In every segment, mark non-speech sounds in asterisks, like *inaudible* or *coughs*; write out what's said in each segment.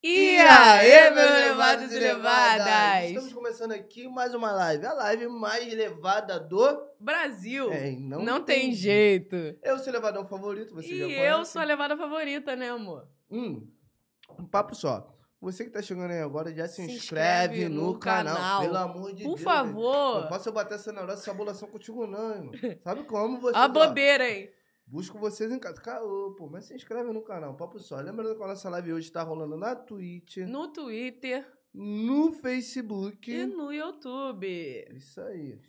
E aí, meus levados e levadas? Estamos começando aqui mais uma live. A live mais levada do... Brasil. É, não, não tem, tem jeito. Eu sou o levadão favorito, você já E conhece. eu sou a levada favorita, né, amor? Hum, um papo só. Você que tá chegando aí agora, já se, Se inscreve, inscreve no, no canal. canal. Pelo amor de Por Deus. favor. Não posso eu bater essa neurose, essa bolação contigo não, irmão. *laughs* Sabe como você... A bobeira, hein? Busco vocês em casa. Caô, pô, mas se inscreve no canal, papo só. Lembrando que a nossa live hoje tá rolando na Twitch, no, No Twitter Facebook. e no YouTube. Isso aí.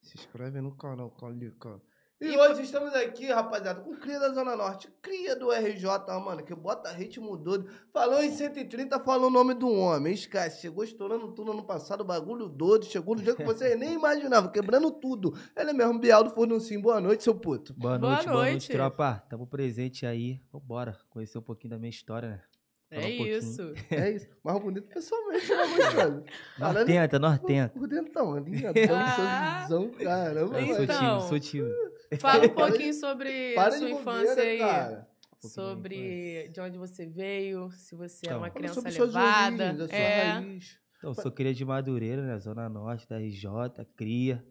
Se inscreve no canal, Calica. E, E hoje estamos aqui, rapaziada, com cria da Zona Norte. Cria do RJ, mano, que bota ritmo doido. Falou em 130, falou o nome do homem. Esquece, chegou estourando tudo ano passado, bagulho doido. Chegou no dia que você *laughs* nem imaginava, quebrando tudo. Ele é mesmo, Bial do Fornuncinho. Boa noite, seu puto. Boa Boa noite, boa noite, noite. tropa. Tamo presente aí. Vambora, conhecer um pouquinho da minha história, né? É um isso. É isso. Mais bonito pessoalmente, né, gostoso? *laughs* Nós Caralho, tenta, nós tenta. Por dentão, alinhadão, Ah. sorrisão, caramba. Eu vai. sou Então. tímido, sou tímido. Fala um *laughs* pouquinho sobre Para a sua bobeira, infância aí. cara. Sobre de onde você veio, se você é Então. uma Fala criança levada. origens, a sua é. raiz. Então, sou cria de Madureira, né? Zona Norte, da RJ, cria.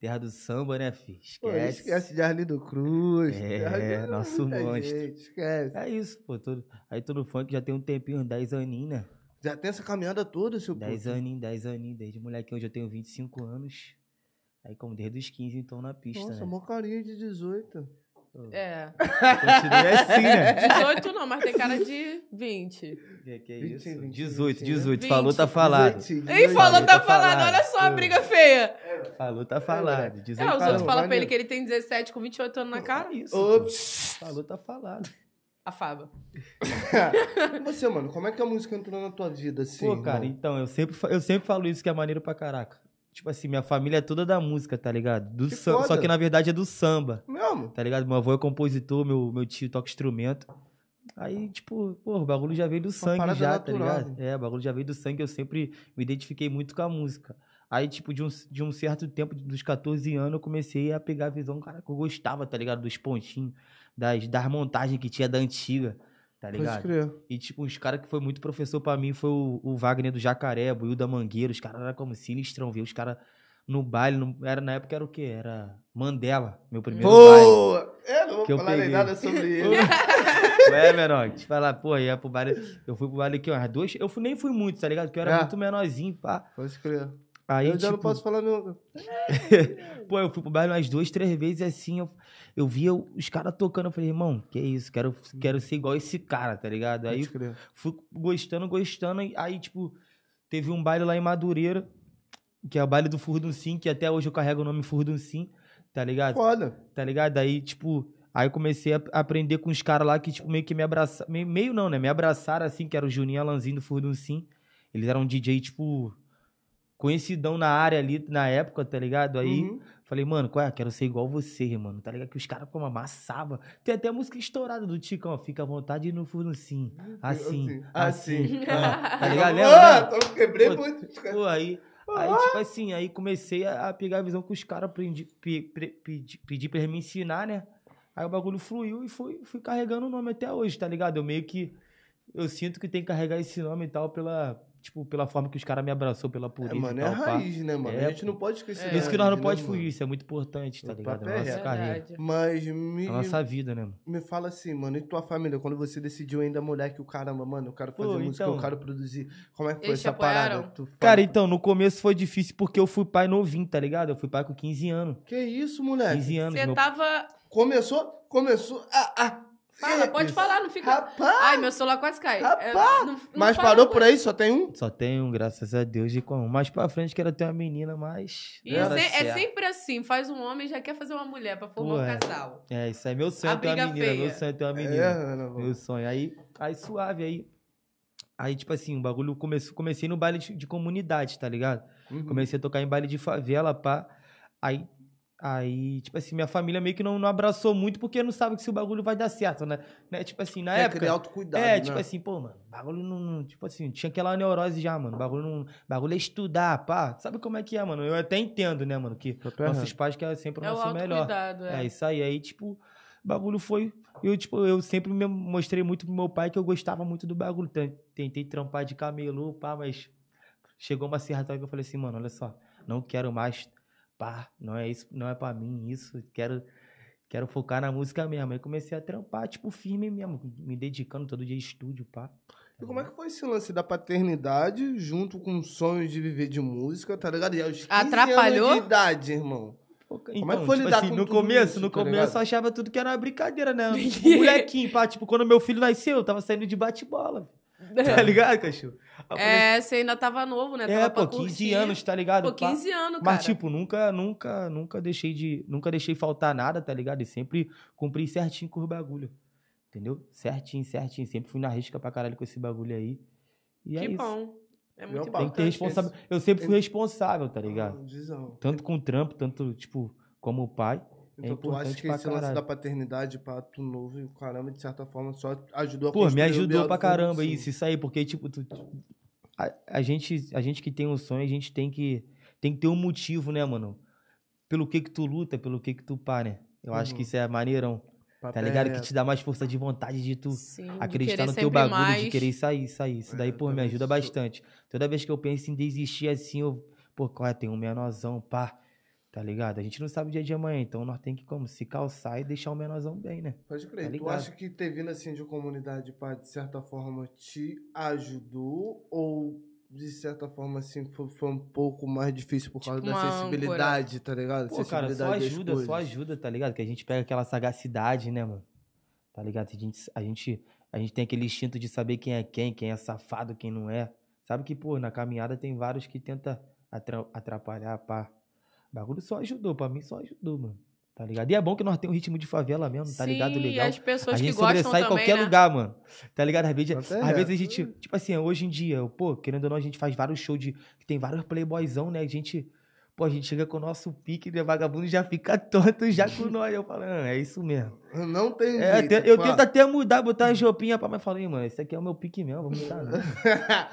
Terra do samba, né, fi? Pô, Esquece. esquece de Arlindo Cruz. É, nosso monstro. gente, esquece. É isso, pô. Tô... Aí tô no funk já tem um tempinho, uns 10 aninhos, né? Já tem essa caminhada toda, seu 10 puto. aninhos, 10 aninhos. Desde molequinho, hoje eu tenho 25 anos. Aí, como desde os 15, então, na pista, Nossa, né? mó carinha de 18. É. Continua assim, né? *laughs* 18 não, mas tem cara de 20. Que, que é 20, isso? 20, 18, 20, 18. 20. Falou, tá falado. 18, Ei, falou, tá tá falado. falado. Olha só a Pô. briga feia. Falou, tá falado. 18 É, os falou. outros falam pra ele que ele tem 17 com 28 anos na cara. É isso. Ops. Falou, tá falado. A Faba. *laughs* Você, mano, como é que a música entrou na tua vida, assim? Pô, cara, irmão? então, eu sempre, eu sempre falo isso que é maneiro pra caraca. Tipo assim, minha família é toda da música, tá ligado? Do Que sam- Só foda. que na verdade é do samba, Mesmo? tá ligado? Meu avô é compositor, meu, meu tio toca instrumento. Aí, tipo, pô, o bagulho já veio do sangue já, natural, tá ligado? né? É, o bagulho já veio do sangue, eu sempre me identifiquei muito com a música. Aí, tipo, de um, de um certo tempo, dos 14 anos, eu comecei a pegar a visão, cara, que eu gostava, tá ligado? Dos pontinhos, das, das montagens que tinha da antiga, tá Pode ligado? crer. E, tipo, uns caras que foi muito professor pra mim foi o, o Wagner do Jacaré, o da Mangueira. Os caras eram como sinistrão, ver os caras no baile. no- era, na época era o quê? Era Mandela, meu primeiro baile. Pô! É, não vou Que eu falar nem nada sobre *laughs* ele. É, menor, te falar, pô, ia pro baile. Eu fui pro baile aqui, ó, as duas. Eu fui, nem fui muito, tá ligado? Porque eu era É. muito menorzinho, pá. Pode crer. Aí, eu já não tipo, posso falar meu... *laughs* Pô, eu fui pro baile umas duas, três vezes assim, eu, eu via os caras tocando, eu falei, irmão, que isso, quero, quero ser igual esse cara, tá ligado? Aí crer. fui gostando, gostando, aí, tipo, teve um baile lá em Madureira, que é o baile do Furduncim, que até hoje eu carrego o nome Furduncim, tá ligado? Foda. Tá ligado? Aí, tipo, aí eu comecei a aprender com os caras lá que, tipo, meio que me abraçaram, meio, meio não, né? Me abraçaram, assim, que era o Juninho Alanzinho do Furduncim. Eles eram DJ, tipo, conhecidão na área ali, na época, tá ligado? Aí, Uhum. Falei, mano, qual é? Quero ser igual você, mano. Tá ligado? Que os caras como amassava. Tem até música estourada do Ticão, ó. Fica à vontade no fundo sim. Assim, assim. *laughs* Ah, tá ligado? Lembra? Ah, quebrei muito. Pô, aí, aí, tipo assim, aí comecei a, pegar a visão com os caras, aprendi, pe, pre- pedi, pedi pra eles me ensinar, né? Aí o bagulho fluiu e fui, fui carregando o nome até hoje, tá ligado? Eu meio que. Eu sinto que tem que carregar esse nome e tal pela. Tipo, pela forma que os caras me abraçou, pela É, pureza mano, e é a pá. raiz, né, mano? É, a gente não pode esquecer. É. Isso que nós não raiz, pode né, fugir, mano? isso é muito importante, tá O ligado? Na é nossa reto. carreira. Mas me, Na nossa vida, né, mano? me fala assim, mano, e tua família, quando você decidiu ainda, moleque, o caramba, mano, eu quero fazer Pô, música, então. eu quero produzir. Como é que foi Eles essa parada? Tu fala- Cara, então, no começo foi difícil porque eu fui pai novinho, tá ligado? Eu fui pai com 15 anos. Que isso, moleque? 15 anos. Você meu- tava. Começou, começou. Ah, ah. Fala, que pode isso? falar, não fica. Rapaz! Ai, meu celular quase cai. Rapaz! É, não- não Mas parou por aí? Só tem um? Só tenho, um, graças a Deus, e com mais pra frente quero ter uma menina, mas. Se- é certo. sempre assim, faz um homem e já quer fazer uma mulher pra formar Pô, um é. casal. É, isso aí, meu sonho A é ter uma menina, feia. meu sonho é ter uma menina. É, não, Meu sonho. Aí, aí suave, aí. Aí, tipo assim, o bagulho começou. Comecei no baile de, de comunidade, tá ligado? Uhum. Comecei a tocar em baile de favela, pá. Aí, aí, tipo assim, minha família meio que não, não abraçou muito porque não sabe que se o bagulho vai dar certo, né? né? Tipo assim, na Quer época. criar autocuidado, é, né? tipo assim, pô, mano, bagulho não, não- Tipo assim, tinha aquela neurose já, mano. Bagulho não. Bagulho é estudar, pá. Sabe como é que é, mano? Eu até entendo, né, mano? Que nossos pais querem sempre o É o nosso melhor. autocuidado, é. É, isso aí. Aí, tipo, bagulho foi. Eu, tipo, eu sempre me mostrei muito pro meu pai que eu gostava muito do bagulho. Ten- Tentei trampar de camelô, pá, mas chegou uma certa hora que eu falei assim, mano, olha só, não quero mais, pá, não é isso, não é pra mim isso, quero, quero focar na música mesmo. Aí comecei a trampar, tipo, firme mesmo, me dedicando todo dia estúdio, pá. E como é que foi esse lance da paternidade junto com o sonho de viver de música, tá ligado? E aos 15 Atrapalhou? anos de idade, irmão. Pô, Como é que foi lidar com assim, no tudo começo, isso, no tá começo ligado? eu achava tudo que era uma brincadeira, né? *laughs* Tipo, molequinho, pá, tipo, quando meu filho nasceu, eu tava saindo de bate-bola. *laughs* Tá ligado, cachorro? É, você ainda tava novo, né? É, Tava pra pô, 15 curtir. anos, tá ligado? Pô, Pá. 15 anos, cara. Mas, tipo, nunca, nunca, nunca deixei de. Nunca deixei faltar nada, tá ligado? E sempre cumpri certinho com os bagulho. Entendeu? Certinho, certinho. Sempre fui na risca pra caralho com esse bagulho aí. E é que isso. bom. É Meu muito pau. Tem que ter importante. responsável. Eu sempre fui responsável, tá ligado? Tanto com o trampo, tanto, tipo, como o pai. Então tu acha que esse lance da paternidade pra tu novo e o caramba, de certa forma, só ajudou a Pô, me ajudou pra caramba isso, isso aí, porque, tipo, tu- a, a gente, a gente que tem um sonho, a gente tem que, tem que ter um motivo, né, mano? Pelo que que tu luta, pelo que que tu pá, né? Eu acho que Uhum. isso é maneirão, tá Papo ligado? é Que te dá mais força de vontade de tu Sim, acreditar no teu bagulho, mais. de querer sair, sair. Isso daí, É, pô, me ajuda sou- bastante. Toda vez que eu penso em desistir assim, eu, pô, qual é? Tem um menorzão, pá. Tá ligado? A gente não sabe o dia de amanhã, então nós tem que como se calçar e deixar o menorzão bem, né? Pode crer. Tá tu acha que ter vindo assim de comunidade, pá, de certa forma te ajudou? Ou de certa forma assim foi, foi um pouco mais difícil por causa Tipo da sensibilidade, tá ligado? Pô, cara, só Sensibilidade ajuda, só ajuda, tá ligado? Que a gente pega aquela sagacidade, né, mano? Tá ligado? A gente, a gente, a gente tem aquele instinto de saber quem é quem, quem é safado, quem não é. Sabe que, pô, na caminhada tem vários que tenta atra- atrapalhar, pá. O bagulho só ajudou, pra mim só ajudou, mano. Tá ligado? E é bom que nós temos um ritmo de favela mesmo, tá ligado? Sim, Legal. as pessoas A que gente gostam sobressai em também, qualquer né? lugar, mano. Tá ligado? Às vezes, Até às é. vezes a gente, tipo assim, hoje em dia, pô, querendo ou não, a gente faz vários shows de. que tem vários playboyzão, né? A gente. Pô, a gente chega com o nosso pique, né? Vagabundo já fica *laughs* tonto já com *laughs* nós. Eu falo, ah, é isso mesmo. Não tem É, jeito. eu pá. tento até mudar, botar as roupinhas pra mas falei, mano, esse aqui é o meu pique mesmo, vou mudar, não.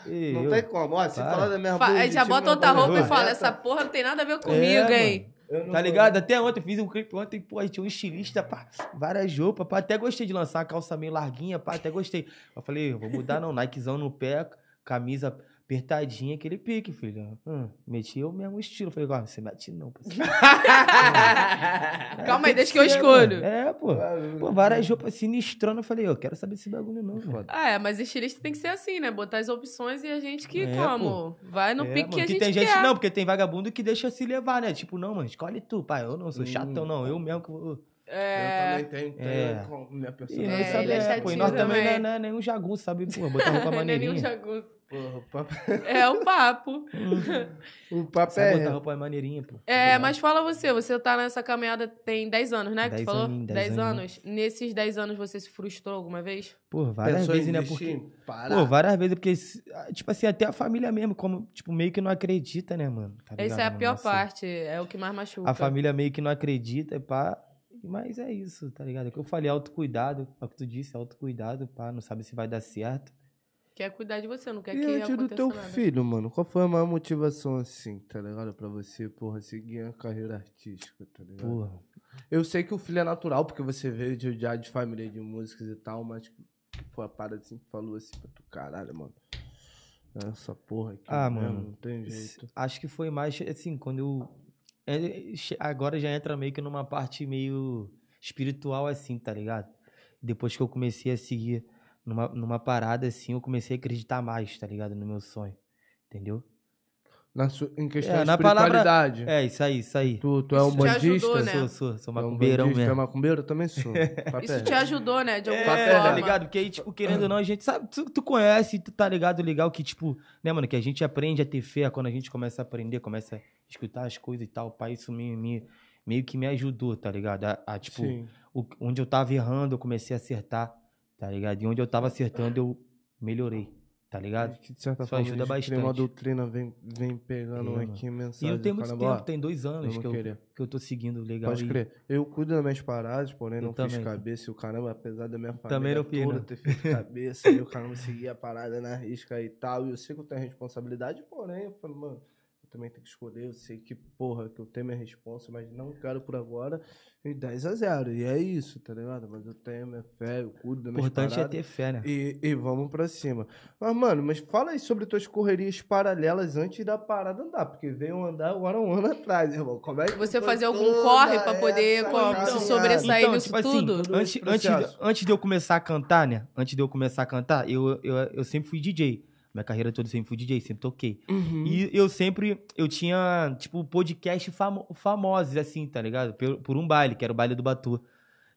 Ei, *laughs* Não eu- tem como. Ó, se falar da minha Fa- Aí de já bota outra roupa e fala, essa porra não tem nada a ver É, comigo, hein? eu não Tá vou- ligado? Até ontem, fiz um clipe ontem, pô, aí tinha um estilista, pá, várias roupas, pá, até gostei de lançar uma calça meio larguinha, pá, até gostei. Eu falei, vou mudar não, Nikezão no pé, camisa apertadinha, aquele pique, filho. Hum, meti eu mesmo estilo. Falei, ó, você mete não, parceiro. *laughs* Calma Tem aí, deixa que eu escolho. mano. É, pô. Pô, várias roupas sinistrona, eu falei, eu quero saber esse bagulho não, mano. Ah, é, mas estilista tem que ser assim, né? Botar as opções e a gente que, É, como? Vai no É, pique mano, que a gente tem gente, quer. não, porque tem vagabundo que deixa se levar, né? Tipo, não, mano, escolhe tu, pai. Eu não sou Hum. chatão, não. Eu mesmo que vou. É... Eu também tenho, tenho É. com minha E personalidade. nós É, sabe, é é, pô, e nós também não é, também. não é nenhum jagunço, sabe? Pô, botar roupa *laughs* Não é nenhum maneirinha. jagunço. Porra, o papo, *laughs* É o papo. o papo Sabe botar é... roupa maneirinha, pô. É, mas fala você, você tá nessa caminhada tem 10 anos, né? Que tu 10 falou? aninho, 10 10 aninho. anos. Nesses 10 anos você se frustrou alguma vez? Pô, várias Pensou vezes, né? Porque. Parar. Pô, várias vezes, porque, ah, tipo assim, até a família mesmo, como, tipo, meio que não acredita, né, mano? Tá Essa é a pior Nossa, parte, é o que mais machuca. A família meio que não acredita, pá. Mas é isso, tá ligado? É o que eu falei, autocuidado. É o que tu disse, autocuidado, pá. Não sabe se vai dar certo. Quer cuidar de você, não quer E que antes do teu nada. filho, mano, qual foi a maior motivação, assim, tá ligado? Pra você, porra, seguir a carreira artística, tá ligado? Porra. Eu sei que o filho é natural, porque você veio de, já de família de músicos e tal, mas foi a parada assim que falou assim pra tu, caralho, mano. Essa porra aqui. Ah, mesmo, mano, Não tem jeito. Acho que foi mais, assim, quando eu. é, Agora já entra meio que numa parte meio espiritual, assim, tá ligado? Depois que eu comecei a seguir numa, numa parada, assim, eu comecei a acreditar mais, tá ligado? No meu sonho. Entendeu? Na su- em questão É, de na palavra- espiritualidade. É, isso aí, isso aí. Tu, tu é um Isso bandista? ajudou, Eu né? sou, sou, sou Tu é um macumbeirão bandista? Tu é mesmo. macumbeiro? Eu também sou. *laughs* Isso é te ajudou, né? De alguma É, tá forma. ligado? Porque aí, tipo, querendo ou não, a gente sabe, tu, tu conhece, tu tá ligado, legal, que, tipo, né, mano, que a gente aprende a ter fé quando a gente começa a aprender, começa a escutar as coisas e tal, pai, isso me, me- meio que me ajudou, tá ligado? A, a, tipo, Sim. o- onde eu tava errando, eu comecei a acertar, tá ligado? E onde eu tava acertando, eu melhorei, tá ligado? Que de certa Isso forma ajuda cria uma bastante. doutrina, vem, vem pegando mano. aqui E mensagem. não tem muito caramba, ó, tempo, tem dois anos vamos que eu, que eu tô seguindo legal. Pode e- crer. Eu cuido das minhas paradas, porém Eu não fiz também. cabeça e o caramba, apesar da minha família Também não fiz, toda não. ter feito *laughs* cabeça e o caramba seguir a parada na risca e tal. E eu sei que eu tenho responsabilidade, porém, eu falo, mano, eu também tem que escolher. Eu sei que, porra, que eu tenho minha responsa, mas não quero por agora. E 10 a 0 E é isso, tá ligado? Mas eu tenho minha fé, eu cuido da O minha importante é ter fé, né? E, e vamos pra cima. Mas, mano, mas fala aí sobre tuas correrias paralelas antes da parada andar, porque veio andar um ano, um ano atrás, irmão. Como é que Você fazer algum corre pra poder como, se sobressair nisso tipo assim, tudo? Todo antes, antes, antes de eu começar a cantar, né? Antes de eu começar a cantar, eu, eu, eu sempre fui DJ. Minha carreira toda sempre fui DJ, sempre toquei. Uhum. E eu sempre, eu tinha, tipo, podcast famo famosos, assim, tá ligado? Por, por um baile, que era o baile do Batu.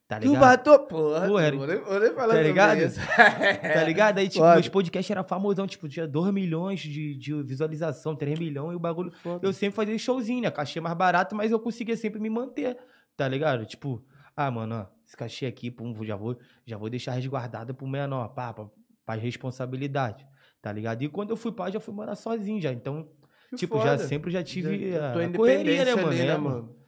Tá ligado? bateu, porra. Porra, era- Vou nem, falar Tá ligado? isso. *laughs* Tá ligado? Aí, tipo, Foda. meus podcasts eram famosão, tipo, tinha 2 milhões de, de visualização, 3 milhões, e o bagulho. Foda. Eu sempre fazia showzinho, né? Cachê mais barato, mas eu conseguia sempre me manter, tá ligado? Tipo, ah, mano, ó, esse cachê aqui, pum, já vou, já vou deixar resguardado pro menor, pá, pra, pra responsabilidade, tá ligado? E quando eu fui pai, já fui morar sozinho já. Então, Que tipo, já foda. sempre já tive Já- a, correria, né, independência mano? ali, É, né, mano? mano?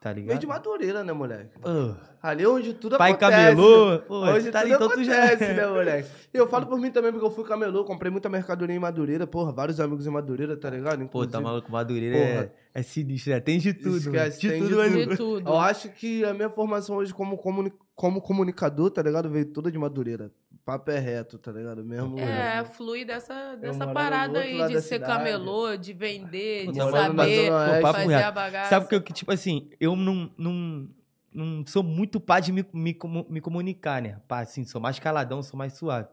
Tá ligado? Meio de Madureira, né, moleque? Ah, Ali é onde tudo pai acontece. camelô, pô, Hoje tá tudo ali, então tu já... acontece, né, moleque? E eu falo por mim também, porque eu fui camelô, comprei muita mercadoria em Madureira, porra, vários amigos em Madureira, tá ligado? Pô, tá Inclusive, maluco, Madureira é, é sinistro, né? Tem de tudo, Esquece, mano. tem de de tudo, mas- De tudo. Eu acho que a minha formação hoje como, comuni- como comunicador, tá ligado? Veio toda de Madureira. Papo é reto, tá ligado? Mesmo. É, flui dessa, dessa parada aí de ser cidade. camelô, de vender, de saber fazer reto. a bagaça. Sabe que eu, tipo assim, eu não, não, não sou muito pá de me, me, me comunicar, né? Pá, assim, sou mais caladão, sou mais suave.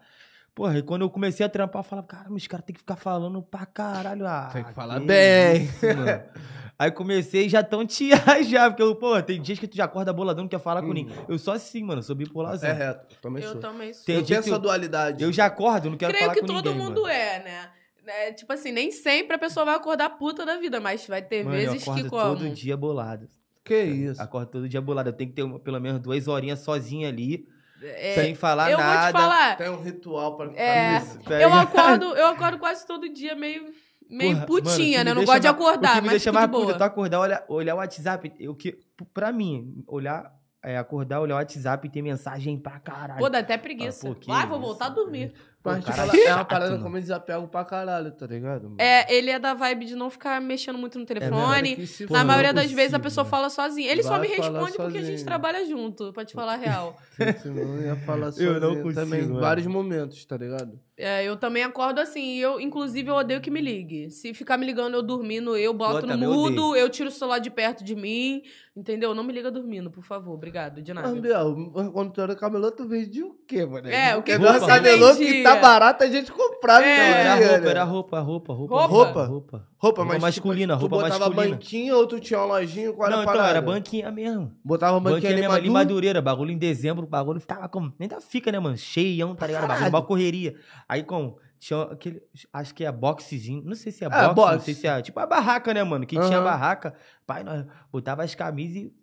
Porra, e quando eu comecei a trampar, eu falava, cara, os caras tem que ficar falando pra caralho. Ah, Tem que falar bem. isso, mano. *laughs* Aí comecei e já tão *laughs* tia já, porque eu, pô, tem dias que tu já acorda boladão, não quer falar com Hum. ninguém. Eu sou assim, mano, sou bipolarzão. É reto. Também Eu sou. também sou. Tem Eu tenho que essa eu- dualidade. Eu já acordo, não quero Creio falar que com todo ninguém, mundo mano. é, né? É, tipo assim, nem sempre a pessoa vai acordar puta da vida, mas vai ter Mano, eu vezes acordo que como. todo dia bolado. Que isso? Acordo todo dia bolado. Eu tenho que ter uma- pelo menos duas horinhas sozinha ali, É, sem falar eu nada. vou te falar, Tem um ritual pra É. isso. Tá eu acordo, eu acordo quase todo dia meio, meio Porra, putinha, mano, né? Eu não gosto de acordar, mas deixa mais é tu acordar, olhar, olhar o WhatsApp. Eu, que, pra mim, olhar, é, acordar, olhar o WhatsApp e ter mensagem pra caralho. Pô, dá até preguiça. Ah, pô, vou voltar a dormir. Pô, Mas, tipo, é uma parada como eu desapego pra caralho, tá ligado? mano? É, ele é da vibe de não ficar mexendo muito no Cara, telefone. que se Na foda. maioria não é das vezes a possível, pessoa né? fala sozinha. Ele só Vai me falar responde porque a gente sozinho. trabalha junto, pra te falar a real. *laughs* Eu ia falar Eu não sozinho consigo, também. Em mano. vários momentos, tá ligado? É, eu também acordo assim. Eu, inclusive, eu odeio que me ligue. Se ficar me ligando eu dormindo, eu boto Eu no mudo, eu tiro o celular de perto de mim. Entendeu? Não me liga dormindo, por favor. Obrigado, de nada. Mas, Biel, quando tu era camelô, tu vendia o quê, mano? É, o que nosso camelô que vendia? Tá barato, a gente comprava. É. então, Era né? roupa, era roupa, roupa, roupa. Roupa? Roupa, roupa. Roupa, Roupa mas masculina, tipo, roupa tu botava masculina. banquinha ou tu tinha uma lojinha? Qual era Não, a então, parada? era banquinha mesmo. Botava banquinha, Banquinha ali, mesmo ali, Madu. Madureira, bagulho em dezembro, o bagulho ficava como. Ainda fica, né, mano? Cheião, tá ligado? Bagulho, uma correria. Aí, como. Tinha aquele. Acho que é boxezinho. Não sei se é É, boxe, não boxe. sei se é. Tipo a barraca, né, mano? Que tinha Aham. barraca. Pai, nós botava as camisas e.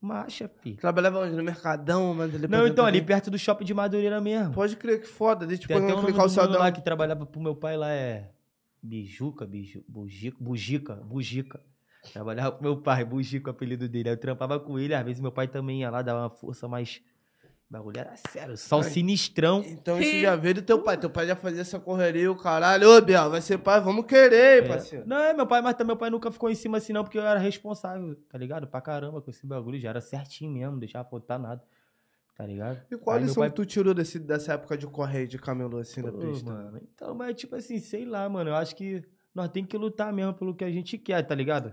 Marcha, fi. Trabalhava onde? No Mercadão, mas pra Não, então, ali perto do shopping de Madureira mesmo. Pode crer que foda. Deixa eu Tem até um aquele nome do mano calçadão. lá que trabalhava pro meu pai lá, é. Bijuca, biju, bujica, bujica. Trabalhava com meu pai, bujica, o apelido dele. Aí eu trampava com ele, às vezes meu pai também ia lá, dava uma força, mas. O bagulho era sério, só sinistrão. Então isso já veio do teu pai. Teu pai já fazia essa correria, o caralho. Ô, Biel, vai ser pai, vamos querer, É. parceiro. Não, é meu pai, mas também meu pai nunca ficou em cima assim, não, porque eu era responsável, tá ligado? Pra caramba com esse bagulho, já era certinho mesmo, não deixava faltar nada, tá ligado? E qual a Aí lição pai- que tu tirou desse, dessa época de correio de camelô assim na pista? mano, então, mas tipo assim, sei lá, mano, eu acho que nós tem que lutar mesmo pelo que a gente quer, tá ligado?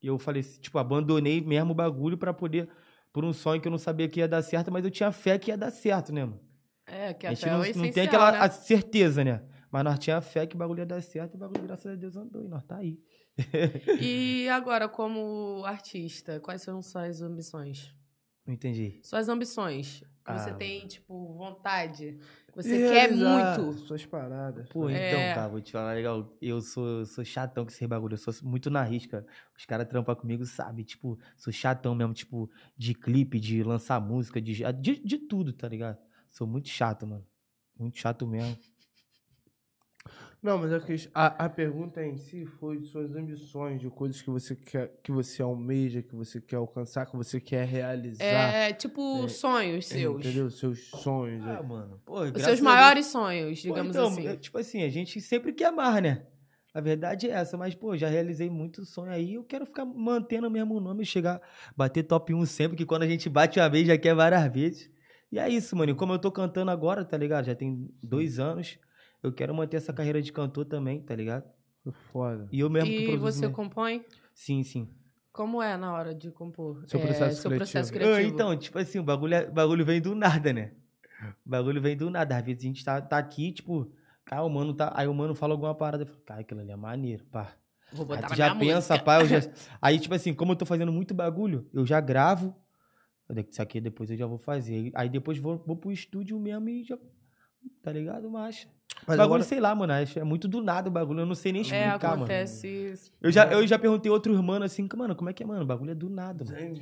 E eu falei, tipo, abandonei mesmo o bagulho pra poder, por um sonho que eu não sabia que ia dar certo, mas eu tinha fé que ia dar certo, né, mano? É, que a a gente fé é não, o não tem aquela né? certeza, né? Mas nós tinha fé que o bagulho ia dar certo e o bagulho, graças a Deus, andou e nós tá aí. E agora, como artista, quais são suas ambições? Não entendi. Suas ambições. Que você Ah, tem, tipo, vontade. Você E quer muito. Suas paradas. Pô, É. então, tá, vou te falar legal. Eu sou, sou chatão com esse bagulho. Eu sou muito na risca. Os caras trampam comigo, sabe? Tipo, sou chatão mesmo, tipo, de clipe, de lançar música, de, de, de tudo, tá ligado? Sou muito chato, mano. Muito chato mesmo. Não, mas a, ques- a, a pergunta em si foi de suas ambições, de coisas que você quer, que você almeja, que você quer alcançar, que você quer realizar. É, tipo, É, sonhos seus. Entendeu? Seus sonhos. Ah, é. mano. Pô, Os seus a Deus- maiores sonhos, Pô, digamos então, assim. é, Tipo assim, a gente sempre quer mais, né? A verdade é essa, mas, pô, já realizei muito sonho aí. Eu quero ficar mantendo o mesmo nome e chegar, bater top 1 sempre, que quando a gente bate uma vez já quer várias vezes. E é isso, mano. E como eu tô cantando agora, tá ligado? Já tem dois anos. Eu quero manter essa carreira de cantor também, tá ligado? Foda. E eu mesmo que E você mesmo. compõe? Sim, sim. Como é na hora de compor? Seu É, processo seu processo criativo. Ah, criativo. então, tipo assim, o bagulho, é- bagulho vem do nada, né? O bagulho vem do nada. Às vezes a gente tá, tá aqui, tipo, cara, o mano tá. Aí o mano fala alguma parada. Eu falo, cara, aquilo ali é maneiro, pá. Vou Aí botar tu na já minha pensa, música. pá, eu já. *laughs* Aí, tipo assim, como eu tô fazendo muito bagulho, eu já gravo. Isso aqui depois eu já vou fazer. Aí depois vou, vou pro estúdio mesmo e já. Tá ligado, macho? Mas bagulho, agora, sei lá, mano. acho- É muito do nada o bagulho. Eu não sei nem É, explicar, mano. acontece. Eu já, eu já perguntei outros mano assim, mano, como é que é, mano? O bagulho é do nada, mano. Esse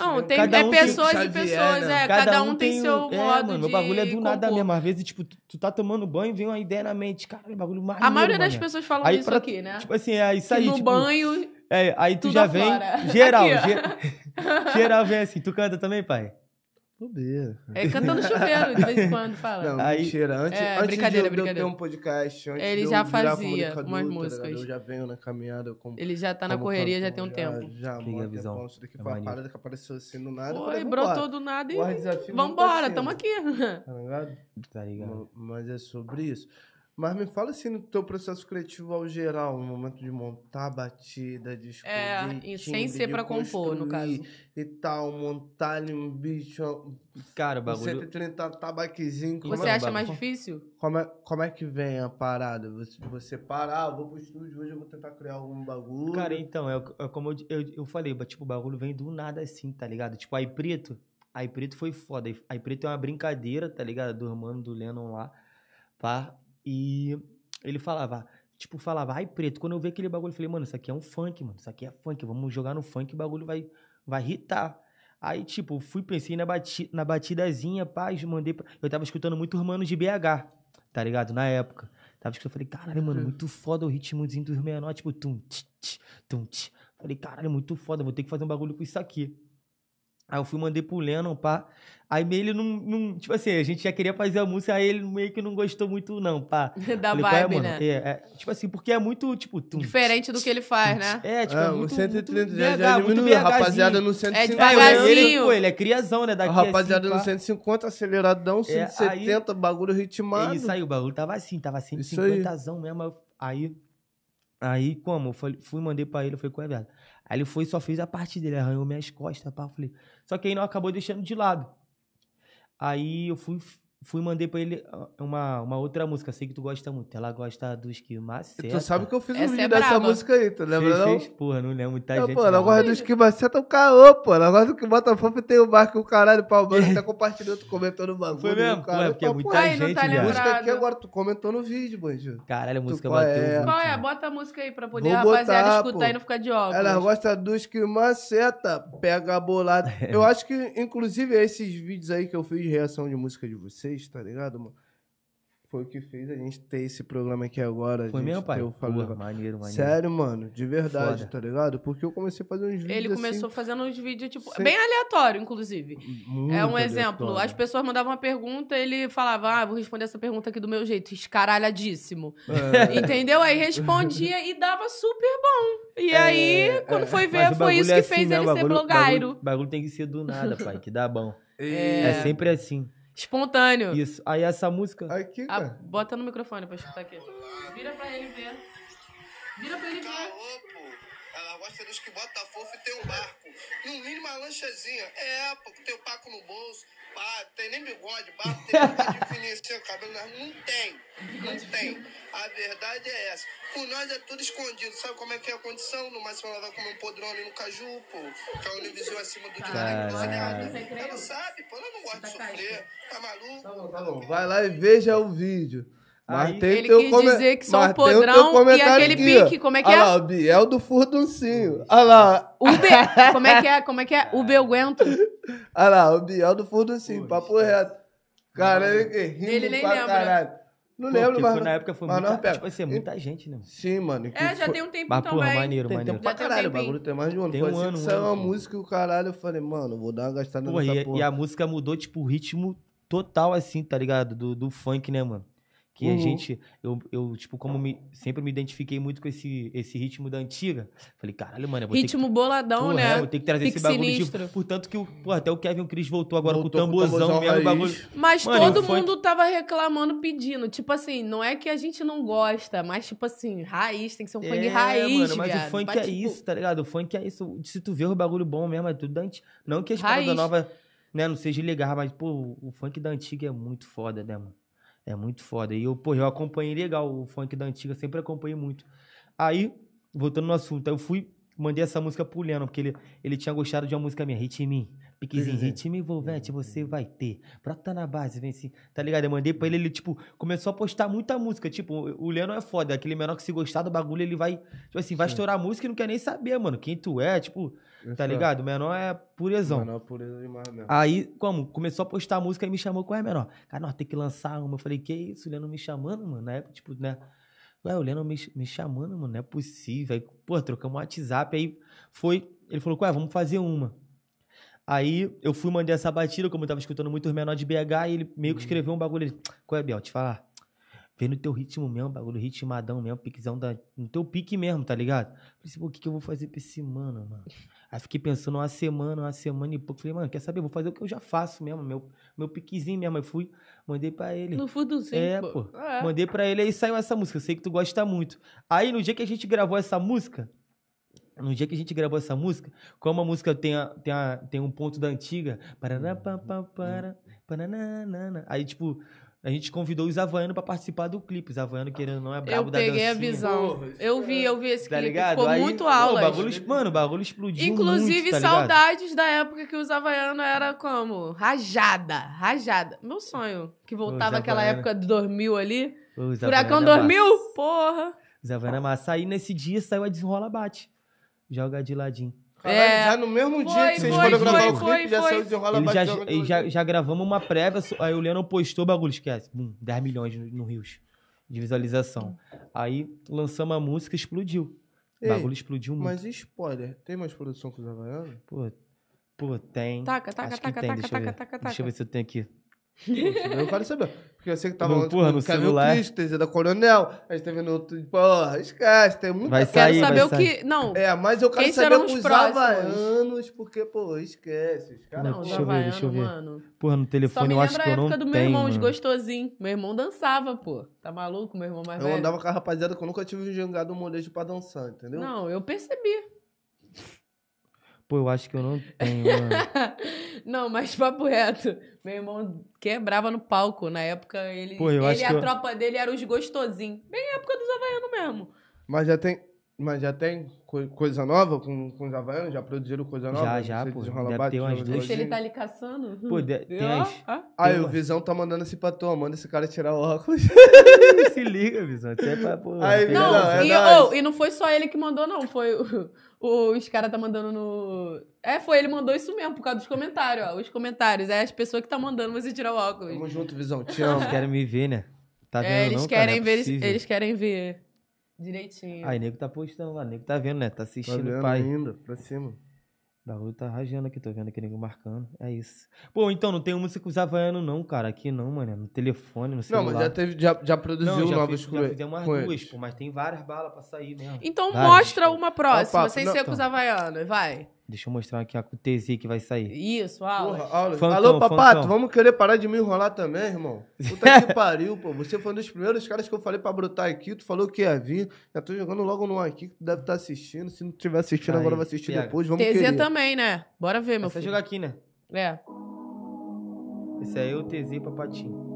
Não, mesmo. tem Cada é um tem pessoas Chico e pessoas, né? é. Cada, um tem, seu é, modo mano, de o bagulho é do nada compor. mesmo. Às vezes, tipo, tu, tu tá tomando banho e vem uma ideia na mente. Caralho, bagulho maneiro, A maioria das pessoas falam Aí isso pra- aqui, né? Tipo assim, é isso que aí, no tipo... banho. É, aí tu tudo já vem... Geral, Aqui, *laughs* geral vem assim. Tu canta também, pai? Bobeira. É, canta no chuveiro, de vez em quando, fala. Não, Aí- mentira. Antes, É, antes brincadeira, de eu, de eu ter brincadeira. um podcast, antes Ele de eu já fazia umas tá ligado? músicas. Eu já venho na caminhada como Ele já tá na como correria já tem um tempo. Já, Peguei mó a visão. tempão. Isso daqui É foi uma parada que apareceu assim no nada. Foi, falei, brotou do nada e. Vambora, pra tamo aqui. *laughs* Tá ligado? Tá ligado? Ma- Mas é sobre isso. Mas me fala assim no teu processo criativo ao geral, no momento de montar a batida, de escolher É, e sem timbre, ser de pra compor, no caso. E tal, montar ali um bicho, Cara, o bagulho... 130 tabaquezinho. Como Você é, acha mais difícil? como, é, como é que vem a parada? Você, você parar, eu vou pro estúdio, hoje eu vou tentar criar algum bagulho. Cara, então, é, é como eu, eu, eu falei, tipo, o bagulho vem do nada assim, tá ligado? Tipo, aí Preto, aí Preto foi foda. Aí- Preto é uma brincadeira, tá ligado? Do mano do Lennon lá, pá. E ele falava, tipo, falava, ai Preto, quando eu vi aquele bagulho, eu falei, mano, isso aqui é um funk, mano, isso aqui é funk, vamos jogar no funk, o bagulho vai, vai hitar. Aí, tipo, fui, pensei na, bati, na batidazinha, paz, mandei pra... Eu tava escutando muito os manos de BH, tá ligado? Na época. Tava escutando, falei, caralho, mano, muito foda o ritmozinho dos menores, tipo, tum, tch, tch, tum, tch. Falei, caralho, muito foda, vou ter que fazer um bagulho com isso aqui. Aí eu fui, mandei pro Lennon, pá. Aí meio ele não, não- Tipo assim, a gente já queria fazer a música, aí ele meio que não gostou muito, não, pá. *laughs* Da Falei, é, vibe, mano? né? É, é, tipo assim, porque é muito, tipo... tum, Diferente do que ele faz, né? É, tipo, É, é, o muito, 130 muito já, já muito diminuiu, a rapaziada no 150. É, devagarzinho. ele, pô, ele é criazão, né? A Daqui rapaziada assim, no pá. 150, aceleradão, É, 170, bagulho ritmado. É isso aí, o bagulho tava assim, tava Isso aí. 150zão mesmo. Aí, aí como? Eu falei- fui, mandei pra ele, eu falei, qual é, velho? Aí ele foi e só fez a parte dele, arranhou minhas costas, pá. Falei, só que aí não acabou deixando de lado. Aí eu fui, fui e mandei pra ele ah, uma, uma outra música, sei que tu gosta muito. Ela gosta dos que maceta. Tu sabe que eu fiz um Essa vídeo é dessa música aí, tu lembra Fez, não? fez? Porra, não lembro muita Não, gente. pô, ela gosta dos que maceta o caô, pô. Ela gosta do que bota fofo e tem o barco o caralho, pau. *laughs* Mano, até compartilhou, tu comentou no bagulho. Foi mesmo? caralho, Pô, é porque é muita não gente, tá. Música aqui agora, tu comentou no vídeo, bandido. Caralho, a música qual bateu é? muito. Qual é? Bota a música aí pra poder Vou a rapaziada botar, escutar pô. e não ficar de óculos. Ela gosta dos que maceta, pega a bolada. *laughs* Eu acho que, inclusive, esses vídeos aí que eu fiz de reação de música de vocês, tá ligado, mano? Foi o que fez a gente ter esse programa aqui agora. Foi mesmo, pai? o Legal. maneiro, maneiro. Sério, mano, de verdade, Foda. tá ligado? Porque eu comecei a fazer uns vídeos Ele começou assim, fazendo uns vídeos, tipo, Sem- bem aleatório, inclusive. muito É um exemplo. aleatório. As pessoas mandavam uma pergunta, ele falava, ah, vou responder essa pergunta aqui do meu jeito, escaralhadíssimo. É. Entendeu? Aí respondia e dava super bom. E É, aí, quando é. foi ver, o foi isso é que assim fez mesmo, ele ser bagulho- blogueiro. Bagulho, bagulho tem que ser do nada, pai, que dá bom. E- *laughs* É, sempre assim. Espontâneo. Isso. Aí essa música. Aqui, Ah, cara. bota no microfone pra escutar aqui. Vira pra ele ver. Vira pra ele ver. Caô, pô. Ela gosta dos que bota fofo e tem um barco. No mínimo uma lanchazinha. É, pô, tem o paco no bolso. Pá, tem nem bigode, barco, tem bigode fininho assim, o cabelo. Não, não tem. Não tem. A verdade é essa. Com nós é tudo escondido. Sabe como é que é a condição? No máximo ela vai comer um podrão ali no caju, pô. Que é o Univisão acima do direito Caralho. cozinhado. Ela sabe, pô. Ela não gosta de sofrer. Tá maluco? Tá bom, tá bom. Vai lá e veja o vídeo. Mas tem Ele quis come- dizer que só o podrão e aquele aqui, pique, como é que Olha é? lá, o Biel do Furduncinho. Olha lá, B... Como é que é? Como é que é? O Belguento. olha lá, o Biel do Furduncinho, papo reto. Cara, ele que rindo Ele nem pra lembra. caralho. Não Pô, lembro, mas... foi, na época foi mas muita, tipo assim, é muita gente, né? Sim, mano. que É, já foi- tem um tempo Mas, porra, também. maneiro, Tem maneiro. tempo pra caralho, o bagulho tem mais de um ano. Tem Foi um assim ano, que saiu uma música e o caralho, eu falei, mano, vou dar uma gastada Porra, nessa e, porra. e a música mudou, tipo, o ritmo total, assim, tá ligado? Do, do funk, né, mano? Que a Uhum. gente, eu, eu tipo, como me, sempre me identifiquei muito com esse, esse ritmo da antiga, falei, caralho, mano, eu vou ter que Ritmo boladão, Porra, né? é, vou ter que trazer esse bagulho sinistro. de. Portanto, que o, porra, até o Kevin Cris voltou agora Voltou com o o tamborzão tamborzão mesmo, o bagulho. Mas Mano, todo funk- mundo tava reclamando, pedindo. Tipo assim, não é que a gente não gosta, mas tipo assim, raiz, tem que ser um funk raiz, mano, mas viado. o funk é tipo, isso, tá ligado? O funk é isso. Se tu vê o bagulho bom mesmo, é tudo da antiga. Não que as Raiz. paradas novas, né, não seja legal, mas, pô, o funk da antiga é muito foda, né, mano? É muito foda. E eu, pô, eu acompanhei legal o funk da antiga, sempre acompanhei muito. Aí, voltando no assunto, aí eu fui, mandei essa música pro Lennon, porque ele, ele tinha gostado de uma música minha, Hit Me. Piquezinho, Piquezinho. Hit Me envolvente, você vai ter. Brota na base, vem assim. Tá ligado? Eu mandei pra ele, ele, tipo, começou a postar muita música. Tipo, o Lennon é foda, aquele menor que se gostar do bagulho, ele vai, tipo assim, vai Sim. estourar a música e não quer nem saber, mano, quem tu é, tipo, tá Isso, ligado? O menor é purezão. Mano, é pureza demais mesmo. Aí, como? Começou a postar música e me chamou com é menor. Cara, nós tem que lançar uma. Eu falei, que isso? O Lennon me chamando, mano? Na época, tipo, né? Ué, o Lennon me, me chamando, mano, não é possível. Aí, pô, trocamos um WhatsApp, aí foi. Ele falou, ué, vamos fazer uma. Aí eu fui mandei essa batida, como eu tava escutando muito os menores de BH, e ele meio que escreveu um bagulho. Ele, qual é, Biel? Te falar. Vem no teu ritmo mesmo, bagulho ritmadão mesmo, piquezão da, no teu pique mesmo, tá ligado? Falei assim, pô, o que, que eu vou fazer pra esse mano, mano? Aí fiquei pensando uma semana, uma semana e pouco. Falei, mano, quer saber? Vou fazer o que eu já faço mesmo, meu, meu piquezinho mesmo. Aí fui, mandei pra ele. No fundo, sim. É, pô. Mandei pra ele aí saiu essa música. Eu sei que tu gosta muito. Aí no dia que a gente gravou essa música, no dia que a gente gravou essa música, como a música tem, a- tem, a- tem um ponto da antiga, parará, pá, pá, para, paranana, aí tipo, a gente convidou os Havaiano pra participar do clipe. Os Havaiano, querendo ou não, é brabo Eu da peguei a dancinha. visão. Porra, eu vi, eu vi esse Tá clipe. ligado? Ficou Aí, muito aula. bagulho, mano, o bagulho explodiu Inclusive, muito, tá ligado? saudades da época que os Havaiano era como? Rajada, rajada. Meu sonho. Que voltava aquela época de 2000 ali. Os Furacão Havaiano é 2000? massa. Porra. Os Havaiano é massa. Aí nesse dia saiu a Desenrola Bate. Joga de ladinho. Caralho, É. já no mesmo dia Foi, que vocês foi, foram gravar foi, o clipe, foi, já foi. saiu de enrola Ele já, de já, já gravamos uma prévia, aí o Leandro postou o bagulho, esquece. Bum, 10 milhões no, no Rios de visualização. Aí lançamos a música explodiu. O Ei, bagulho explodiu muito. Mas spoiler? Tem mais produção com os Havaianos? Pô, pô, tem. Taca, taca, Acho que taca, tem, taca, taca, ver. taca, Deixa eu ver taca. se eu tenho aqui. Eu quero saber. Porque eu sei que tava No- antes porra, com no celular. Cristo, TZ da Coronel. A gente tá vendo outro. Porra, esquece, tem muita Vai coisa. Quero Sair, saber vai o sair. que. Não, É, mas eu quero Quem saber com os os próximos? Havaianos, porque, pô, esquece. Os caras, Não, não, os deixa eu ver, deixa eu ver. Mano. Porra, no Só telefone me eu acho lembra que a eu não época do meu tenho, irmão, os mano. gostosinhos. Meu irmão dançava, pô. Tá maluco? Meu irmão mais Eu velho. andava com a rapaziada que eu nunca tive um jangado molejo pra dançar, entendeu? Não, eu percebi. Pô, eu acho que eu não tenho, mano. *laughs* não, mas papo reto. Meu irmão quebrava no palco. Na época, ele, Pô, eu ele acho e que a eu- tropa dele eram os gostosinhos. Bem época dos Havaianos mesmo. Mas já tem. Mas já tem coi- coisa nova com, com os Havaianos? Já produziram coisa nova? Já, já, Você pô. Deve bate, ter umas duas. Se ele tá ali caçando. Pô, de- tem Ó, as- ó. Aí tem o umas- Visão tá mandando esse patrão, manda esse cara tirar o óculos. *laughs* Se liga, visão. Isso é pra, pô, Aí, pegar- Não, Não, é e, oh, e não foi só ele que mandou, não. Foi os caras tá mandando no. É, foi ele mandou isso mesmo, por causa dos comentários, ó. Os comentários. É as pessoas que tá mandando você tirar o óculos. Tamo junto, Visão. Te amo. Eles querem me ver, né? Tá vendo é, eles não, cara? querem Não é ver, possível. eles querem ver direitinho. Aí, nego tá postando lá, nego tá vendo, né? Tá Tá assistindo vendo o pai. ainda, pra cima. Bagulho tá rajando aqui, tô vendo aquele nego marcando. É isso. Pô, então, não tem música com os Havaianos, não, cara. Aqui não, mano. No telefone, no Não, celular. mas já, teve, já, já produziu Não, já, novos fiz, com já fizemos umas duas, eles. pô, mas tem várias balas pra sair mesmo. Então Vários, mostra pô. uma próxima, sem não, ser com os então. Havaianos, vai. Deixa eu mostrar aqui a TZ que vai sair. Isso, aula. Porra, aula. Funkão, Alô, papato, funkão. vamos querer parar de me enrolar também, irmão? Puta que *laughs* pariu, pô. Você foi um dos primeiros caras que eu falei pra brotar aqui. Tu falou que ia vir. Já tô jogando logo no aqui que tu deve estar assistindo. Se não tiver assistindo, Aí, agora vai assistir pega. depois. Vamos TZ querer. também, né? Bora ver, meu Você filho. jogar aqui, né? É. Esse aí é o TZ Papatinho.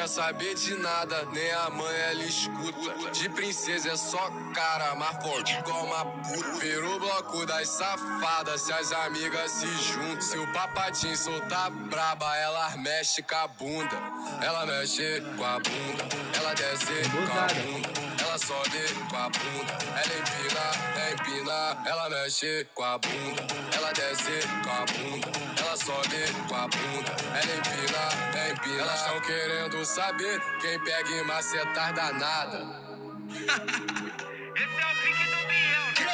Quer saber de nada, nem a mãe ela escuta. De princesa é só cara, mas forte igual uma puta. Virou o bloco das safadas, se as amigas se juntam. Se o papatinho soltar braba, ela mexe com a bunda. Ela mexe com a bunda, ela desce com a bunda. Ela sobe com a bunda, ela empina, empina. Ela mexe com a bunda, ela desce com a bunda. Ela sobe com a bunda, ela empina, empina. Elas tão querendo saber quem pega e macetar danada. *laughs*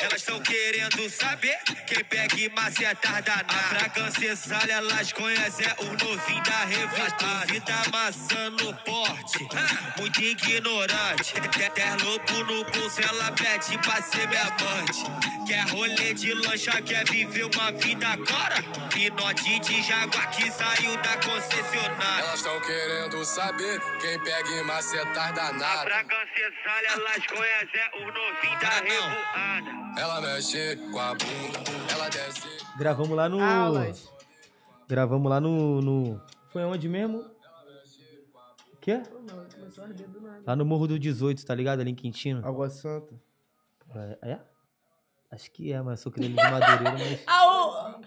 Elas estão querendo saber quem pega e maceta danada. A fragrância exala, elas conhecem é o novinho da revista. Vida maçã no porte, muito ignorante. Ter louco no bolso, ela pede pra ser minha amante. Quer rolê de lancha, quer viver uma vida agora? Pinote de jaguar que saiu da concessionária. Elas estão querendo saber quem pega e macetar danada. fragrância exala, elas conhecem o novinho da revoada. Ela mexe com a bunda, ela desce. Gravamos lá no. Aulas. Gravamos lá no. no... Foi onde mesmo? O quê? Lá no Morro do 18, tá ligado? Ali em Quintino. Água Santa. É? é? Acho que é, mas sou criança de Madureira, mas. Ah, o,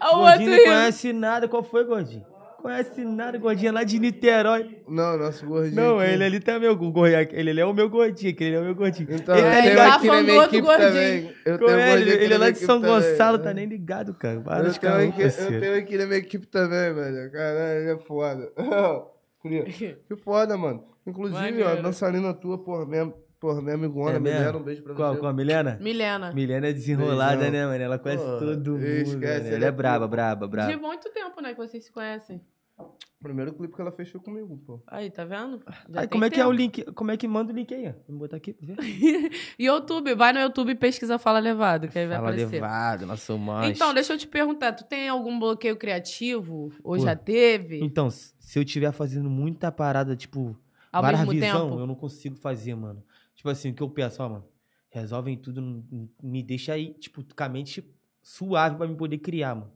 ah, o outro Gordinho não conhece nada. Qual foi, Gordinho? Conhece nada, Gordinho é lá de Niterói. Não, nosso gordinho. Não, aqui. ele ali também é o gordinho. Ele, ele é o meu gordinho, aquele é o meu gordinho. Então, ele tá eu tenho ligado? aqui na minha equipe gordinho. também. Eu Com tenho um ele, ele é lá de São também. Gonçalo, tá nem ligado, cara. Para Eu de tenho, aqui, eu tenho aqui na minha equipe também, velho. Caralho, ele é foda. *laughs* *laughs* Que foda, mano. Inclusive, ó, Maneiro. dançarina tua, porra, minha, porra, minha amigona, É Milena, mesmo? um beijo pra Qual, você. qual a Milena? Milena. Milena é desenrolada, Beijão. né, mano? Ela conhece Pô, todo mundo. esquece, ela Ela é é braba, tudo. braba, De braba. muito tempo, né, que vocês se conhecem. O primeiro clipe que ela fez foi comigo, pô. Aí, tá vendo? Já Aí, tem como é que é o tempo. link? Como é que manda o link aí? Vamos botar aqui pra ver. *laughs* YouTube, vai no YouTube e pesquisa Fala Levado, que aí vai Fala aparecer. levado, nosso mancha. Então, deixa eu te perguntar, tu tem algum bloqueio criativo? Ou Pô. já teve? Então, se eu tiver fazendo muita parada, tipo, Ao várias mesmo visão, tempo? eu não consigo fazer, mano. Tipo assim, o que eu penso, ó, mano, resolvem tudo, me deixa aí, tipo, com a mente suave pra me poder criar, mano.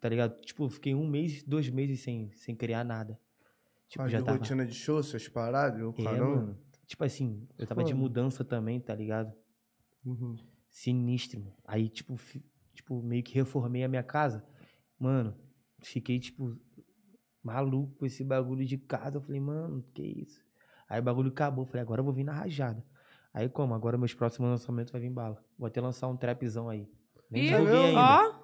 Tá ligado? Tipo, eu fiquei um mês, dois meses sem, sem criar nada. Tipo, Faz já tava... rotina de show, suas paradas, o É, caramba. mano. Tipo assim, eu tava de mudança também, tá ligado? Uhum. Sinistro, mano. Aí, tipo, fi- tipo, meio que reformei a minha casa. Mano, fiquei, tipo, maluco com esse bagulho de casa. Eu falei, mano, que isso? Aí o bagulho acabou. Eu falei, agora eu vou vir na rajada. Aí como? Agora meus próximos lançamentos vai vir bala. Vou até lançar um trapzão aí. Nem Ih, divulguei ainda. ó,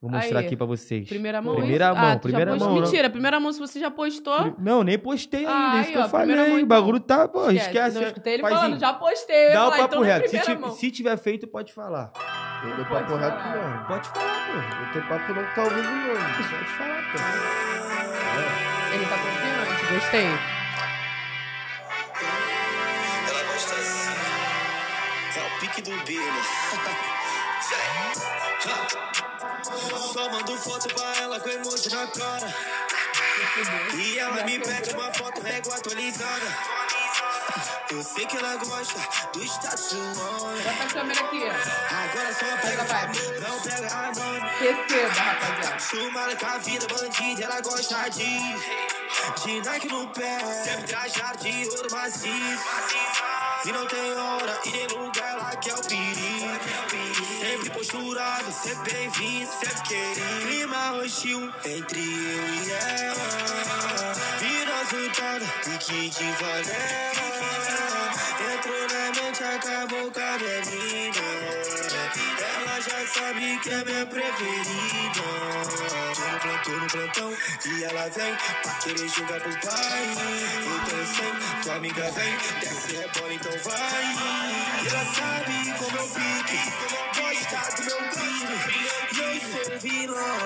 Vou mostrar aí. aqui pra vocês. primeira mão. Primeira isso? mão, ah, tu primeira já postou. mão, não. Mentira, primeira mão se você já postou. Não, nem postei ainda, Ah, isso aí, que eu ó, primeira falei. mão, O bagulho então. tá, pô, esquece. Não, eu escutei ele Paizinho, falando, já postei. Eu ia Dá o falar, papo então na reto. Se, primeira ti- mão. se tiver feito, pode falar. Eu dou Pode papo reto falar. mesmo. Pode falar, pô. Eu tenho papo não que tá vivo não. Pode falar, pô. Ele tá confiante, gostei. Ela gosta assim. É o pique do Billy. *laughs* Só mando foto pra ela com emoji na cara. E ela me pede uma foto régua atualizada. Eu sei que ela gosta do status. Bota a câmera aqui. Agora só pega vai. não pega a nome. Receba, rapaziada. Acostumada com a vida bandida, ela gosta de De Nike no pé, sempre trajado de ouro maciço E não tem hora e nem lugar, ela quer o perigo Posturado, sempre bem-vindo, sempre querido Clima hostil entre eu e ela nós lutando, pique de vanela Entrou na mente, acabou com a minha vida Ela já sabe que é minha preferida. No plantão, no plantão E ela vem pra querer jogar pro pai. Então eu sei, tua amiga vem Desce rebola, então vai. Ela sabe como eu pique Gosta do meu brilho E eu sou vilão.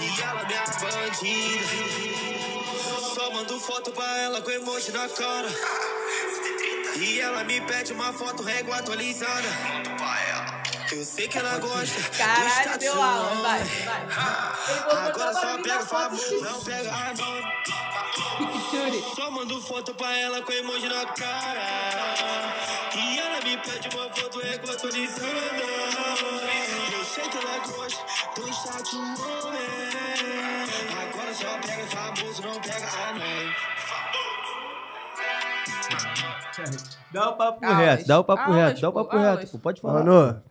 E ela minha bandida. Só mando foto pra ela com emoji na cara. E ela me pede uma foto régua atualizada. Eu sei que ela gosta. Caralho, deu aula, vai, vai. Botou Agora só pega foto famoso, não pega a mão. Só mando foto pra ela com emoji na cara. E ela me pede uma foto atualizada. Eu sei que ela gosta do status humano. Agora só pega famoso, não pega a mão. Dá o papo Aulas. reto, dá o papo Aulas, reto, dá o papo aulas. reto. pô, Pode falar. Mano.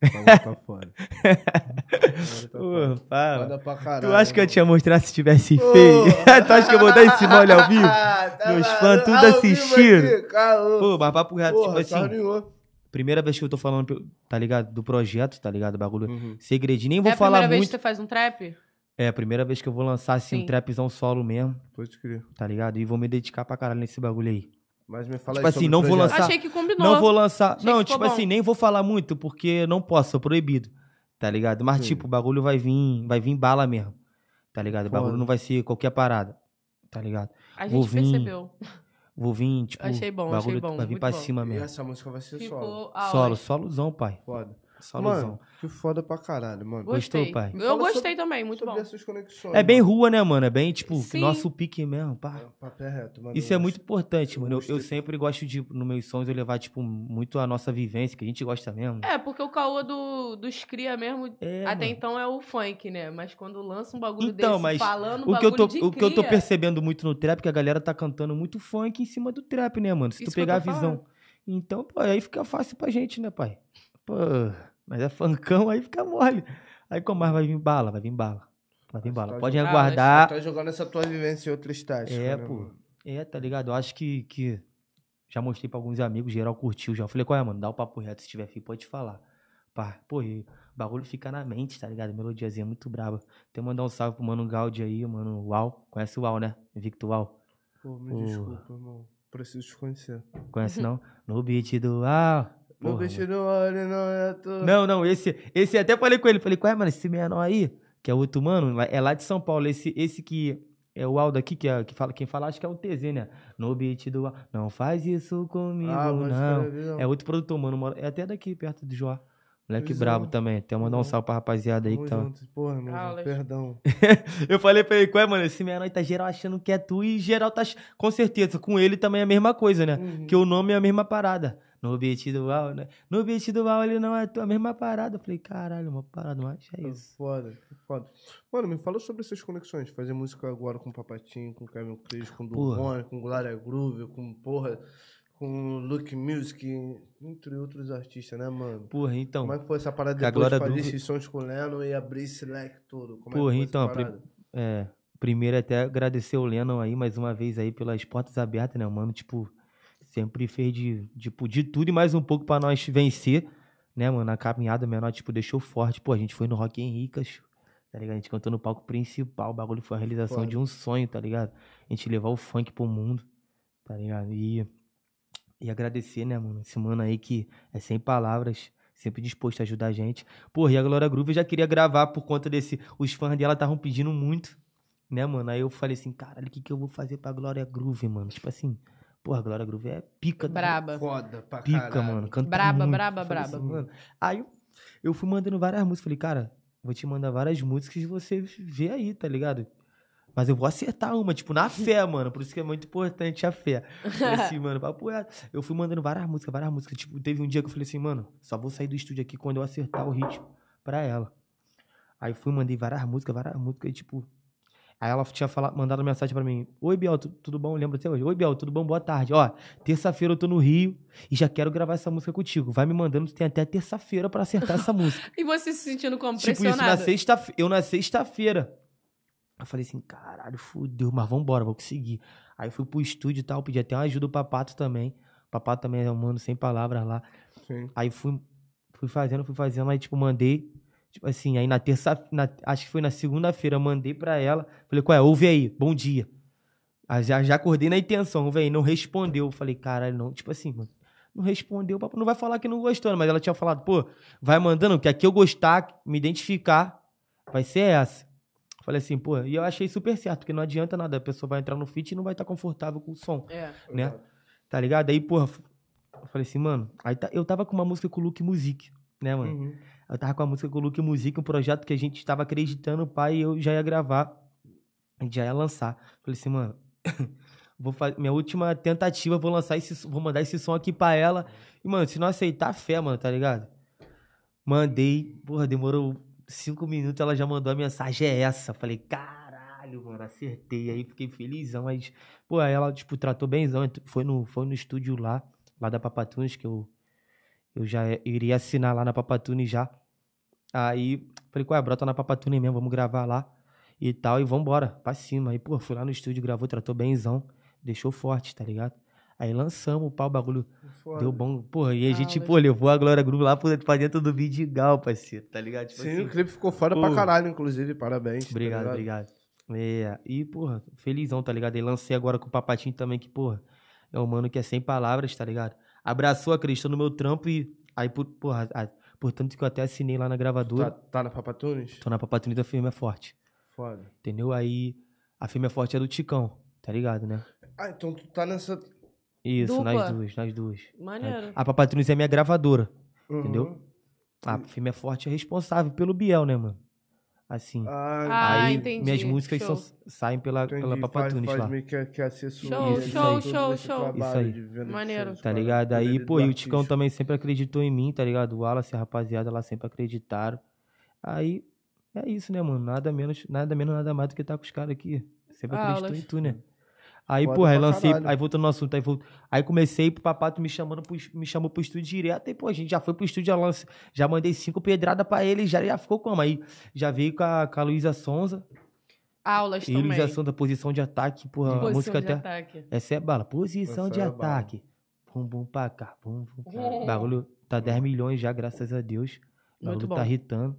Foda pra fora. *laughs* Foda pra caralho. Tu acha que eu tinha mostrado se tivesse Pô. feio? *laughs* tu acha que eu vou dar esse mole ao vivo? Ah, *laughs* tá Meus fãs tudo assistiram. caô. Pô, mas papo reto, Porra, tipo assim, primeira vez que eu tô falando, tá ligado? Do projeto, tá ligado? Bagulho Uhum. segredinho. Nem É vou a falar primeira vez muito. que você faz um trap? É a primeira vez que eu vou lançar assim Sim. um trapzão solo mesmo, Pode crer. tá ligado? E vou me dedicar pra caralho nesse bagulho aí. Mas me fala Tipo aí assim, não vou lançar- Achei que combinou. Não vou lançar. Achei não, tipo assim, bom. nem vou falar muito, porque não posso, é proibido. Tá ligado? Mas, Sim. tipo, o bagulho vai vir, vai vir bala mesmo. Tá ligado? O bagulho Foda. não vai ser qualquer parada. Tá ligado? A Vou gente vir, percebeu. Vou vir, tipo. Achei bom, bagulho achei bom, vai vir pra bom. cima E mesmo. essa música vai ser solo. Ficou Solo, hora. solozão, pai. Foda. Mano, que foda pra caralho, mano. Gostou, Gostei. pai? Eu Fala gostei sobre- também, muito sobre bom. essas conexões. É bem mano. rua, né, mano? É bem, tipo, Sim. nosso pique mesmo, pá. Papo é reto, mano. Isso Eu é muito importante, eu mano. Eu, eu sempre gosto de, nos meus sons, eu levar, tipo, muito a nossa vivência, que a gente gosta mesmo. É, porque o caô do, dos cria mesmo, É, até mano. então é o funk, né? Mas quando lança um bagulho Então, desse mas falando O que, eu tô, o que eu tô cria, percebendo muito no trap é que a galera tá cantando muito funk em cima do trap, né, mano? Se Isso tu pegar a visão. Então, pô, aí fica fácil pra gente, né, pai? Pô, mas é funkão, aí fica mole. Aí como mais vai vir bala, vai vir bala. Vai vir bala. tá Pode jogando- aguardar. Tá jogando essa tua vivência em outra estática. É, né, pô. mano? É, tá ligado? Eu acho que, que já mostrei pra alguns amigos, geral curtiu já. Eu falei, qual é, mano? Dá o papo reto, se tiver fim, pode falar. Pá, pô, e o bagulho fica na mente, tá ligado? Melodiazinha muito braba. Tem que mandar um salve pro Mano Gaudi aí, mano. Uau. Conhece o Uau, né? Victor Uau. Pô, me Pô. desculpa, irmão. Preciso te conhecer. Conhece não? No beat do Uau. Meu Porra, bicho do olho não é tu. mano. Não, não, esse, esse até falei com ele. Falei, qual é, mano? Esse menor aí, que é outro mano, é lá de São Paulo. Esse, esse que é o Aldo aqui, que, é, que fala, quem fala acho que é o TZ, né? No beat do. Não faz isso comigo, Ah, não. viu? É outro produtor, mano. mora- É até daqui, perto do Joá. Moleque Visão. brabo também. Até mandar um salve pra rapaziada aí que tá. junto. Porra, irmão. Aulas. Perdão. *laughs* Eu falei pra ele, qual é, mano? Esse menor tá geral achando que é tu e geral tá. Com certeza, com ele também é a mesma coisa, né? Uhum. Que o nome é a mesma parada. No beat do Val, né? No beat do Val ele não é a mesma parada. Eu falei, caralho, uma parada, mas é Tá isso. Foda, que foda. Mano, me fala sobre essas conexões. Fazer música agora com o Papatinho, com o Kevin Cris, com o Porra. Dugone, com Glória Groove, com porra, com Luke Music, entre outros artistas, né, mano? Porra, então. Como é que foi essa parada depois de Glória fazer Groove- esses sons com o Leno e abrir esse leque todo? Como Porra, é que foi então, prim-? É, primeiro até agradecer o Lennon aí mais uma vez aí pelas portas abertas, né, mano? Tipo, sempre fez de, tipo, de tudo e mais um pouco pra nós vencer, né, mano? A caminhada menor, tipo, deixou forte. Pô, a gente foi no Rock em Ricas, tá ligado? A gente cantou no palco principal, o bagulho foi a realização Foda. de um sonho, tá ligado? A gente levar o funk pro mundo, tá ligado? E, e agradecer, né, mano? Esse mano aí que é sem palavras, sempre disposto a ajudar a gente. Porra, e a Glória Groove eu já queria gravar por conta desse. Os fãs dela estavam pedindo muito, né, mano? Aí eu falei assim, caralho, o que, que eu vou fazer pra Glória Groove, mano? Tipo assim, porra, a Glória Groove é pica. da- Braba. Foda pra Pica, caralho. mano. Canta Braba, muito. braba, falei braba. assim, mano. Aí eu, fui mandando várias músicas. Falei, cara, vou te mandar várias músicas e você vê aí, tá ligado? Mas eu vou acertar uma, tipo, na fé, *laughs* mano. Por isso que é muito importante a fé. Falei assim, *laughs* mano, papo reto. Eu fui mandando várias músicas, várias músicas. Tipo, teve um dia que eu falei assim, mano, só vou sair do estúdio aqui quando eu acertar o ritmo pra ela. Aí fui, mandei várias músicas, várias músicas, e tipo. Aí ela tinha falado, mandado mensagem pra mim. Oi, Biel, tu- tudo bom? Lembra até hoje? Oi, Biel, tudo bom? Boa tarde. Ó, terça-feira eu tô no Rio e já quero gravar essa música contigo. Vai me mandando, tem até terça-feira pra acertar essa música. *laughs* E você se sentindo como tipo isso, pressionado. na sexta eu na sexta-feira. Eu falei assim, caralho, fudeu, mas vambora, vou conseguir. Aí fui pro estúdio e tal, pedi até uma ajuda do Papato também. O Papato também é um mano sem palavras lá. Sim. Aí fui, fui fazendo, fui fazendo, aí tipo, mandei. Tipo assim, aí na terça, na- acho que foi na segunda-feira, mandei pra ela. Falei, qual é? Ouve aí, bom dia. Aí já, já acordei na intenção, ouve aí, não respondeu. Eu Falei, caralho, não. Tipo assim, mano, não respondeu, papo não vai falar que não gostou, né? mas ela tinha falado, pô, vai mandando, que aqui eu gostar, me identificar, vai ser essa. Falei assim, pô, e eu achei super certo, porque não adianta nada, a pessoa vai entrar no feat e não vai estar confortável com o som É. né? Tá ligado? Aí, porra, eu falei assim, mano. Aí tá- eu tava com uma música com o Luke Music, né, mano? Uhum. Eu tava com a música com o Luke Music, um projeto que a gente tava acreditando, pai, e eu já ia gravar. A gente já ia lançar. Falei assim, mano. *coughs* vou fa- minha última tentativa, vou lançar esse, vou mandar esse som aqui pra ela. E, mano, se não aceitar, fé, mano, tá ligado? Mandei, porra, demorou cinco minutos, ela já mandou a mensagem, é essa. Falei, caralho, mano, acertei. Aí fiquei felizão. Mas, pô, aí ela, tipo, tratou bemzão. Foi no, foi no estúdio lá, lá da Papatunes, que eu, eu já iria assinar lá na Papatune já. Aí, falei, qual é, brota na Papatune mesmo, vamos gravar lá e tal, e vambora, pra cima. Aí, pô, fui lá no estúdio, gravou, tratou bemzão, deixou forte, tá ligado? Aí lançamos o pau, o bagulho Foda. deu bom. Porra, e a gente, Aulas. pô, levou a Glória Groove lá pra dentro do Vidigal, parceiro, tá ligado? Tipo Sim, assim, o clipe ficou foda pra caralho, inclusive. Parabéns. tá Obrigado, ligado? obrigado. É, e, porra, felizão, tá ligado? E lancei agora com o Papatinho também, que, porra, É um mano que é sem palavras, tá ligado? Abraçou, acreditou no meu trampo e. Aí, por, porra, a- portanto que eu até assinei lá na Tá, gravadora. tá na Papatunes? Tô na Papatunida da Firme é Forte. Foda. Entendeu? Aí a Firme é Forte é do Ticão, tá ligado, né? Ah, então tu tá nessa. Isso, Dupla. nas duas, nas duas. Maneiro. A Papatunida é minha gravadora. Entendeu? Uhum. A Firme é Forte é responsável pelo Biel, né, mano? Assim. Ah, Ah, aí entendi. minhas músicas Show. são- saem pela, entendi. pela Papatunes faz lá. meio que, que assessoria. Show, de show, show, esse show. trabalho Isso aí. Maneiro. Tá ligado? Aí, pô, e o. Ticão também sempre acreditou em mim, tá ligado? O Wallace, a rapaziada lá sempre acreditaram. Aí, é isso, né, mano? Nada menos, nada menos, nada mais do que tá com os caras aqui. Sempre acreditou Aulas. em tu, né? Aí, Foda porra, aí lancei, caralho. aí voltando no assunto, aí, vol- aí comecei pro papato me chamando pro, me chamou pro estúdio direto, aí, pô, a gente já foi pro estúdio, já, lance, já mandei cinco pedradas pra ele, já, já ficou como? Aí já veio com a, com a Luísa Sonza, Aulas e também. Luísa Sonza, posição de ataque, porra, a Posição música de até... ataque. Essa é bala. Posição Essa de é bala. ataque. Bum, bum pra cá. Bum, bum *laughs* pra cá. Bagulho tá 10 milhões já, graças a Deus. Muito Bagulho bom. tá hitando.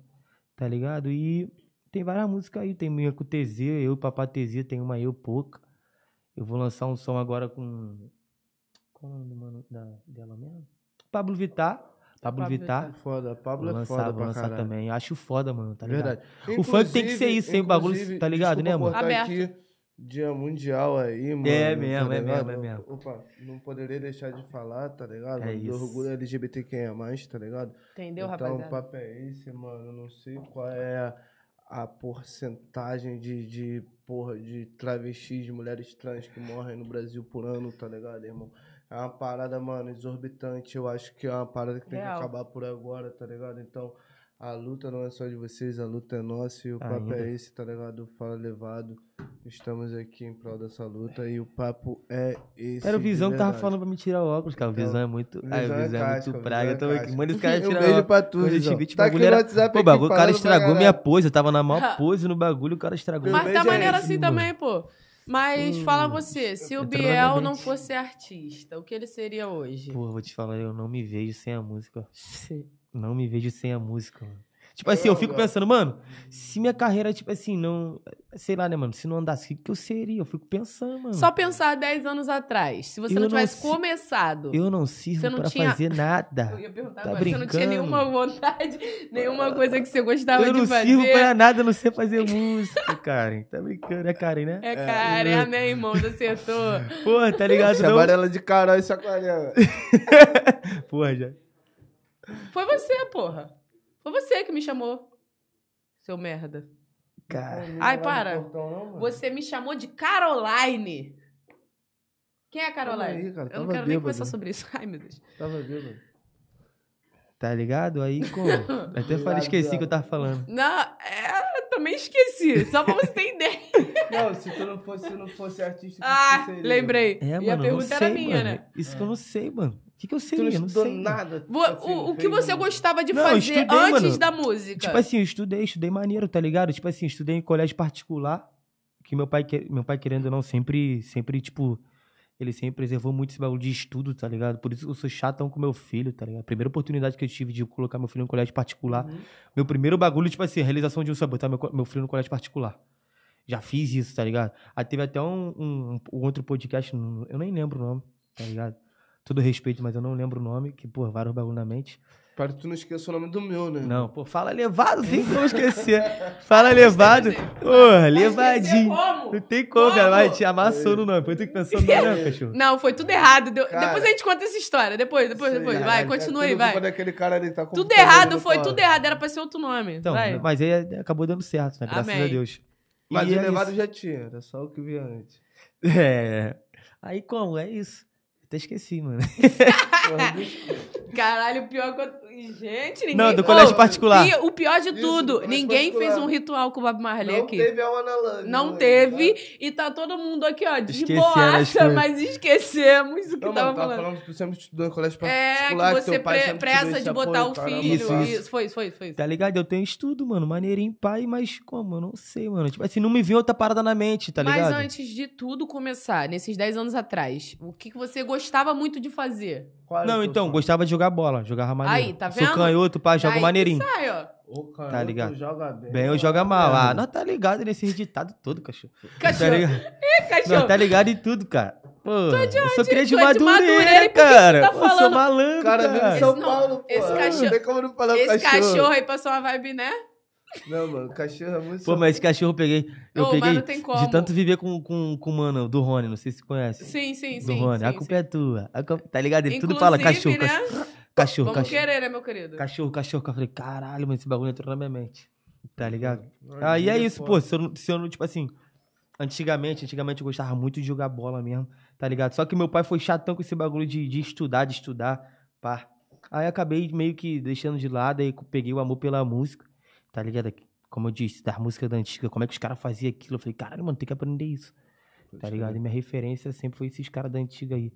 Tá ligado? E tem várias músicas aí. Tem minha com o TZ, eu e o Papá TZ, tem uma eu pouca. Eu vou lançar um som agora com. Qual é o nome mano da, dela mesmo? Pablo Vittar. Pablo, Pablo Vittar. Vittar. Foda, Pablo Vou é lançar, foda vou pra lançar caralho. também. Acho foda, mano, tá ligado? Verdade. O funk tem que ser isso, sem bagulho, inclusive, tá ligado, né, mano? Aberto. aqui, Dia mundial aí, mano. É tá mesmo, é ligado? mesmo, é mesmo. Opa, não poderia deixar de falar, tá ligado? É Do orgulho LGBTQIA+, tá ligado? Entendeu, então, rapaziada? o papo é esse, mano. Eu não sei qual é a, a porcentagem de, de, porra, de travestis, de mulheres trans que morrem no Brasil por ano, tá ligado, irmão? É uma parada, mano, exorbitante. Eu acho que é uma parada que tem Real. que acabar por agora, tá ligado? Então, a luta não é só de vocês, a luta é nossa e o papo Ainda. é esse, tá ligado? Fala levado. Estamos aqui em prol dessa luta e o papo é esse. Era o Visão que tava falando pra me tirar o óculos, cara. O Então, Visão é muito. Visão Ai, o é Visão é casca, muito praga. é casca. Manda esse *laughs* cara Um tirar beijo o pra tu, Visão. vi, tipo, Tá no era- WhatsApp Pô, bagulho, o cara estragou minha pose. Eu tava na maior *laughs* pose no bagulho, o cara estragou. Mas Meu tá é maneiro assim mano. também, pô. Mas Hum, fala você, se o Biel não fosse artista, o que ele seria hoje? Pô, vou te falar, eu não me vejo sem a música. Sim. Não me vejo sem a música, mano. Tipo assim, eu fico pensando, mano, se minha carreira, tipo assim, não. Sei lá, né, mano? Se não andasse, o que, que eu seria? Eu fico pensando, mano. Só pensar 10 anos atrás, se você Eu não não tivesse se- começado. Eu não sirvo Você não pra tinha- fazer nada. Eu ia perguntar Tá agora, você não tinha brincando? nenhuma vontade, nenhuma coisa que você gostava Eu de não fazer. sirvo pra nada, eu não sei fazer música, Karen. Tá brincando, é Karen, né? É, cara, é, né, irmão? Você acertou. Porra, tá ligado? Não? Chamaram ela de Carol e Saquarela. *laughs* Porra, já. Foi você, porra. Foi você que me chamou. Seu merda. Cara. Ai, para. Você me chamou de Caroline. Quem é a Caroline? aí, cara, Eu não quero nem bêbado. conversar sobre isso. *laughs* Ai, meu Deus. Tava bêbado. Tá ligado? Aí, como? *laughs* Até falei, esqueci o que eu tava falando. Não, é, também esqueci. Só pra você ter ideia. *laughs* Não, se tu não fosse, se não fosse artista, Ah, seria? lembrei. É, e mano, a pergunta sei, era minha, mano. né? Isso que eu não sei, mano. O que, que eu Tu não não sei. mano. nada. Vo- tipo assim, o, o que você um- gostava de Não, fazer estudei, antes mano. da música? Tipo assim, eu estudei, estudei maneiro, tá ligado? Tipo assim, estudei em colégio particular, que meu pai, meu pai querendo ou não, sempre, sempre, tipo, ele sempre preservou muito esse bagulho de estudo, tá ligado? Por isso que eu sou chatão com meu filho, tá ligado? A primeira oportunidade que eu tive de colocar meu filho em colégio particular, Uhum. meu primeiro bagulho, tipo assim, a realização de um sonho, botar meu, meu filho no colégio particular. Já fiz isso, tá ligado? Aí teve até um, um- um outro podcast, eu nem lembro o nome, tá ligado? Todo respeito, mas eu não lembro o nome, que, pô, vários bagulho na mente. Para que tu não esqueça o nome do meu, né? Não, pô, fala levado, tem como esquecer. Fala levado. Porra, levadinho. como? Não tem como, cara. Como? Vai, te amassou no nome. Foi tu que pensou no nome, não, *laughs* cachorro. Não, foi tudo errado. Deu- Cara, depois a gente conta essa história. Depois, depois, depois. Vai, caralho, continua é aí, vai. culpa daquele cara ali que tá com Tudo errado, foi tudo errado. Era pra ser outro nome. Então, vai. mas aí acabou dando certo, né? Graças Amém. a Deus. Mas E o é levado isso. já tinha, era só o que vinha antes. É. Aí como? É isso. Até esqueci, mano. *laughs* Caralho, o pior que eu... Gente, ninguém... Não, do colégio Ô, particular. pi- O pior de Isso, tudo, ninguém particular. fez um ritual com o Bob Marley não aqui. teve a Ana Love. Não né? teve, e tá todo mundo aqui, ó, de boaça, coisas. mas esquecemos o que Não, tava mano, tava falando. falando que tu sempre estudou em colégio É, particular. que você pre- pressa de botar apoio, o caramba. filho. Isso, isso. Foi, foi, foi. Tá ligado? Eu tenho estudo, mano. Maneirinho pai, mas como? Eu não sei, mano. Tipo assim, não me viu outra parada na mente, tá ligado? Mas antes de tudo começar, nesses 10 anos atrás, o que, que você gostava muito de fazer? Qual Não, então, sonho? gostava de jogar bola. Jogava maneiro. Aí, tá Sou vendo? canhoto, pai, jogo maneirinho. Sai, ó. Ô, cara, Tá ligado? joga bem. Bem, eu jogo mal. Ah, nós tá ligado nesse ditado todo, cachorro. Tá Cachorro. ligado? *laughs* Ih, cachorro. Nós tá ligado em tudo, cara. Pô, eu sou cria de é de Madureira, cara. tá Pô, sou falando? malandro, Cara, cara. em São Esse não- Paulo, pô. esse cachorro- Não tem como não falar Esse cachorro. cachorro aí passou uma vibe, né? Não, mano, cachorro é muito Pô, mas esse cachorro eu peguei. Eu Ô, mas peguei não tem como. de tanto viver com, com, com o mano do Rony, não sei se você conhece. Sim, sim, do sim. Rony. sim, a culpa sim. é tua. A culpa- Tá ligado? Ele tudo Inclusive, fala cachorro, né? cachorro. Cachorro, Vamos cachorro. querer, né, meu querido? Cachorro, cachorro. Eu falei, caralho, mas esse bagulho entrou na minha mente. Tá ligado? Aí é vida isso, pô. Se eu, não- se eu não, tipo assim. Antigamente, antigamente eu gostava muito de jogar bola mesmo, tá ligado? Só que meu pai foi chatão com esse bagulho de, de estudar, de estudar, pá. Aí acabei meio que deixando de lado, aí peguei o amor pela música, tá ligado? Como eu disse, das músicas da antiga, como é que os caras faziam aquilo? Eu falei, caralho, mano, tem que aprender isso, tá ligado? E minha referência sempre foi esses caras da antiga aí.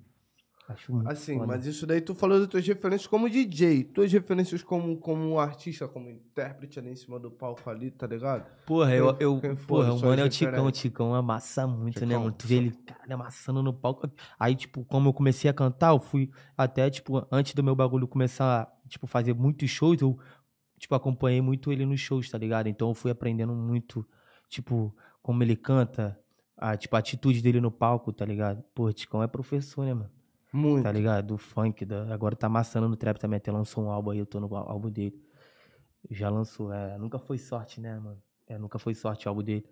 Acho muito Assim, foda. mas isso daí tu falou das tuas referências como DJ. Tuas referências como, como artista, como intérprete ali em cima do palco ali, tá ligado? Porra, eu, eu, quem porra, o mano é o Ticão, o? Ticão amassa muito, né, Ticão, mano? Tu vê ele, cara, amassando no palco. Aí, tipo, como eu comecei a cantar, eu fui até, tipo, antes do meu bagulho começar, tipo, fazer muitos shows, eu, tipo, acompanhei muito ele nos shows, tá ligado? Então eu fui aprendendo muito, tipo, como ele canta, a, tipo, a atitude dele no palco, tá ligado? Pô, Ticão é professor, né, mano? Muito. Tá ligado? Do funk, da... agora tá amassando no trap também, até lançou um álbum aí, eu tô no ál- álbum dele. Já lançou, é, nunca foi sorte, né, mano? É, nunca foi sorte o álbum dele.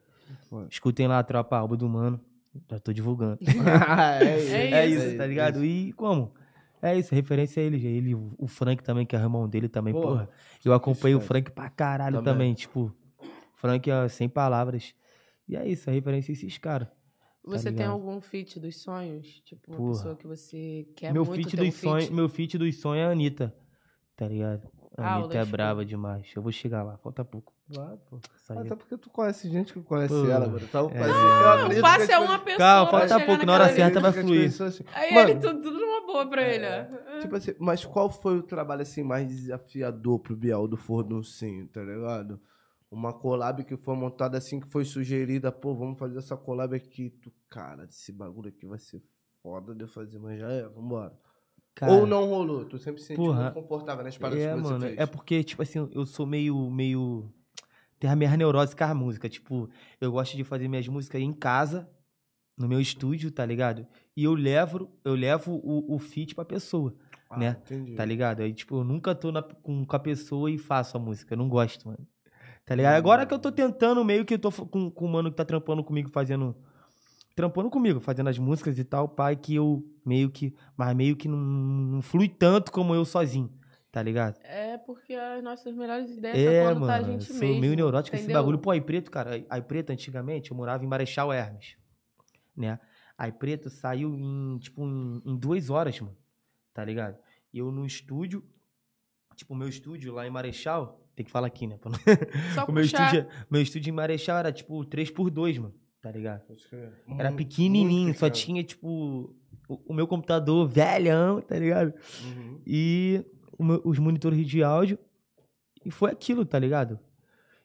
Foi. Escutem lá, tropa, álbum do mano. Já tô divulgando. *laughs* é isso, *laughs* É é isso, tá ligado? E como? É isso, referência a ele, ele, o Frank também, que é o irmão dele também, Porra, porra. Eu acompanhei o. Frank pra caralho Também. também, tipo, Frank é sem palavras. E é isso, a referência a esses caras. Você tem ligado? algum feat dos sonhos? Tipo, uma Porra. pessoa que você quer meu muito feat ter um dos sonhos, feat? meu feat dos sonhos é a Anitta. Tá ligado? A Ah, Anitta é das brava demais. Eu vou chegar lá, falta pouco. Vai, pô. Até porque tu conhece gente que conhece Pô, ela, mano. Tá, um é. Não, o passe é uma pessoa. Calma, falta pouco, na hora certa vai fluir. assim- Aí Mano, ele tudo, boa pra ele, ó. Tipo assim, mas qual foi o trabalho assim mais desafiador pro Biel do Fornocinho, tá ligado? Uma collab que foi montada assim, que foi sugerida, pô, vamos fazer essa collab aqui. Tu, cara, esse bagulho aqui vai ser foda de eu fazer, mas já é, vambora. Cara, Ou não rolou, tu sempre se sentiu porra, muito confortável nas paradas É, que você mano, fez. é porque, tipo assim, eu sou meio, meio... Tem a minha neurose com a música, tipo, eu gosto de fazer minhas músicas em casa, no meu estúdio, tá ligado? E eu levo, eu levo o, o feat pra pessoa, Ah, né? Entendi. tá ligado? Aí, tipo, eu nunca tô na- com, com a pessoa e faço a música, eu não gosto, mano. Tá ligado? Agora que eu tô tentando, meio que eu tô com, com o mano que tá trampando comigo, fazendo... Trampando comigo, fazendo as músicas e tal, pai, que eu meio que... Mas meio que não, não flui tanto como eu sozinho, tá ligado? É porque as nossas melhores ideias É, são quando tá a mano, gente sou mesmo. meio neurótico esse entendeu? bagulho. Pô, Ai Preto, cara, Ai Preto, antigamente, eu morava em Marechal Hermes, né? Ai Preto saiu em, tipo, em, em duas horas, mano, tá ligado? E eu no estúdio, tipo, o meu estúdio lá em Marechal, tem que falar aqui, né? Só *laughs* o meu puxar. estúdio, meu estúdio em Marechal era, tipo, 3x2, mano, tá ligado? Era Muito, pequenininho, muito só tinha, tipo, o, o meu computador velhão, tá ligado? Uhum. e o meu- os monitores de áudio. E foi aquilo, tá ligado?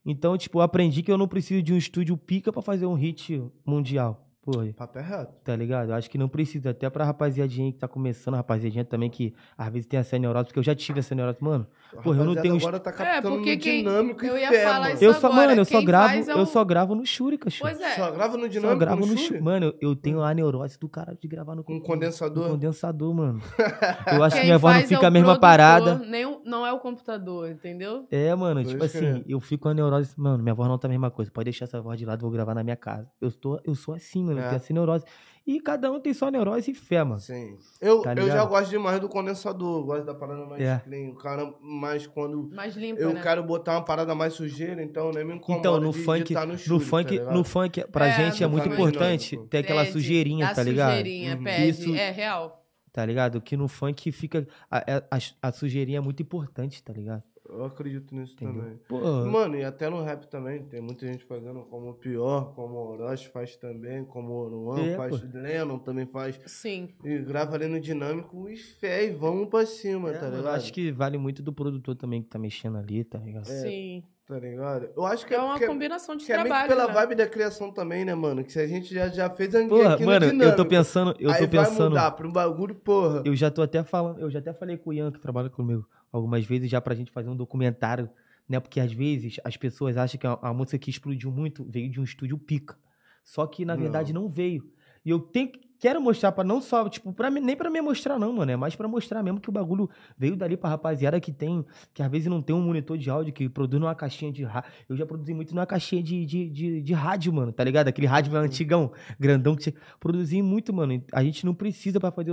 Então, tipo, eu aprendi que eu não preciso de um estúdio pica pra fazer um hit mundial. Pô, Papo é reto. tá ligado? Eu acho que não precisa. Até pra rapaziadinha que tá começando, rapaziadinha também que às vezes tem essa neurose, porque eu já tive essa neurose. Mano, Porra, eu não tenho agora tá captando porque no quem- dinâmico eu e ia falar mano. isso eu só, agora, mano, eu só gravo, é eu o- só gravo no Shuri, cachorro. Pois é. Só grava no Só dinâmico gravo no no? Shuri. Mano, eu, eu tenho a neurose do cara de gravar no no condensador? condensador, mano. *laughs* Eu acho que Quem minha voz não é fica o a mesma produtor, parada. Nem o- não é o computador, entendeu? É, mano, Pode tipo assim, crer. eu fico com a neurose. Mano, minha voz não tá a mesma coisa. Pode deixar essa voz de lado, vou gravar na minha casa. Eu, tô, eu sou assim, mano, eu É. tenho essa neurose. E cada um tem sua neurose e fé, mano. Sim. Eu, Tá eu já gosto demais do condensador. Gosto da parada mais É. clean. O cara, mais quando Mais limpa, eu né? quero botar uma parada mais sujeira, então nem me incomoda Então, no de, funk, de tá no, no Shure, funk, tá no funk, pra É, gente é muito importante ter aquela Pede, sujeirinha, dá tá ligado? sujeirinha, Uhum. pede. Isso- É real. Tá ligado? Que no funk fica. A, a, a sujeirinha é muito importante, tá ligado? Eu acredito nisso Entendeu? também. Pô, Mano, e até no rap também, tem muita gente fazendo como o Pior, como o Orochi faz também, como o Oruan É, faz, pô. Lennon também faz. Sim. E grava ali no dinâmico e fé e vamos pra cima, é, tá ligado? acho que vale muito do produtor também que tá mexendo ali, tá ligado? Sim. Tá ligado? Eu acho que É uma porque- combinação de que é meio que trabalho, pela né? vibe da criação também, né, mano? Que se a gente já, já fez aqui Porra, aqui no mano, eu tô dinâmico, pensando, eu aí tô vai pensando. mudar pra um bagulho, porra. Eu já tô até falando, eu já até falei com o Ian, que trabalha comigo algumas vezes, já pra gente fazer um documentário, né? Porque às vezes as pessoas acham que a, a música que explodiu muito veio de um estúdio pica. Só que, na Não. verdade, não veio. E eu tenho que. Quero mostrar pra não só, tipo, pra, mim- nem pra me mostrar não, mano, é mais pra mostrar mesmo que o bagulho veio dali pra rapaziada que tem, que às vezes não tem um monitor de áudio, que produz numa caixinha de rádio. Eu já produzi muito numa caixinha de, de, de, de rádio, mano, tá ligado? Aquele rádio antigão, grandão que tinha. Produzi muito, mano. A gente não precisa pra fazer,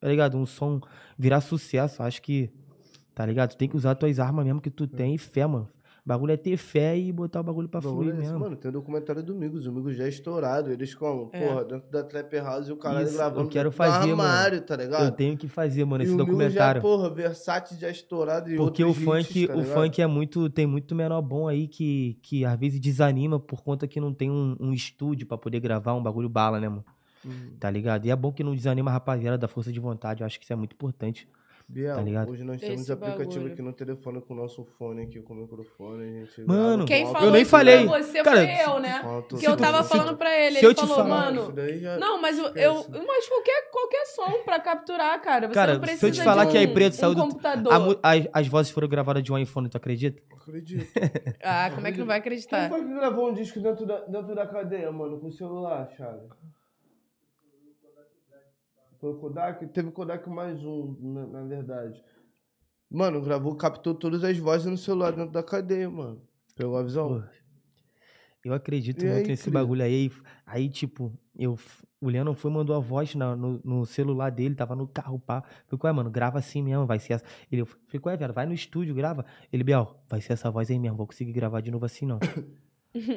tá ligado? Um som virar sucesso. Acho que, tá ligado? Tu tem que usar tuas armas mesmo que tu tem e fé, mano. O bagulho é ter fé e botar o bagulho pra bagulho fluir é esse, mesmo. Mano, tem o documentário do Migos. O Migos já é estourado. Eles como, É. porra, dentro da Trap House e o caralho Isso, eu gravando quero dentro fazer, do mano. armário, tá ligado? Eu tenho que fazer, mano, e esse documentário. já, porra, Versace já estourado e Porque o funk, hits, tá o funk é muito, tem muito menor bom aí que, que às vezes desanima por conta que não tem um, um estúdio pra poder gravar um bagulho bala, né, mano? Hum. Tá ligado? E é bom que não desanima a rapaziada da força de vontade. Eu acho que isso é muito importante. Biel, Tá ligado? hoje nós temos Esse aplicativo bagulho. aqui no telefone com o nosso fone aqui, com o microfone, a gente Mano, Quem falou nem isso falei. pra você Cara, foi eu, né? Que eu tava se falando pra ele. se ele eu te falou, falar- mano. já- Não, mas eu, eu mas qualquer, qualquer som pra capturar, cara. Você Cara, não se eu precisa te falar de que a um, Ipreto um saiu do- computador. A as, as vozes foram gravadas de um iPhone, tu acredita? Acredito. Ah, como é que não vai Quem acreditar? foi que gravou um disco dentro da, dentro da cadeia, mano, com o celular, Thiago? Foi o Kodak? Teve Kodak mais um, na, na verdade. Mano, gravou, captou todas as vozes no celular dentro da cadeia, mano. Pegou a visão? Pô, Eu acredito E muito aí, nesse cria? bagulho aí. Aí, aí, tipo, eu, o Leandro foi mandou a voz na- no, no celular dele, tava no carro, pá. Falei, ué, mano, grava assim mesmo, vai ser essa. Ele, eu falei, ué, velho, vai no estúdio, grava. Ele, Biel, vai ser essa voz aí mesmo, vou conseguir gravar de novo assim não. *coughs*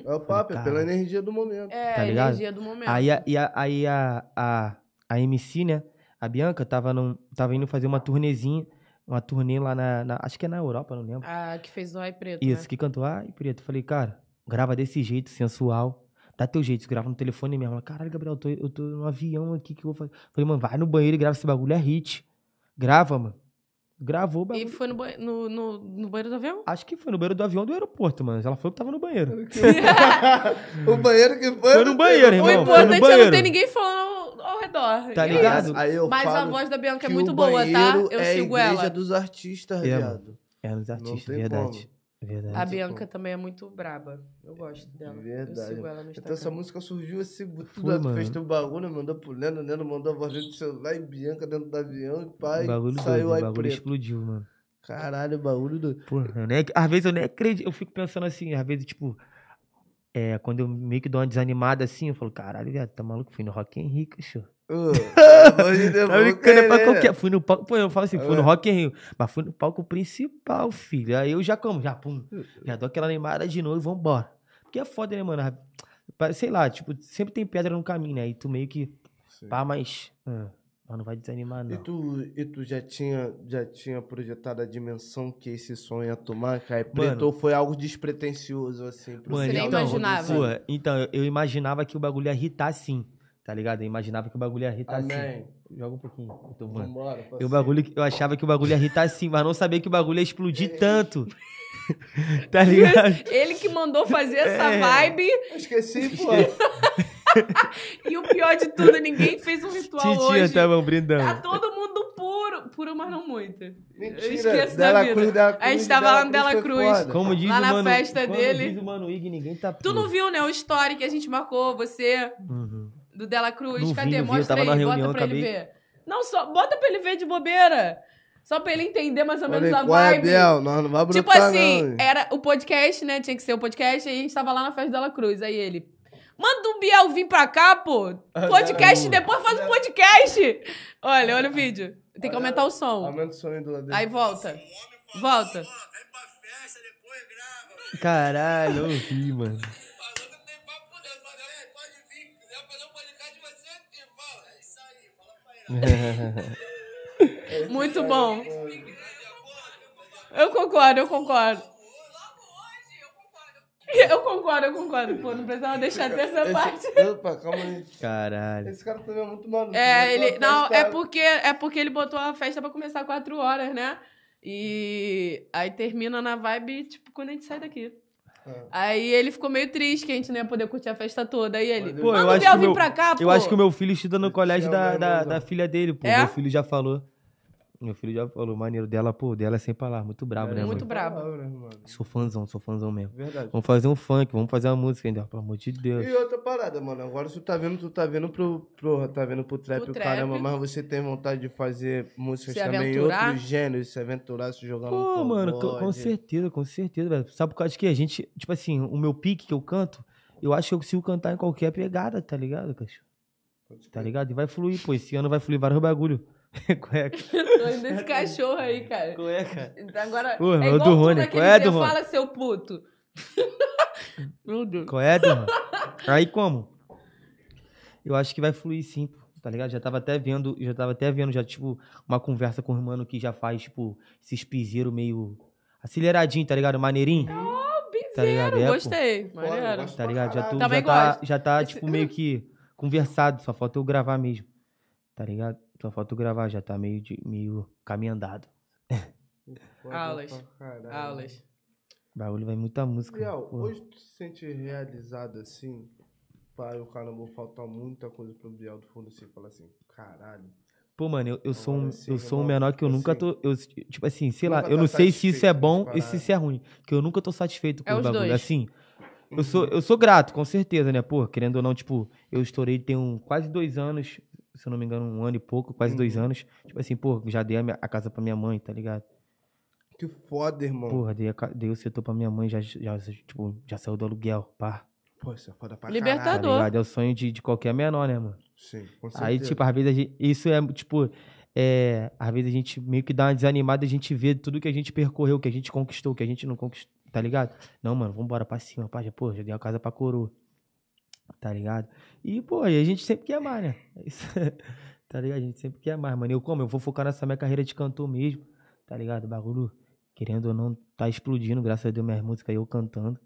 É o papo, é pela energia do momento. É, Tá a energia do momento. Aí, a, e a, aí a, a, a MC, né, a Bianca, tava, num, tava indo fazer uma turnezinha, uma turnê lá na, na- acho que é na Europa, não lembro. A que fez o Ai Preto, Isso, né? que cantou, ai, preto. Falei, cara, grava desse jeito, sensual. Dá teu jeito, grava no telefone mesmo. Ela, Caralho, Gabriel, eu tô, eu tô no avião aqui, que eu vou fazer? Falei, mano, vai no banheiro e grava esse bagulho, é hit. Grava, mano. Gravou o E bagulho. foi no, banhe- no, no, no banheiro do avião? Acho que foi no banheiro do avião do aeroporto, mano. Ela falou que tava no banheiro. *laughs* o banheiro que foi. Foi no banheiro, o irmão. Foi no importante é não banheiro. ter ninguém falando ao redor. Tá é ligado? Aí eu Mas a falo voz da Bianca é que muito o boa, tá? Eu é sigo a igreja ela. dos artistas, É, viado. É, Não artistas, verdade. Verdade. A Bianca como. também é muito braba. Eu gosto dela. Eu Verdade. sigo ela no Então essa Instagram. música surgiu assim, tudo mano. fez teu bagulho, mandou pro Leno, Leno mandou a voz do celular e Bianca dentro do avião e pai, O bagulho saiu doido, aí o bagulho preto. explodiu, mano. Caralho, bagulho do... Porra, eu nem, às vezes eu nem acredito. Eu fico pensando assim, às vezes, tipo. É, quando eu meio que dou uma desanimada assim, eu falo, caralho, viado, tá maluco? Fui no Rock in Rio, cachorro. *laughs* Deus, Tá brincando, é pra querer. qualquer. Fui no palco. Pô, eu falo assim, fui no É. Rock in Rio. Mas fui no palco principal, filho. Aí eu já como, já pum. Já dou aquela animada de novo e vambora. Porque é foda, né, mano? Sei lá, tipo, sempre tem pedra no caminho, né? E tu meio que. Sim. Pá, mas. ah, mas não vai desanimar, E não. tu, e tu já, tinha, já tinha projetado a dimensão que esse som ia tomar, Caio Preto, ou foi algo despretensioso, assim? pro Mano, Você nem então, imaginava? pô, então, eu- imaginava que o bagulho ia irritar sim. Tá ligado? Eu imaginava que o bagulho ia irritar sim. Amém. Joga um pouquinho. Eu tô, mano. Vambora, Eu, bagulho, eu achava que o bagulho ia irritar sim, mas não sabia que o bagulho ia explodir tanto. *laughs* tá ligado? Ele que mandou fazer essa É. vibe. Eu Esqueci, pô. E o pior de tudo, ninguém fez um ritual Titia hoje. tava Tá brindando. todo mundo puro. Puro, mas não muito. Mentira. Eu esqueço Dela da vida. Cruz, Dela A gente Cruz, tava Dela lá no Dela Cruz. Como diz Lá o na mano, festa como dele. diz o Mano Ig, ninguém tá Tu não puro. viu, né? O story que a gente marcou, você, Uhum. do Dela Cruz. Não vi, Cadê? vi, Mostra tava aí, na bota reunião, pra ele acabei- ver. Não, só bota pra ele ver de bobeira. Só pra ele entender mais ou menos Falei, a é, vibe. Biel? Nós não vamos Tipo assim, não, era o podcast, né? Tinha que ser o podcast, aí a gente tava lá na festa dela Cruz. Aí ele. Manda o Biel vir pra cá, pô. Podcast, depois faz o podcast. Olha, olha o vídeo. Tem que aumentar o som. Aumenta o sonho do lado Aí volta. Volta. Vem pra festa, depois grava. Caralho, eu vi, mano. Falou que não tem papo com Deus. Fala, "Ei, pode vir. Se quiser fazer um. É aí. *laughs* Muito bom. Eu concordo, eu concordo. *laughs* Eu concordo, eu concordo. Pô, não precisava deixar dessa parte. Esse- Opa, calma aí. Caralho. Esse cara também é muito maluco. É, ele. Não, é porque, é porque ele botou a festa pra começar 4 horas, né? E aí termina na vibe, tipo, quando a gente sai daqui. É. Aí ele ficou meio triste que a gente não ia poder curtir a festa toda. Aí ele. Pô, eu Manda o acho Biel que o vir meu- pra cá, pô. Eu acho que o meu filho estuda no colégio da, da, da filha dele, pô. É? Meu filho já falou. Meu filho já falou, maneiro dela, pô, dela é sem palavras, muito brabo, né, Muito mano? brabo. Palavras, mano. Sou fãzão, sou fãzão mesmo. Verdade. Vamos fazer um funk, vamos fazer uma música ainda, pelo amor de Deus. E outra parada, mano. Agora tu tá vendo, tu tá vendo pro, pro tá vendo pro trap, Pro o trap. caramba, mas você tem vontade de fazer músicas Se também em aventurar? outros gêneros, se aventurar, se jogar no Pô, mano, co- com, pagode. certeza, com certeza, velho. Sabe por causa de que a gente, tipo assim, o meu pique que eu canto, eu acho que eu consigo cantar em qualquer pegada, tá ligado, cachorro? Tá ligado? E vai fluir, pô. Esse ano vai fluir vários bagulho. *laughs* Cueca. Tô indo desse *laughs* cachorro aí, cara. Cueca. Então Agora, Pô, é mas igual do Rony, naquele qual é, dia, do Rony? fala, seu puto. *laughs* Meu Deus. Qual é? Aí como? Eu acho que vai fluir sim, pô, tá ligado? Já tava até vendo, já tava até vendo já, tipo, uma conversa com o mano que já faz, tipo, esses piseiros meio aceleradinho, tá ligado? Maneirinho. Tá ligado? Piseiro, É, gostei. Maneiro. Tá ligado? Já, tô, já tá, já tá tipo, meio que conversado, só falta eu gravar mesmo. Tá ligado? Só falta eu gravar, já tá meio, de, meio caminho andado. Aulas. caralho. Aulas. O bagulho vai muita música. Pô. hoje tu se sente realizado assim? Pai, o caramba, falta muita coisa pro Biel do fundo assim, fala assim, caralho. Pô, mano, eu, eu sou um, Agora sim, eu sou um menor que eu tipo nunca assim, tô. Eu, tipo assim, sei lá, nunca eu tá não sei se isso é bom e se isso é ruim. Que eu nunca tô satisfeito com É o bagulho. dois. Assim, eu sou, eu sou grato, com certeza, né? Pô, querendo ou não, tipo, eu estourei tem um, quase dois anos, se eu não me engano, um ano e pouco, quase dois Uhum. anos. Tipo assim, pô, já dei a, minha- a casa pra minha mãe, tá ligado? Que foda, irmão. Porra, dei, a dei o setor pra minha mãe, já, já, tipo, já saiu do aluguel, pá. Pô, isso é foda pra Tá Libertador. ligado? É o sonho de, de qualquer menor, né, mano? caralho. Sim, com certeza. Aí, tipo, às vezes a gente, isso é, tipo, é, às vezes a gente meio que dá uma desanimada, a gente vê tudo que a gente percorreu, que a gente conquistou, que a gente não conquistou, tá ligado? Não, mano, vambora pra cima, pá, já, pô, já dei a casa pra coroa, tá ligado? E, pô, a gente sempre quer mais, né? É isso. *laughs* tá ligado? A gente sempre quer mais, mano. Eu como? Eu vou focar nessa minha carreira de cantor mesmo, tá ligado? O bagulho, querendo ou não, tá explodindo, graças a Deus, minhas músicas aí eu cantando.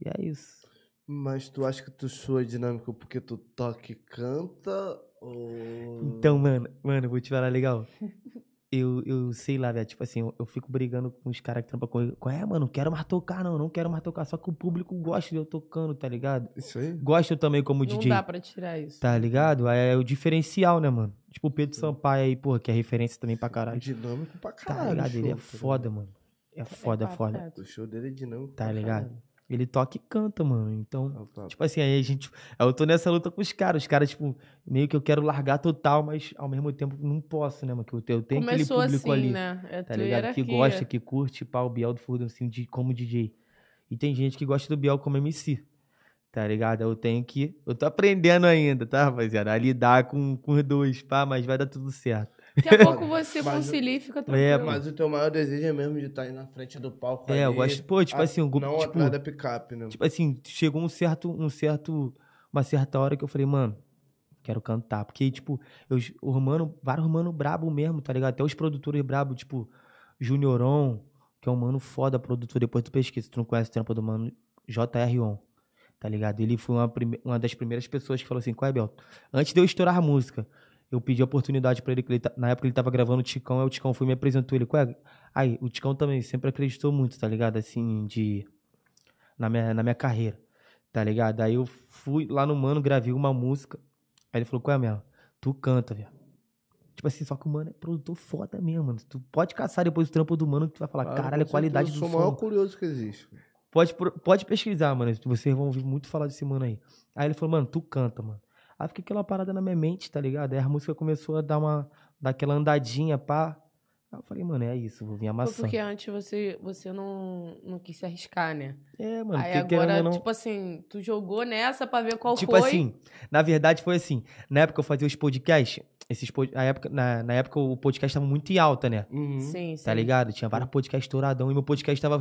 E é isso. Mas tu acha que tu soa dinâmico porque tu toca e canta? Ou... Então, mano, mano, eu vou te falar legal. *laughs* Eu, eu sei lá, velho. Tipo assim, eu, eu fico brigando com os caras que trampam comigo. Qual é, mano? Não quero mais tocar, não. Não quero mais tocar. Só que o público gosta de eu tocando, tá ligado? Isso aí? Gosta também como Não DJ. dá pra tirar isso. Tá ligado? É o diferencial, né, mano? Tipo o Pedro Sampaio aí, porra, que é referência também pra caralho. Dinâmico pra Tá caralho. ligado? Ele é show, tá foda, mano. É foda, é foda. reto. ligado? O show dele é dinâmico Tá ligado? caralho. Ele toca e canta, mano. Então, Ah, tá. Tipo assim, aí a gente. Eu tô nessa luta com os caras. Os caras, tipo, meio que eu quero largar total, mas ao mesmo tempo não posso, né, mano? Que eu tenho, eu tenho aquele público assim, ali. né? É Tá ligado? Que hierarquia. gosta, que curte, pá, o Biel do Furdão, assim, de, como DJ. E tem gente que gosta do Biel como MC. Tá ligado? Eu tenho que. Eu tô aprendendo ainda, tá, rapaziada? A lidar com, com os dois, pá, mas vai dar tudo certo. Daqui a pouco você Mas eu- concilia e fica É, tranquilo. Mas o teu maior desejo é mesmo de estar aí na frente do palco É, eu ali, gosto. Pô, tipo a- assim, um grupo. Não tipo, atrás da picape, né? Tipo assim, chegou um certo, um certo, uma certa hora que eu falei, mano, quero cantar. Porque, tipo, eu, o mano, vários mano brabo mesmo, tá ligado? Até os produtores brabo, tipo, Junioron, que é um mano foda produtor, depois tu pesquisa, tu não conhece o trampo do mano, JR-On, tá ligado? Ele foi uma, prime- uma das primeiras pessoas que falou assim, qual é, Bel? Antes de eu estourar a música, eu pedi a oportunidade pra ele, ele na época ele tava gravando o Ticão, aí o Ticão foi e me apresentou ele, qual é? Aí, o Ticão também sempre acreditou muito, tá ligado? Assim, de na minha, na minha carreira, tá ligado? Aí eu fui lá no mano, gravei uma música. Aí ele falou, qual é mesmo? Tu canta, velho. Tipo assim, só que o mano é produtor foda mesmo, mano. Tu pode caçar depois o trampo do mano que tu vai falar, Ah, caralho, a qualidade do certeza, Eu sou o maior som. curioso que existe. Pode, pode pesquisar, mano. Vocês vão ouvir muito falar desse mano aí. Aí ele falou, mano, tu canta, mano. Aí fica aquela parada na minha mente, tá ligado? Aí a música começou a dar uma. dar aquela andadinha, pá. Aí eu falei, mano, é isso, vou vir Foi amassando. porque antes você, você não, não quis se arriscar, né? É, mano, Aí agora, não. tipo assim, tu jogou nessa pra ver qual tipo foi. assim, na verdade foi assim. Na época eu fazia os podcasts. Esses pod... na, época, na, na época o podcast tava muito em alta, né? Uhum. Sim, sim. Tá ligado? Tinha vários podcasts estouradão e meu podcast tava.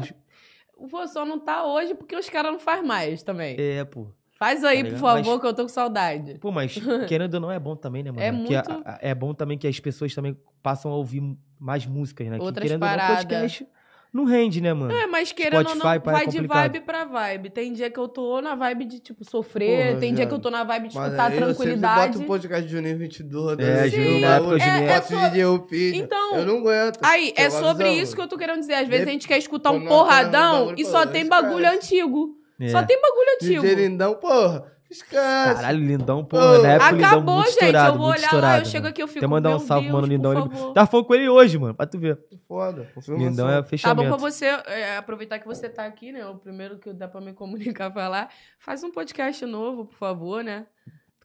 O só não tá hoje porque os caras não faz mais também. É, pô. Faz aí, tá por favor, Mas- que eu tô com saudade. Pô, mas *laughs* querendo ou não é bom também, né, mano? É Que a- muito- a- é bom também que as pessoas também passam a ouvir mais músicas, né? Que Outras querendo ou não, paradas. podcast não rende, né, mano? É, mas querendo ou não, Spotify, é vai de complicado. vibe pra vibe. Tem dia que eu tô na vibe de, tipo, sofrer. Porra, tem dia que eu tô na vibe de escutar eu sempre tranquilidade. boto o podcast de Juninho 22. É, né? Juninho, Eu na época Juninho- É, é DJ Upid. Então- Eu não aguento. Aí, é Tem sobre isso que eu tô querendo dizer. Às vezes De- a gente quer escutar um porradão e só tem bagulho antigo. É. Só tem bagulho antigo. DJ Lindão, porra. Esquece. Caralho, Lindão, pô, Ô, na época o Lindão Acabou, muito gente. estourado, eu vou muito olhar lá, eu chego aqui, eu fico. Até mandar um meu salve, Deus, mano, Lindão. Ele... Tava falando com ele hoje, mano, pra tu ver. Foda. Lindão é Tá fechamento. bom pra você é, aproveitar que você tá aqui, né? O primeiro que dá pra me *laughs* comunicar falar. Faz um podcast novo, por favor, né?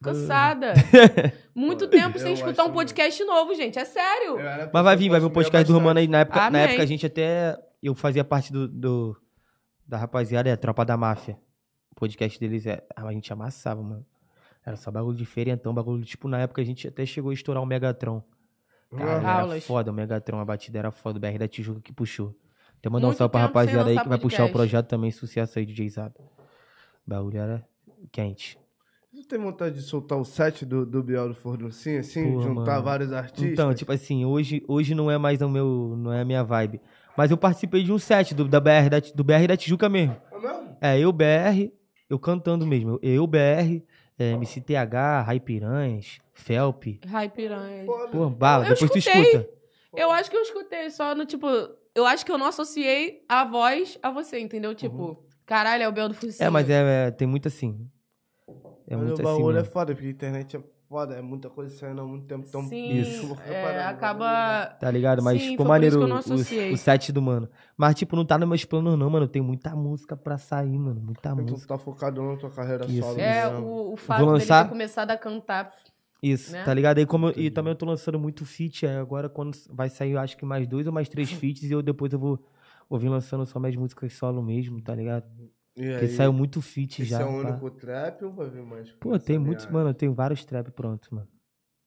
Tô Cansada. *laughs* Muito Pô, tempo sem escutar um podcast novo, gente. É sério. Mas vai vir, vai vir um podcast do Romano aí. Na época, na época a gente até. Eu fazia parte do, do- da rapaziada, é Tropa da Máfia. O podcast deles é. A gente amassava, mano. Era só bagulho diferentão, bagulho. Tipo, na época a gente até chegou a estourar o Megatron. Cara, era Aulas. foda, o Megatron, a batida era foda, o BR da Tijuca que puxou. Até mandar um salve pra rapaziada aí que vai puxar o podcast. projeto também, sucesso aí, DJ Zab. O bagulho era quente. Você tem vontade de soltar o set do, do Biel do Fornucinho, assim? Porra, juntar mano. vários artistas? Então, tipo assim, hoje, hoje não é mais o meu, não é a minha vibe. Mas eu participei de um set do, da BR, da, do BR da Tijuca mesmo. É mesmo? É, eu BR, eu cantando mesmo. Eu BR, é, MCTH, Rai Piranhas, Felp. Foda. Pô, bala, Eu depois tu escuta. Eu acho que eu escutei só no tipo. Eu acho que eu não associei a voz a você, entendeu? Tipo, caralho, é o Bel do Focinho. É, mas é, é, tem muito assim. É Mas muito o assim. bagulho é mesmo. foda, porque a internet é foda, é muita coisa saindo há muito tempo. Então, Sim, Isso. é, acaba. Tá ligado? Mas Sim, ficou maneiro o, o set do mano. Mas, tipo, não tá nos meus planos, não, mano. Tem muita música pra sair, mano. Muita Tu música. tá focado na tua carreira Isso. solo. É, mesmo. o, o fato dele lançar- ter começado a cantar. Isso, né? tá ligado? Aí como eu- e também eu tô lançando muito feat, é, agora quando vai sair, eu acho que mais dois ou mais três *laughs* feats, e eu depois eu vou, vou vir lançando só mais músicas solo mesmo, tá ligado? E Porque aí, saiu muito feat esse já. é o pá. único trap ou vai vir mais? Pô, tem muitos, mano, eu tenho vários trap prontos, mano.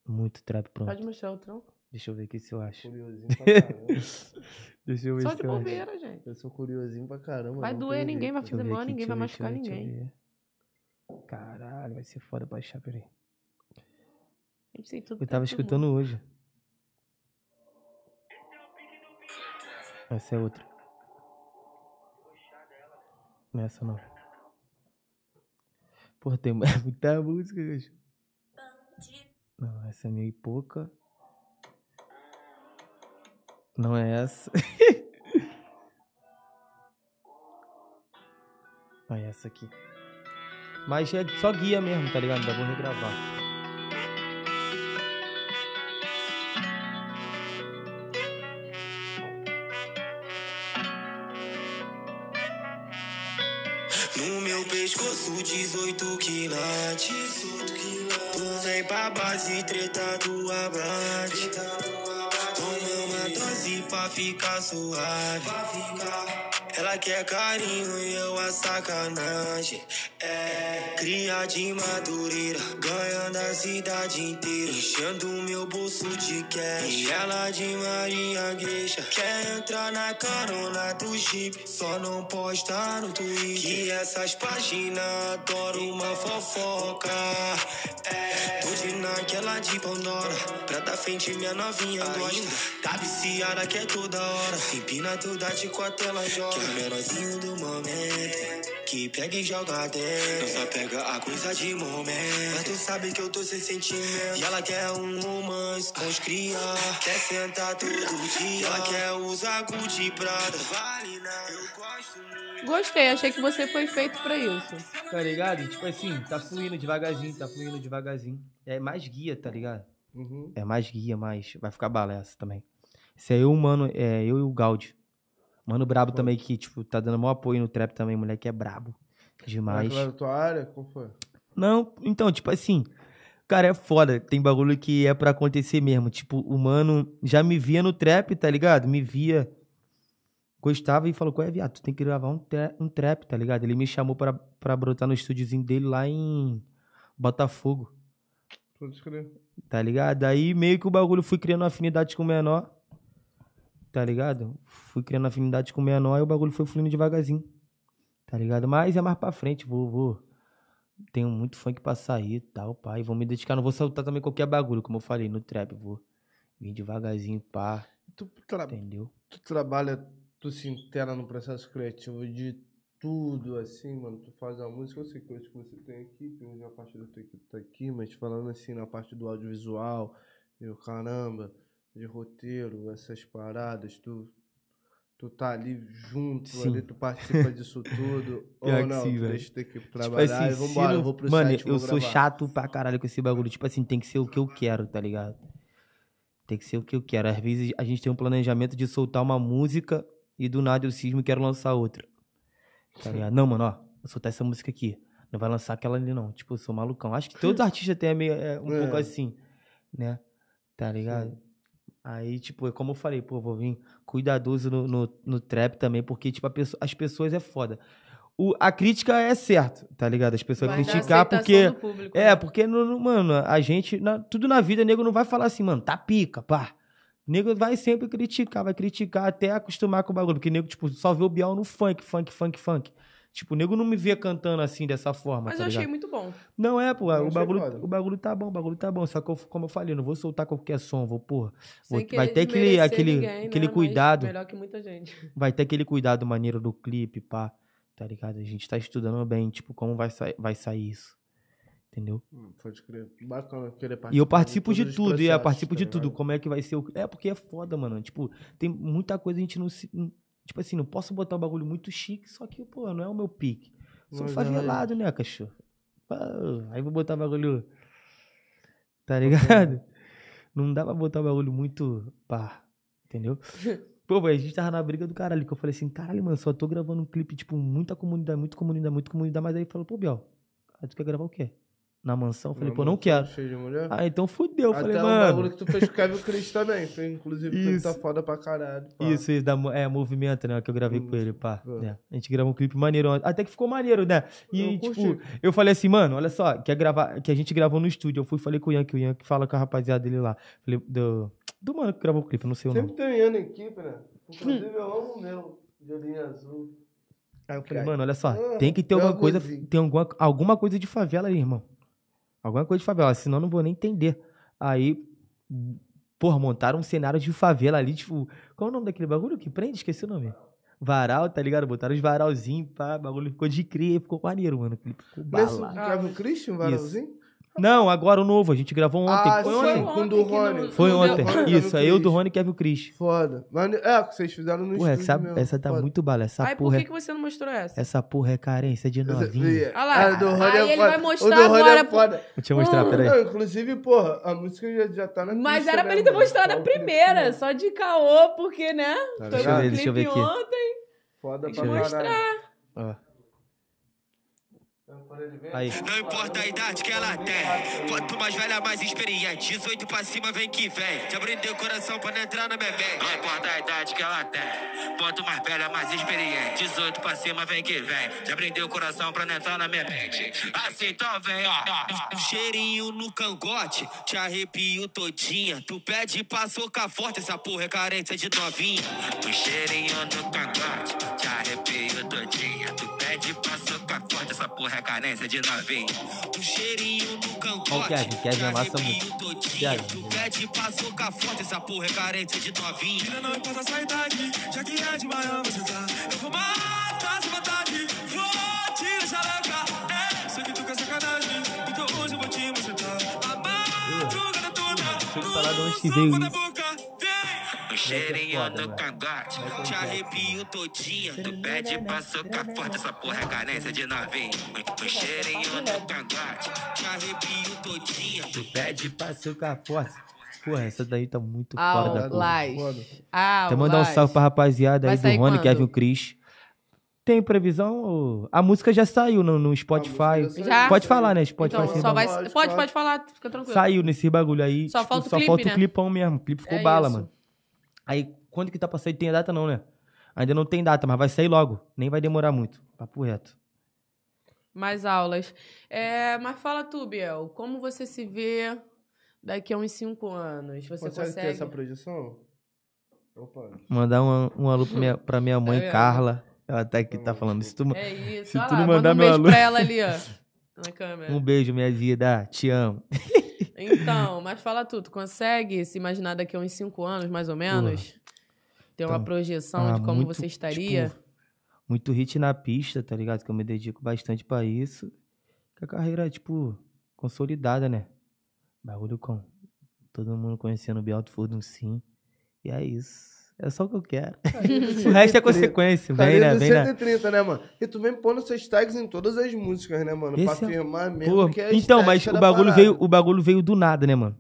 Muito trap pronto. Pode mostrar o tronco. Deixa eu ver aqui se eu acho. Curiosinho pra caramba. *laughs* Deixa eu ver Só se de eu bobeira, gente. Eu sou curiosinho pra caramba. Vai doer, ninguém vai eu fazer mal, ninguém vai eu eu machucar eu ninguém. Caralho, vai ser foda pra achar, peraí. A gente tem tudo Eu tava escutando mundo. hoje. Essa é outra. Não é essa não. Porra, tem *laughs* muita música, bicho. Não, essa é meio pouca. Não é essa. *laughs* Não é essa aqui. Mas é só guia mesmo, tá ligado? Ainda vou regravar. 18 quilates. Tu vem pra base, treta do abrante. Toma uma dose pra ficar suave. Ela quer carinho e eu a sacanagem. É, cria de madureira, ganhando a cidade inteira. Enchendo meu bolso de cash. E ela de Maria Gueixa. Quer entrar na carona do Jeep, só não posta no Twitter. Que essas páginas adoram uma fofoca. É, tô de naquela de Pandora. Pra dar frente, minha novinha gosta. Tá viciada que é toda hora. Se empina toda de quatro ela joga. Menorzinho do momento. Que pega e joga dentro. Não só pega a coisa de momento. Mas tu sabe que eu tô sem sentimento. E ela quer um romance com os cria. Quer sentar todo dia. Ela quer usar Gucci Prada. Vale, não. Eu gosto muito. Gostei, achei que você foi feito pra isso. Tá ligado? Tipo assim, tá fluindo devagarzinho, tá fluindo devagarzinho. É mais guia, tá ligado? Uhum. É mais guia, mais. Vai ficar bala essa também. Esse é eu, mano, é eu e o Gaudi. Mano brabo também que, tipo, tá dando maior apoio no trap também, moleque é brabo. Demais. Claro, tua área? Qual foi? Não, então, tipo assim, cara, é foda. Tem bagulho que é pra acontecer mesmo. Tipo, o mano já me via no trap, tá ligado? Me via, gostava e falou: Qual é, viado? Tu tem que gravar um, tra- um trap, tá ligado? Ele me chamou pra, pra brotar no estúdiozinho dele lá em Botafogo, Pode escrever. tá ligado? Aí meio que o bagulho fui criando afinidade com o menor, tá ligado? Fui criando afinidade com o menor e o bagulho foi fluindo devagarzinho, tá ligado? Mas é mais pra frente, vou, vou. Tenho muito funk pra sair e tal, pai. Vou me dedicar, não vou soltar também qualquer bagulho, como eu falei, no trap. Vou vir devagarzinho, pá, Tu, tra... entendeu? tu trabalha, tu se interna no processo criativo de tudo, assim, mano. Tu faz a música, eu sei que hoje você tem equipe, hoje a parte da tua equipe tá aqui, mas falando assim, na parte do audiovisual, e o caramba, de roteiro, essas paradas, tu, Tu tá ali junto, Sim. ali, tu participa *laughs* disso tudo. Ou não, sim, tu deixa tua equipe Tipo trabalhar assim, e se vambora, eu vou pro Mano, site, eu sou gravar. chato pra caralho com esse bagulho. Tipo assim, tem que ser o que eu quero, tá ligado? Tem que ser o que eu quero. Às vezes a gente tem um planejamento de soltar uma música e do nada eu cismo e quero lançar outra. Tá ligado? Não, mano, ó, vou soltar essa música aqui. Não vai lançar aquela ali, não. Tipo, eu sou malucão. Acho que todos os *laughs* artistas têm meio, é, um É. pouco assim, né? Tá ligado? Aí, tipo, é como eu falei, pô, vou vir cuidadoso no, no, no trap também, porque, tipo, a pesso- as pessoas é foda. O, a crítica é certo, tá ligado? As pessoas Vai criticar porque. público, É, né? porque, no, no- mano, a gente. na- tudo na vida, nego não vai falar assim, mano, tá pica, pá. Nego vai sempre criticar, vai criticar até acostumar com o bagulho. Porque nego, tipo, só vê o Bial no funk, funk, funk, funk. Tipo, nego não me vê cantando assim, dessa forma, Mas tá eu achei ligado? muito bom. Não é, pô, Eu o achei bagulho, foda. o bagulho tá bom, o bagulho tá bom. Só que, eu- como eu falei, eu não vou soltar qualquer som, vou, porra. Sem Vou- querer vai ter aquele, aquele, ninguém, aquele né? Mas cuidado, Melhor que muita gente. *laughs* vai ter aquele cuidado maneiro do clipe, pá, tá ligado? A gente tá estudando bem, tipo, como vai, sa vai sair isso, entendeu? Hum, Pode crer. Bacana querer participar. E eu participo de os tudo, e eu participo tá de tudo. Como é que vai ser o. É porque é foda, mano. Tipo, tem muita coisa a gente não se. Tipo assim, não posso botar um bagulho muito chique, só que, pô, não é o meu pique. Sou Mas é favelado, né, cachorro? Pô, aí vou botar bagulho. Tá ligado? *laughs* Não dá pra botar um bagulho muito. pá, entendeu? *laughs* Pô, a gente tava na briga do caralho, que eu falei assim, caralho, mano, só tô gravando um clipe, tipo, muita comunidade, muita comunidade, muita comunidade, mas aí falou, pô, Biel, aí tu quer gravar o quê? Na mansão? Falei, Uma pô, não mansão quero. Cheio de mulher. Ah, então fudeu. Eu Até falei, o mano. bagulho que tu fez com o Kevin Chris também. Foi, inclusive, que Isso. tá foda pra caralho. pá. Isso, isso, da, é, movimento, né? Que eu gravei com ele, pá. pô. né, A gente gravou um clipe maneiro. Até que ficou maneiro, né? E, Eu tipo, curti. eu falei assim, mano, olha só, quer gravar, que a gente gravou no estúdio. Eu fui e falei com o Yankee, o Yankee fala com a rapaziada dele lá. Falei, do, do mano que gravou o clipe, não sei o Sempre nome. tem Ian na equipe, né? Inclusive, eu amo mesmo. De olhinho azul. Aí eu falei, mano, olha só, ah, tem que ter é alguma uma coisa, tem alguma, alguma coisa de favela aí, irmão. Alguma coisa de favela, senão eu não vou nem entender. Aí, porra, montaram um cenário de favela ali, tipo, qual é o nome daquele bagulho que prende? Esqueci o nome. Varal, tá ligado? Botaram os varalzinhos, pá, o bagulho ficou de cria, ficou maneiro, mano. Ficou Nesse bala. do Kevin Christian, um varalzinho? Não, agora o novo, a gente gravou ontem. Ah, foi ontem. com o do Rony. Foi ontem. Isso, aí eu do. Rony e Kevin Chris. Foda. Mas, é, que vocês fizeram no Porra, estúdio essa, mesmo. essa tá Foda. muito bala. Essa Aí por porra. que, é- que você não mostrou essa? Essa porra é carência de novinha. Olha lá, do Rony aí é ele foda. vai O mostrar do Rony agora, É foda. Deixa eu mostrar, peraí. Não, inclusive, porra, a música já, já tá na Mas pista, era né, pra ele ter mostrado a o clipe, primeira, só de caô, porque, né? Tá Deixa eu ver, deixa eu ver clipe aqui. ontem. Foda pra mostrar. Ó. Então, quando ele vem- Aí. Não importa a idade que ela tem. Quanto mais velha, mais experiente. 18 pra cima, vem que vem. Já brindei o coração pra não entrar na minha mente. Não importa a idade que ela tem. Quanto mais velha, mais experiente. 18 pra cima, vem que vem. Já brindei o coração pra não entrar na minha mente. Assim, então vem, ó. Cheirinho no cangote, te arrepio todinha. Tu pede pra socar forte, essa porra é carência de novinha. Um cheirinho no cangote, te arrepio essa porra é carência de novinha. Um cheirinho no cangote, o Kevin, Kevin te é massa muito. Kevin. Pede socar forte, essa porra é carência de novinha. Ainda não importa a sua idade, já que é de manhã você tá. Eu vou matar essa vontade, vou essa louca. É, sei que tu quer sacanagem, então hoje eu vou te mostrar. A madrugada toda, Deixa eu te falar de onde que veio isso. Foda, no velho. cangote, te arrepio todinha. Tu pede pra socar forte, essa porra é carência de novinha. Um cheirinho no cangote, te arrepio todinha. Tu pede Pra socar forte. Porra, essa daí tá muito Ah, fora da. Foda. Até mandar um salve pra rapaziada Vai aí do Rony, quando? Kevin Chris. Tem previsão? A música já saiu no, no Spotify. música Já? Pode falar, né? Spotify Então, só vai... Pode, Pode, pode. pode falar, fica tranquilo. Saiu nesse bagulho aí. Só tipo, falta o só clipe, falta né? o clipão mesmo. O clipe ficou É bala, isso. mano. Aí, quando que tá pra sair? Tem a data não, né? Ainda não tem data, mas vai sair logo. Nem vai demorar muito. Papo reto. Mais aulas. É, mas fala tu, Biel, como você se vê daqui a uns cinco anos? Você Consegue, consegue? ter essa projeção? Opa. Mandar um, um alô pra minha, pra minha mãe, *laughs* É. Carla. Ela tá aqui, tá falando. Se tu, É isso. Se olha tu lá, não manda mandar um meu beijo alô- pra ela ali, ó. Na câmera. *laughs* um beijo, minha vida. Te amo. *laughs* Então, mas fala tu, tu consegue se imaginar daqui a uns cinco anos, mais ou menos? Ter uma Então, projeção ah, de como muito, você estaria? tipo, muito hit na pista, tá ligado? Que eu me dedico bastante pra isso. Que a carreira é, tipo, consolidada, né? Bagulho com todo mundo conhecendo o Bialto um sim. E é isso. É só o que eu quero. *laughs* o resto é consequência. Vem, né? Vem, né? 130, né, mano? E tu vem pondo seus tags em todas as músicas, né, mano? pra Esse é- afirmar mesmo Pô, que é então, mas o bagulho, parada. veio, o bagulho veio do nada, né, mano?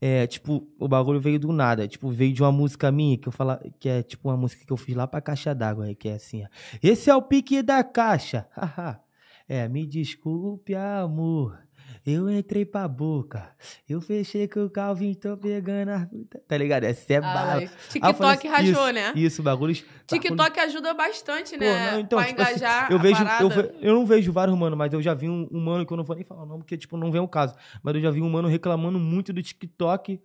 É, tipo, o bagulho veio do nada. Tipo, veio de uma música minha que eu fala, que é tipo uma música que eu fiz lá pra caixa d'água, aí, que é assim, ó. Esse é o pique da caixa. *laughs* é, me desculpe, amor. Eu entrei pra boca. Eu fechei com o Calvin, tô pegando a. Tá ligado? Essa é Ah, bala. eu TikTok assim, rachou, isso, né? Isso, bagulho. TikTok ajuda bastante, Pô, né? não, então, pra tipo assim, engajar eu a vejo, eu, ve- eu não vejo vários mano, mas eu já vi um, um mano que eu não vou nem falar o nome, porque, tipo, não vem o caso. Mas eu já vi um mano reclamando muito do TikTok,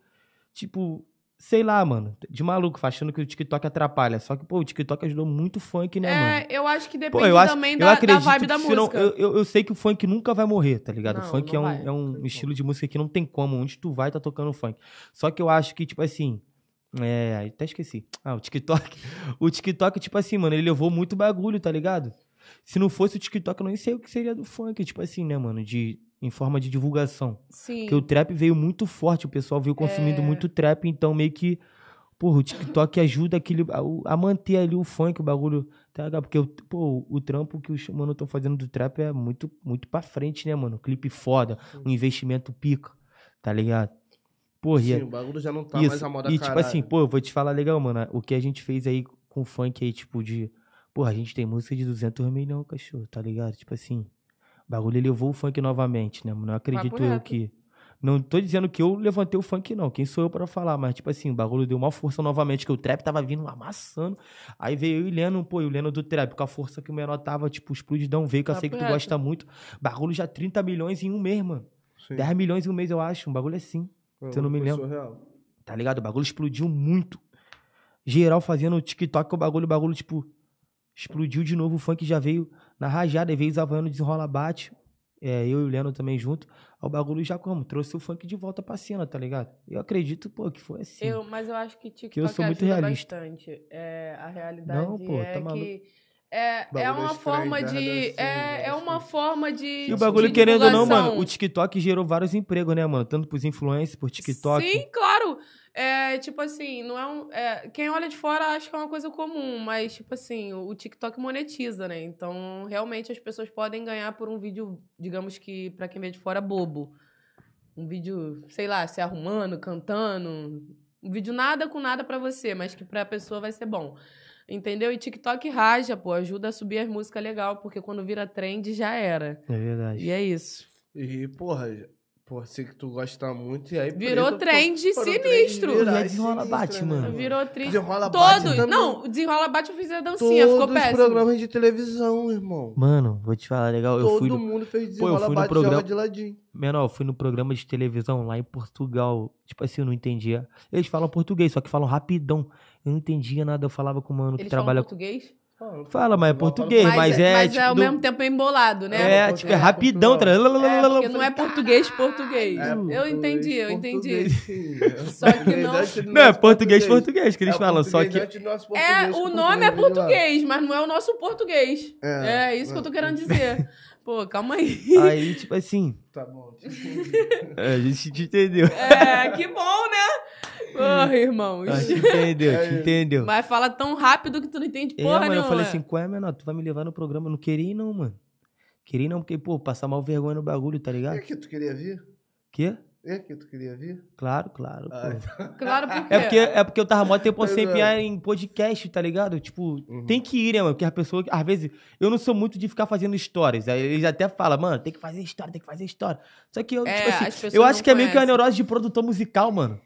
tipo, sei lá, mano, de maluco, achando que o TikTok atrapalha. Só que, pô, o TikTok ajudou muito o funk, né, mano? É, eu acho que depende Pô, eu acho, também eu da, da acredito vibe da se não- música. eu, eu, eu sei que o funk nunca vai morrer, tá ligado? Não, o funk é um, é um estilo de música que não tem como. Onde tu vai, tá tocando funk. Só que eu acho que, tipo assim. É, até esqueci. Ah, o TikTok. *laughs* O TikTok, tipo assim, mano, ele levou muito bagulho, tá ligado? Se não fosse o TikTok, eu nem sei o que seria do funk, tipo assim, né, mano? De, em forma de divulgação. Sim. Porque o trap veio muito forte, o pessoal veio consumindo É. muito trap, então meio que. Porra, o TikTok ajuda aquele, a, a manter ali o funk, o bagulho, tá ligado? Porque, o- pô, o trampo que os mano estão fazendo do trap é muito, muito pra frente, né, mano? Clipe foda, um investimento pica, tá ligado? Porra, e Sim, é- o bagulho já não tá isso, mais a moda e tipo caralho. assim, pô, eu vou te falar legal, mano, o que a gente fez aí com o funk aí, tipo, de... Porra, a gente tem música de 200 milhões, cachorro, tá ligado? Tipo assim, o bagulho levou o funk novamente, né, mano? Não acredito eu que... Não tô dizendo que eu levantei o funk, não. Quem sou eu pra falar? Mas, tipo assim, o bagulho deu uma força novamente, que o trap tava vindo amassando. Aí veio eu e o Leno, pô, e o Leno do trap, com a força que o menor tava, tipo, explodidão, veio, que eu sei que tu gosta muito. Bagulho já 30 milhões em um mês, mano. Sim. 10 milhões em um mês, eu acho. Um bagulho assim. se eu não me lembro. surreal. Tá ligado? O bagulho explodiu muito. Geral fazendo TikTok, o bagulho, o bagulho, tipo, explodiu de novo. O funk já veio na rajada, aí veio os Havaianos desenrola bate. É, eu e o Leno também junto. Aí o bagulho já como? Trouxe o funk de volta pra cena, tá ligado? Eu acredito, pô, que foi assim. Eu, mas eu acho que TikTok eu sou muito ajuda realista. bastante. É, a realidade Não, pô, é tá maluco. que é, é uma forma nada de assim, é, é uma forma de E o bagulho, de querendo ou não, mano, o TikTok gerou vários empregos, né, mano? Tanto pros influencers, por TikTok. Sim, claro. É, tipo assim, não é um. é, quem olha de fora acha que é uma coisa comum, mas, tipo assim, o, o TikTok monetiza, né? Então, realmente as pessoas podem ganhar por um vídeo, digamos que, pra quem vê de fora, bobo. Um vídeo, sei lá, se arrumando, cantando. Um vídeo nada com nada pra você, mas que pra pessoa vai ser bom. Entendeu? E TikTok raja, pô, ajuda a subir as músicas legal, porque quando vira trend já era. É verdade. E é isso. E, porra, porra, sei que tu gosta muito. E aí, Virou preto, trend pô, sinistro. trend E aí desenrola, sinistros, bate, né, mano. Virou triste. Desenrola bate Todos. também. Não, o desenrola bate eu fiz a dancinha, ficou Todos os péssimo. programas de televisão, irmão. Mano, vou te falar, legal. Eu Todo fui no, mundo fez Pô, eu desenrola fui no programa- de ladinho. Menor, eu fui no programa de televisão lá em Portugal. Tipo assim, eu não entendia. Eles falam português, só que falam rapidão. Eu não entendia nada. Eu falava com o mano que Eles falam trabalha. português? Fala, mas é português, fala- mas, é. mas tipo, ao do- mesmo tempo é embolado, né? É, tipo, é rapidão. É, porque não é português, português. É, eu entendi, eu entendi. Só que não- Não, é português, português, que eles É falam. Só que. É, o nome é português, mas não é o nosso português. É, É, isso que eu tô é. querendo dizer. *laughs* Pô, calma aí. Aí, tipo assim. Tá bom. te *laughs* entendi. A gente te entendeu. É, que bom, né? Porra, irmãos. A gente entendeu, *laughs* É te isso. entendeu. Mas fala tão rápido que tu não entende É, porra mano, eu nenhuma. falei assim, qual é, menor? Tu vai me levar no programa? Eu não queria ir, não, mano. Queria ir, não, porque, pô, passar mal vergonha no bagulho, tá ligado? aqui, tu queria vir? Quê? E aqui, tu queria vir? Claro, claro. Ah, pô. *laughs* Claro, porque... É porque, é porque eu tava mó tempo sem é. enfiar em podcast, tá ligado? Tipo, Uhum. tem que ir, né, mano? Porque a pessoa, às vezes, eu não sou muito de ficar fazendo stories. Aí eles até falam, mano, tem que fazer história, tem que fazer história. Só que eu, É, tipo assim, as pessoas eu acho que é meio que a conhecem. neurose de produtor musical, mano.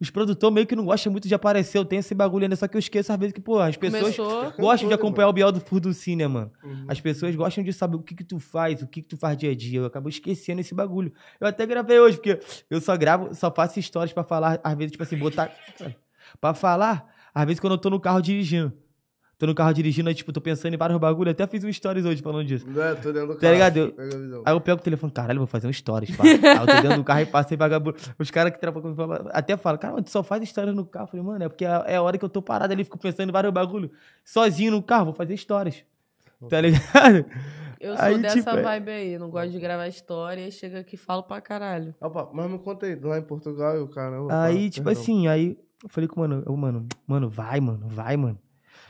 Os produtores meio que não gostam muito de aparecer, eu tenho esse bagulho ainda, só que eu esqueço às vezes que, pô, as pessoas Começou... gostam de acompanhar o Biel do Furducin, né, mano? Uhum. As pessoas gostam de saber o que que tu faz, o que que tu faz dia a dia. Eu acabo esquecendo esse bagulho. Eu até gravei hoje, porque eu só gravo, só faço stories pra falar, às vezes, tipo assim, botar... *laughs* Pra falar, às vezes quando eu tô no carro dirigindo. Tô no carro dirigindo, aí, tipo, tô pensando em vários bagulhos. Até fiz um stories hoje falando disso. Não é, tô dentro do Tá carro. ligado? Eu-. Aí eu pego o telefone, caralho, vou fazer um stories, pá. Aí eu tô dentro do carro e passei vagabundo. Os caras que trabalham comigo falam- até falam, cara, tu só faz stories no carro. Eu falei, mano, é porque é é a hora que eu tô parado ali, fico pensando em vários bagulho. Sozinho no carro, vou fazer stories. Tá ligado? Eu sou Aí, dessa tipo, é- vibe aí. Não gosto de gravar história. Chega aqui e falo pra caralho. Opa, mas me conta aí, lá em Portugal e o caramba. Aí, tá, tipo perdão. assim, aí eu falei com o mano, eu, mano, mano, vai, mano, vai, mano.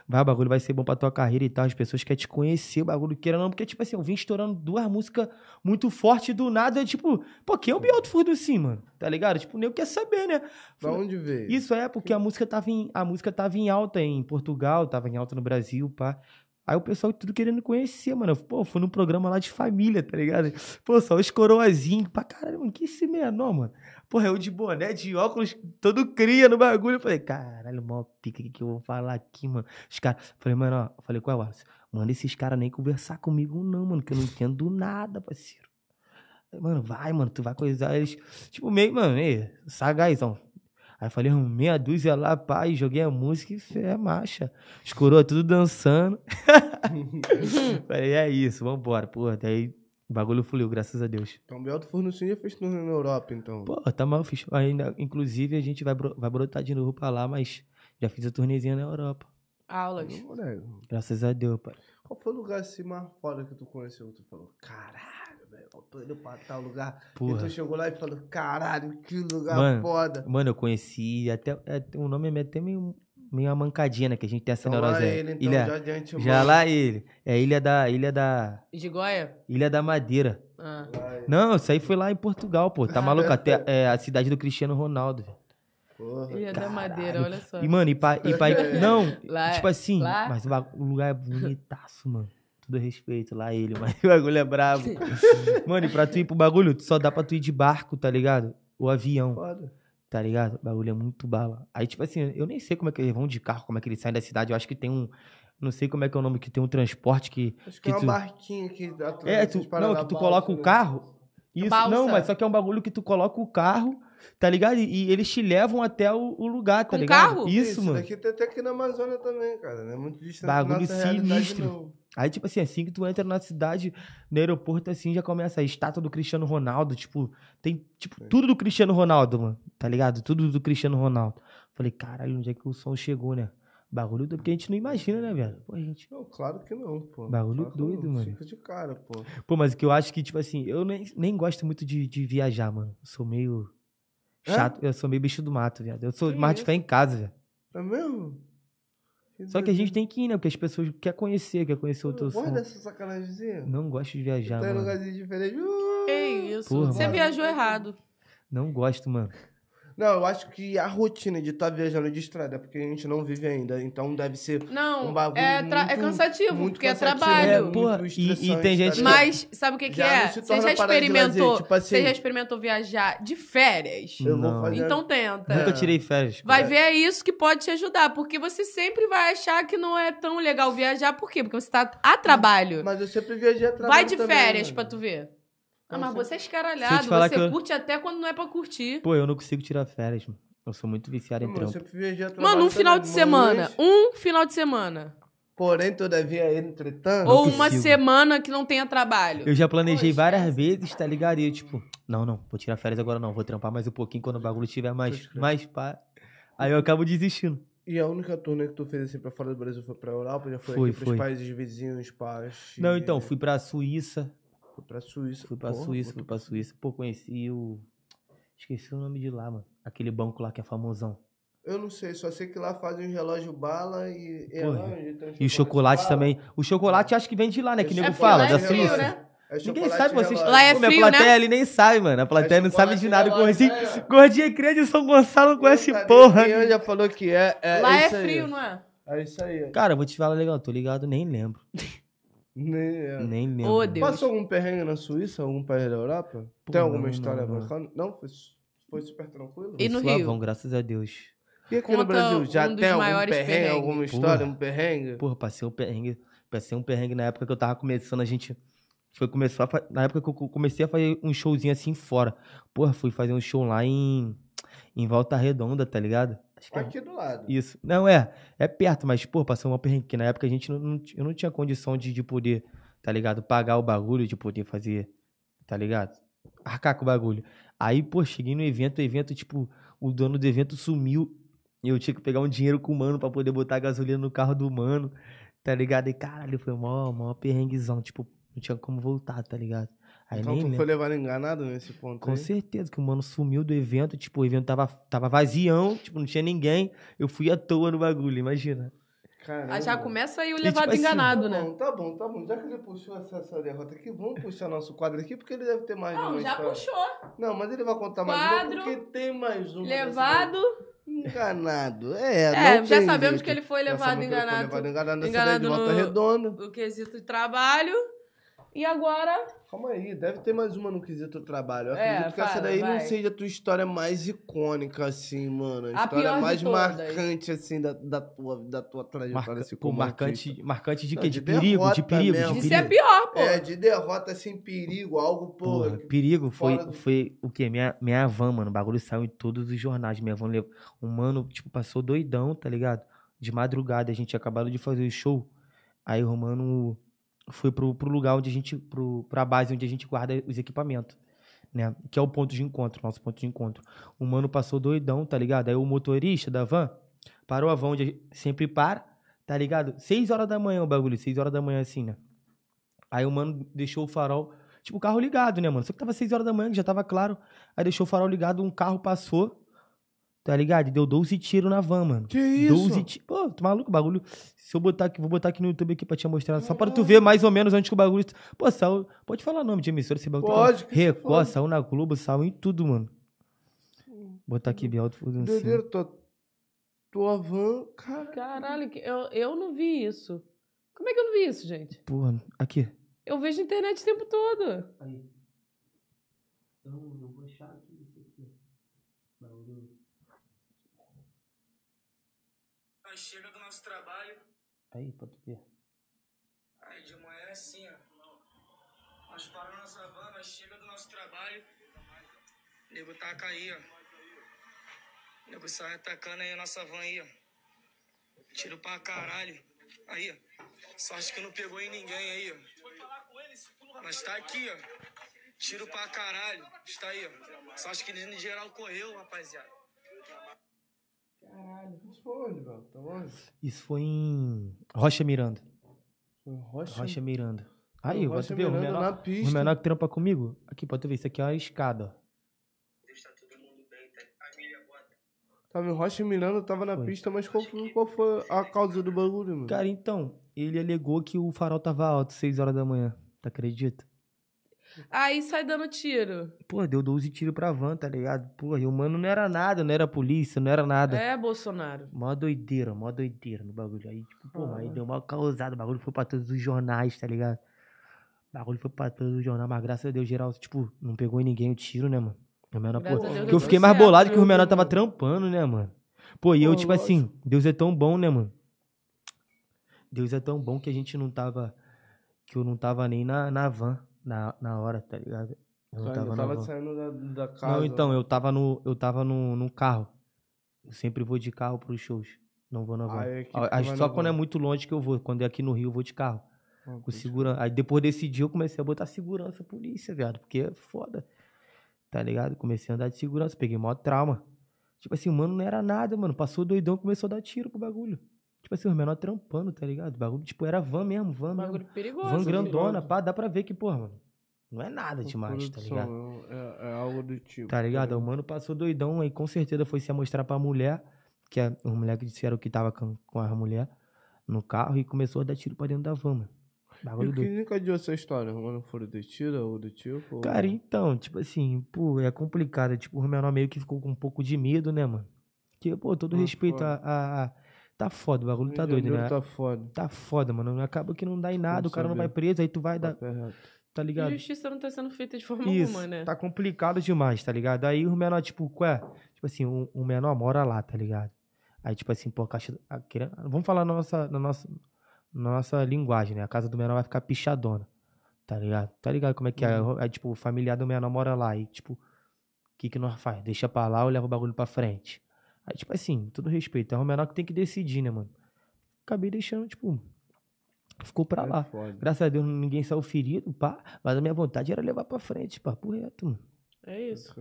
Vai, o bagulho vai ser bom pra tua carreira e tal. As pessoas querem te conhecer, o bagulho queira não. Porque, tipo assim, eu vim estourando duas músicas muito fortes do nada. eu, Tipo, pô, quem é o Bialto Furducim, mano? Tá ligado? Tipo, nem eu quer saber, né? Da onde veio? Isso é porque a música tava em, a música tava em alta em Portugal, tava em alta no Brasil, pá. Aí o pessoal tudo querendo conhecer, mano. Pô, fui num programa lá de família, tá ligado? Pô, só os coroazinhos pra caralho, mano. Que esse menor, mano. Porra, eu de boné, de óculos, todo cria no bagulho. Eu falei, caralho, mó pica, o que, que eu vou falar aqui, mano? Os caras. Falei, mano, ó, falei, qual é, Wallace? Manda esses caras nem conversar comigo, não, mano, que eu não entendo nada, parceiro. Aí, Mano, vai, mano, tu vai coisar eles. Tipo, meio, mano, ei, sagazão. Aí falei, meia dúzia lá, pai, joguei a música e fé, é marcha. Os coroa tudo dançando. *laughs* falei, é isso, vambora. Pô, daí o bagulho fluiu, graças a Deus. Então, Belto Furnucim já fez turnê na Europa, então. Pô, tá mal, fiz. Ainda, inclusive, a gente vai, vai brotar de novo pra lá, mas já fiz a turnezinha na Europa. Aulas. Moleque, Graças a Deus, pai. Qual foi o lugar assim mais foda que tu conheceu? Tu falou, caralho, velho, eu tô indo pra tal lugar. E Porra. tu chegou lá e falou, caralho, que lugar Mano, foda. Mano, eu conheci até. é, o nome é até meio, meio uma mancadinha, né? Que a gente tem essa Então lá neurose. ele, então, ilha, já adiante, já lá ele. É Ilha da. Ilha da. De Goia? Ilha da Madeira. Ah. Não, isso aí foi lá em Portugal, pô. Tá *laughs* maluco? Até é, a cidade do Cristiano Ronaldo. velho. Porra. Ilha da Madeira, olha só. E, mano, e pra. E pra *laughs* não, Lá é- tipo assim, lá- mas o lugar é bonitaço, mano. Tudo respeito lá ele, mas *laughs* o bagulho é brabo. mano, e pra tu ir pro bagulho, só dá pra tu ir de barco, tá ligado? O avião, Foda. Tá ligado? O bagulho é muito bala. Aí, tipo assim, eu nem sei como é que eles vão de carro, como é que eles saem da cidade. Eu acho que tem um. Não sei como é que é o nome, que tem um transporte que. Acho que, que é uma tu- barquinha que dá É, tu, não, que tu coloca o carro. Isso, Balsa. não, mas só que é um bagulho que tu coloca o carro, tá ligado? E, e eles te levam até o, o lugar, tá Com ligado? carro? Isso, mano. daqui tem até aqui na Amazônia também, cara. Não é muito distante Bagulho da nossa realidade, sinistro. Aí, tipo assim, assim que tu entra na cidade, no aeroporto, assim, já começa a estátua do Cristiano Ronaldo, tipo, tem, tipo, Sim. tudo do Cristiano Ronaldo, mano, tá ligado? Tudo do Cristiano Ronaldo. Falei, caralho, onde é que o som chegou, né? Bagulho do que a gente não imagina, né, velho? Pô, a gente... Não, claro que não, pô. Bagulho Claro doido, mano. Fica de cara, pô. Pô, mas o que eu acho que, tipo assim, eu nem, nem gosto muito de, de viajar, mano. Eu sou meio chato, eu sou meio bicho do mato, viado. Eu sou Que mais de isso? ficar em casa, velho. É mesmo? Só que a gente tem que ir, né? Porque as pessoas querem conhecer, querem conhecer o teu som. Gosta dessa sacanagemzinha? Não gosto de viajar, Tá em mano. lugarzinho diferente. Uh! Que isso? Porra, Você mano. viajou errado. Não gosto, mano. Não, eu acho que a rotina de estar viajando de estrada é porque a gente não vive ainda. Então deve ser Não, um bagulho é, é muito- cansativo, muito porque é cansativo. trabalho. É, muito porra, e- e tem tá gente- ligado? Mas sabe o que, que Já é? Você já experimentou? lazer, tipo assim- Você já experimentou viajar de férias? Eu vou Não. fazer. Então tenta. Nunca tirei férias. Vai ver é isso que pode te ajudar, porque você sempre vai achar que não é tão legal viajar, por quê? Porque você tá a trabalho. Mas eu sempre viajei a trabalho Vai de também, férias pra tu ver. Ah, mas você é escaralhado, você eu- curte até quando não é pra curtir. Pô, eu não consigo tirar férias, mano. Eu sou muito viciado em Mano, trampo. Mano, um final de semana. mas, Um final de semana. Porém, todavia, entretanto. Ou uma consigo. semana que não tenha trabalho. Eu já planejei Pô, várias vezes, tá ligado? E eu, tipo, não, não, vou tirar férias agora não, vou trampar mais um pouquinho quando o bagulho estiver mais, mais pá. Aí eu acabo desistindo. E a única turnê que tu fez assim pra fora do Brasil foi pra Europa? Já foi, Foi, aqui pros foi. países vizinhos, Chile, Não, então, fui pra Suíça. Foi pra Suíça. Fui pra Porra, Suíça, fui pra Suíça. Pô, conheci o. Esqueci o nome de lá, mano. Aquele banco lá que é famosão. Eu não sei, só sei que lá fazem um relógio bala e. é E o chocolate bala. também. O chocolate acho que vem de lá, né? Que É nego fala, da é frio, Suíça. né? É Ninguém chocolate sabe, vocês. Lá é Pô, minha frio, plateia né? ali nem sabe, mano. A plateia não sabe de nada. Gordinho, é. gordinho cria de São Gonçalo não conhece porra. ninguém já falou que é. é Lá é isso aí. frio, não é? É isso aí. Cara, eu vou te falar legal, tô ligado, nem lembro. Nem é. Nem lembro. Deus. Passou algum perrengue na Suíça, algum país da Europa? Pô, Tem alguma não, história não, não. bacana? Não, foi, foi super tranquilo. E no Suavão, Rio? graças a Deus. E aqui no Conta Brasil, já um dos tem algum maiores perrengue, perrengues. alguma história, Porra. um perrengue? Porra, passei um perrengue. Passei um perrengue na época que eu tava começando, a gente. Foi começar Na época que eu co- comecei a fazer um showzinho assim fora. Porra, fui fazer um show lá em. Em Volta Redonda, tá ligado? Acho que é- Aqui do lado. Isso. Não, é. É perto, mas, pô, passou uma perrengue. que Na época a gente não, não eu não tinha condição de, de poder, tá ligado? Pagar o bagulho, de poder fazer, tá ligado? Arcar com o bagulho. Aí, pô, cheguei no evento, o evento, tipo, o dono do evento sumiu. E eu tinha que pegar um dinheiro com o mano pra poder botar gasolina no carro do mano, tá ligado? E caralho, foi mó, mó perrenguezão. Tipo, não tinha como voltar, tá ligado? Aí Então nem tu lembro. foi levado enganado nesse ponto Com aí? certeza que o mano sumiu do evento, tipo, o evento tava, tava vazião, tipo, não tinha ninguém. Eu fui à toa no bagulho, imagina. Caramba. Aí já começa aí o E, levado tipo assim, enganado, né? bom, tá bom, tá bom. Já que ele puxou essa, essa derrota aqui, vamos puxar nosso quadro aqui, porque ele deve ter mais Não, uma já história. puxou. Não, mas ele vai contar mais Quadro, uma, porque tem mais uma. dessa Levado. Enganado. É, É, não já tem sabemos jeito. que ele foi levado ele foi enganado. levado enganado nessa enganado daí de volta no- redonda. O quesito de trabalho. E agora. Calma aí, deve ter mais uma no quesito trabalho. Eu É, acredito que essa fala, daí vai. não seja a tua história mais icônica, assim, mano. A, A história pior de mais todas. marcante, assim, da, da, tua, da tua trajetória. Marca, assim, pô, marcante, artista. marcante de quê? de De, perigo, de derrota perigo, mesmo. de Isso é perigo. pior, pô. É, de derrota, assim, perigo, algo, porra. Porra, que- perigo foi, do- foi o quê? Minha, minha van, mano. O bagulho saiu em todos os jornais. Minha van levou. Um mano, tipo, passou doidão, tá ligado? De madrugada, a gente acabado de fazer o show. Aí o Romano foi pro, pro lugar onde a gente. Pro, pra base onde a gente guarda os equipamentos. Né? Que é o ponto de encontro, nosso ponto de encontro. O mano passou doidão, tá ligado? Aí o motorista da van parou a van onde sempre para, tá ligado? Seis horas da manhã o bagulho, seis horas da manhã assim, né? Aí o mano deixou o farol, tipo, o carro ligado, né, mano? Só que tava 6 horas da manhã, que já tava claro. Aí deixou o farol ligado, um carro passou, tá ligado? E deu 12 tiros na van, mano. Que isso? 12 tiros. Pô, tu maluco, o bagulho. Se eu botar aqui, vou botar aqui no YouTube aqui pra te mostrar. Só pra tu ver mais ou menos onde que o bagulho. Pô, saiu. Pode falar o nome de emissora, esse bagulho. Pode, que Record, saiu na Globo, saiu em tudo, mano. Botar aqui bem alto, assim. Doideira, tua, tua van, cara. Caralho, eu, eu não vi isso. Como é que eu não vi isso, gente? Porra, aqui. Eu vejo internet o tempo todo. Aí. Então, eu vou achar aqui esse aqui. Bagulho. Nós chega do nosso trabalho, Aí, pra tu ver. aí de manhã é assim, ó. Nós paramos nossa van, nós chega do nosso trabalho. Nego taca aí, ó. Nego sai atacando aí a nossa van aí, ó. Tiro pra caralho. Aí, ó. Sorte que não pegou em ninguém aí, ó. Mas tá aqui, ó. Tiro pra caralho. Está aí, ó. Sorte que em geral correu, rapaziada. Isso foi onde, velho? Tá onde? Isso foi em Rocha Miranda. Foi Rocha, Rocha Miranda. Aí, Rocha pode ver, o menor, na o pista. menor que trampa comigo. Aqui, pode ver, isso aqui é uma escada, ó. Deixa todo mundo bem, tá? Família, bota. Tava em Rocha Miranda, tava na Foi. pista, mas qual, foi- qual foi a causa do bagulho, mano? Cara, então, ele alegou que o farol tava alto 6 horas da manhã. Tu acredita? Aí sai dando tiro. Pô, deu 12 tiros pra van, tá ligado? Pô, e o mano não era nada, não era polícia, não era nada. É, Bolsonaro. Mó doideira, mó doideira no bagulho. Aí, tipo, pô, aí deu uma causada. O bagulho foi pra todos os jornais, tá ligado? O bagulho foi pra todos os jornais, mas graças a Deus, geral, tipo, não pegou em ninguém o tiro, né, mano? O menor, pô, Deus que eu fiquei mais bolado que o menor tava trampando, né, mano? Pô, e eu, Pô, tipo lógico. assim, Deus é tão bom, né, mano? Deus é tão bom que a gente não tava. Que eu não tava nem na, na van na, na hora, tá ligado? Eu não tava, tava saindo da, da casa. Não, então, eu tava no, eu tava no, no carro. Eu sempre vou de carro pros shows. Não vou na van. Ah, é só quando é van. muito longe que eu vou. Quando é aqui no Rio, eu vou de carro. Ah, Com segurança. Aí depois desse dia eu comecei a botar segurança, polícia, viado. Porque é foda. Tá ligado? Comecei a andar de segurança. Peguei maior trauma. Tipo assim, o mano não era nada, mano. Passou doidão começou a dar tiro pro bagulho. Tipo assim, os menor trampando, tá ligado? O bagulho, tipo, era van mesmo, van mesmo. Bagulho perigoso. Van filho. grandona, pá. Dá pra ver que, porra, mano. Não é nada demais, tá ligado? É, é algo do tipo. Tá ligado? O mano passou doidão aí, com certeza foi se mostrar pra mulher, que é os moleques disseram que tava com, com a mulher no carro e começou a dar tiro pra dentro da van, mano. E Bagulho o que doido. nunca deu essa história? Mano, foram de tiro ou do tipo? ou- Cara, então, tipo assim, pô, é complicado. Tipo, o menor meio que ficou com um pouco de medo, né, mano? Que, pô, todo Ah, respeito a, a- Tá foda, o bagulho Rio tá doido, né? Tá foda. Tá foda, mano. Acaba que não dá em nada, o cara não vai preso, aí tu vai dar. É reto. Tá A ligado? justiça não tá sendo feita de forma Isso, alguma, né? tá complicado demais, tá ligado? Aí o menor, tipo, ué, tipo assim, o, o menor mora lá, tá ligado? Aí, tipo assim, pô, a caixa. a vamos falar na nossa, na nossa, na nossa linguagem, né? A casa do menor vai ficar pichadona, tá ligado? Tá ligado como é que é? Aí, tipo, o familiar do menor mora lá, e, tipo, o que que nós faz? Deixa pra lá ou leva o bagulho pra frente? Aí, tipo assim, todo respeito, é o menor que tem que decidir, né, mano? Acabei deixando, tipo, ficou pra É lá. foda. Graças a Deus ninguém saiu ferido, pá. Mas a minha vontade era levar pra frente, papo reto, mano. É isso.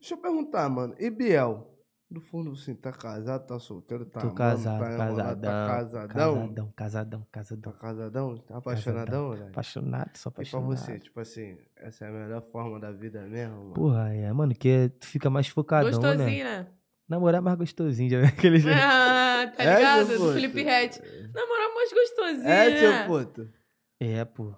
Deixa eu perguntar, mano. E Biel? Do fundo, assim, tá casado, tá solteiro, tá Tô amando, casado, tá namorado, casadão. tá casadão. Casadão, casadão, Tá casadão. casadão? Tá apaixonadão, velho? Apaixonado, só E pra apaixonado. você, tipo assim, essa é a melhor forma da vida mesmo, mano? Porra, é, mano, que tu fica mais focadão, né? Gostosinho, né? Namorar é mais gostosinho, já viu aquele *laughs* jeito. Ah, tá É, ligado? seu Do? Felipe Rett. Namorar mais gostosinho, É, né? seu puto. É, pô.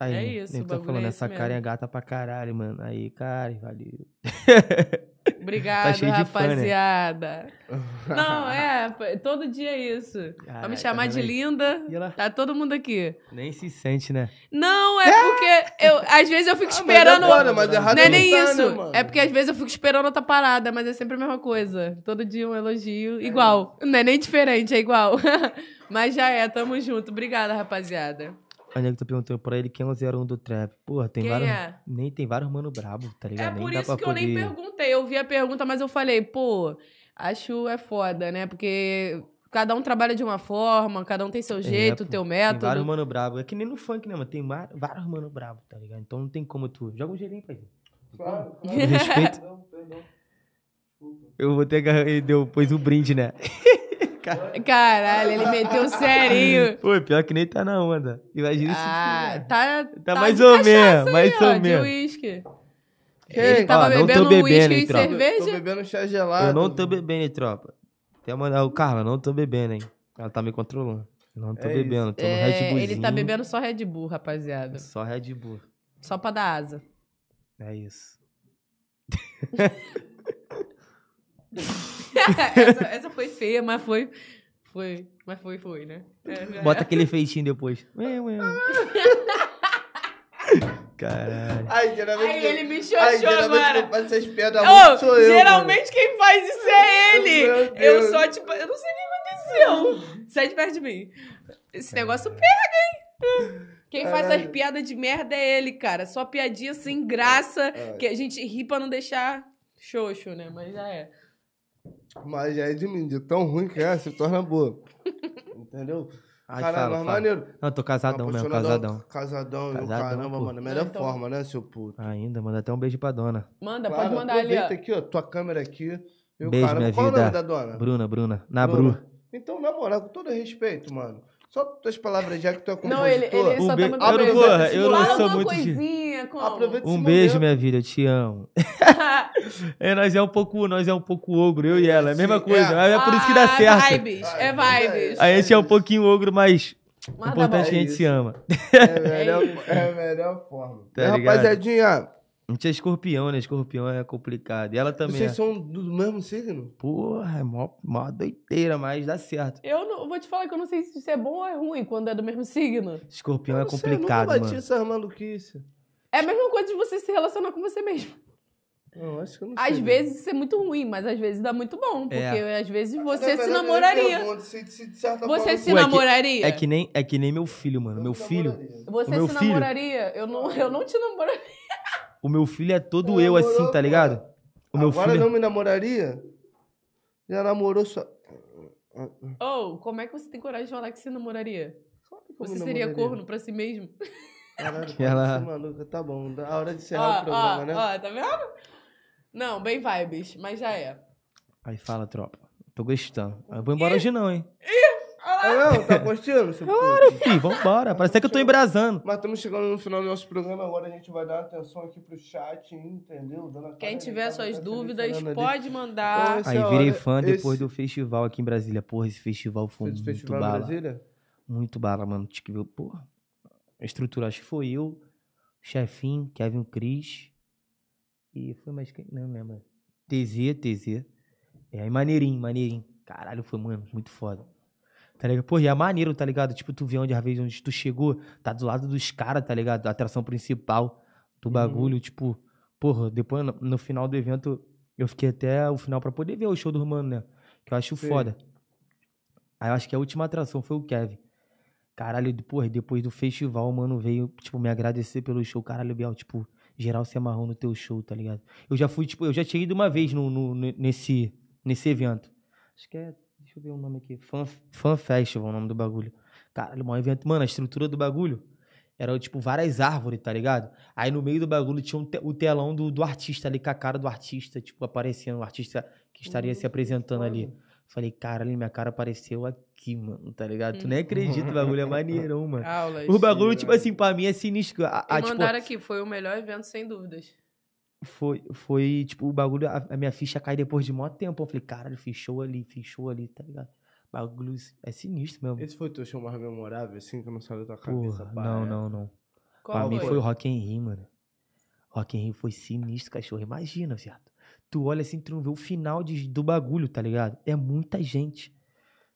Aí, É isso, nem o tá bagulho falando, é essa esse cara é mesmo. gata pra caralho, mano. Aí, cara, valeu. *laughs* Obrigado, Tá de fã, né? rapaziada. *laughs* Não, é, todo dia é isso. Pra Caralho, me chamar de linda, ela tá todo mundo aqui. nem se sente, né? Não, é porque eu, às vezes eu fico Ah, mas esperando. é foda, mas errado Não é não nem tá, né, isso. mano? é porque às vezes eu fico esperando outra parada, mas é sempre a mesma coisa. Todo dia um elogio. Igual. Não é nem diferente, é igual. *laughs* mas já é, tamo junto. Obrigada, rapaziada. A nego tá perguntando pra ele quem é o 01 do trap. Porra, tem Quem vários. é? Nem tem vários mano brabo, tá É ligado? nem por dá isso pra que eu nem poder- perguntei. Eu vi a pergunta, mas eu falei, pô, acho é foda, né? Porque cada um trabalha de uma forma, cada um tem seu É, jeito, pô, teu Tem método. vários mano brabo. É que nem no funk, né, mano? Tem mar- vários mano brabo, tá ligado? Então não tem como tu. Joga um gelinho, pai. Claro, *laughs* Com respeito. Perdão, perdão. Eu vou ter que. Ele deu, pôs o brinde, né? *laughs* Caralho, ele meteu serinho. *laughs* Pô, pior que nem tá na onda. Imagina Ah, isso. tá, Tá mais de ou menos, mais ou de menos. uísque. Ele tava Ó, tô bebendo uísque e tropa. Tô cerveja? bebendo chá gelado. Eu não tô bebendo, hein, tropa. Até mandar o Carla, não tô bebendo, hein? Ela tá me controlando. Eu não tô É bebendo, tô no É, Red Bullzinho. ele tá bebendo só Red Bull, rapaziada. Só Red Bull. Só pra dar asa. É isso. *laughs* *laughs* essa, essa foi feia, mas foi. Foi. Mas foi, foi, né? É, Bota aquele feitinho depois. Ué, ué, ué. *laughs* Caralho. Ai, geralmente. Aí quem- ele me Ai, xoxou geralmente agora. quem faz essas piadas Ô, muito sou eu. geralmente quem faz isso é ele. Eu só, tipo, eu não sei o que aconteceu. Sai de perto de mim. Esse negócio pega, hein? Quem faz essas piadas de merda é ele, cara. Só piadinha sem graça, É. que a gente ri pra não deixar xoxo, né? Mas já é. Mas já é de mim, de tão ruim que é, se torna boa. *laughs* Entendeu? Ai, Caralho, fala, mas fala. maneiro. Não, tô casadão mesmo, casadão. Casadão, e o Casadão, caramba, pô. mano. Melhor Então- forma, né, seu puto? Ainda, manda até um beijo pra dona. Manda, Claro, pode mandar ali, aproveita aqui, ó, tua câmera aqui. Beijo, minha Qual vida. o nome da dona? Bruna, Bruna. Na Bruna. Bru. Então, na moral, com todo respeito, mano. Só tuas palavras já que tu é compositor. Não, ele, ele Um só be- tá eu mandando não beijo. vou, eu não sou uma muito de- coisinha, como? Aproveita esse Um beijo, minha vida, eu te amo. *laughs* É, nós é um pouco, nós é um pouco ogro, eu e ela. É a mesma Sim, coisa, é. é por isso que dá Ah, certo. Vibes, é Ah, mas é vibes. A gente é um pouquinho ogro, mas o tá importante é que a gente se ama. *laughs* É a melhor, é a melhor forma. Tá É? Rapaziadinha, A gente é escorpião, né? Escorpião é complicado. E ela também vocês é. são do mesmo signo? Porra, é mó, mó doideira, mas dá certo. Eu não, vou te falar que eu não sei se isso é bom ou é ruim quando é do mesmo signo. Escorpião é Eu não sei, complicado, eu nunca bati mano. essas maluquices. É a mesma coisa de você se relacionar com você mesmo. Não, acho que eu não Às sei. vezes isso é muito ruim, mas às vezes dá muito bom. Porque É. às vezes você se eu namoraria. pergunto se- certa Você se namoraria? É que nem, é que nem meu filho, mano. eu Meu filho, namoraria. Você meu se filho- namoraria? Eu não, eu não te namoraria. O meu filho é todo eu assim, tá ligado? O meu Agora filho. não me namoraria? Já namorou só... Ou, como é que você tem coragem de falar que se namoraria? Claro que Você seria namoraria. corno pra si mesmo? Caralho, *laughs* Ela- ela... maluca, tá bom. A hora de encerrar Ó, o programa, ó, né? ó, tá vendo? Não, bem vibes, mas já é. Aí fala, tropa. Tô gostando. Eu vou embora hoje não, hein? Ah, não, tá curtindo? seu filho, vambora. Parece até que eu tô embrasando. Mas estamos chegando no final do nosso programa. Agora a gente vai dar atenção aqui pro chat, entendeu? Dona Quem Karen tiver tá- suas dúvidas, selecionando ali. pode mandar. Então, esse Aí é, virei fã depois esse- do festival aqui em Brasília. Porra, esse festival foi Fez muito festival bala. Brasília? Muito bala, mano. Tinha que ver, porra. A estrutura, acho que foi eu, Chefinho, Kevin Cris. E foi mais quem? Não lembro. TZ, TZ. É, aí maneirinho, maneirinho. Caralho, foi, mano, muito foda. Tá ligado? Porra, e é maneiro, tá ligado? Tipo, tu vê onde, às vezes, onde tu chegou, tá do lado dos caras, tá ligado? Da atração principal do Uhum. bagulho, tipo, porra, depois no, no final do evento, eu fiquei até o final pra poder ver o show do mano, né? Que eu acho Sim. foda. Aí eu acho que a última atração foi o Kevin. Caralho, porra, depois do festival, o mano veio, tipo, me agradecer pelo show. Caralho, Biel, tipo, geral se amarrou no teu show, tá ligado? Eu já fui, tipo, eu já tinha ido uma vez no, no- ne- nesse, nesse evento. Acho que é, deixa eu ver o nome aqui, Fan, Fan Festival, o nome do bagulho. Caralho, um evento, mano, a estrutura do bagulho era, tipo, várias árvores, tá ligado? Aí no meio do bagulho tinha um te- o telão do, do artista ali, com a cara do artista, tipo, aparecendo, o artista que estaria se apresentando ali. Falei, caralho, minha cara apareceu aqui, mano, tá ligado? Tu nem acredita, o bagulho é maneirão, mano. *laughs* O bagulho, tipo assim, pra mim é sinistro. A, a, tipo, mandaram aqui, foi o melhor evento, sem dúvidas. Foi, foi, tipo, o bagulho, a, a minha ficha cai depois de mó tempo. Eu falei, caralho, fechou ali, fechou ali, tá ligado? Bagulho é sinistro mesmo. Esse foi o teu show mais memorável, assim, que eu não saiu da tua cabeça? Porra, não, não, não. Qual pra mim foi? foi o Rock in Rio, mano. Rock in Rio foi sinistro, cachorro. Imagina, viado. Tu olha assim, tu não vê o final de- do bagulho, tá ligado? É muita gente.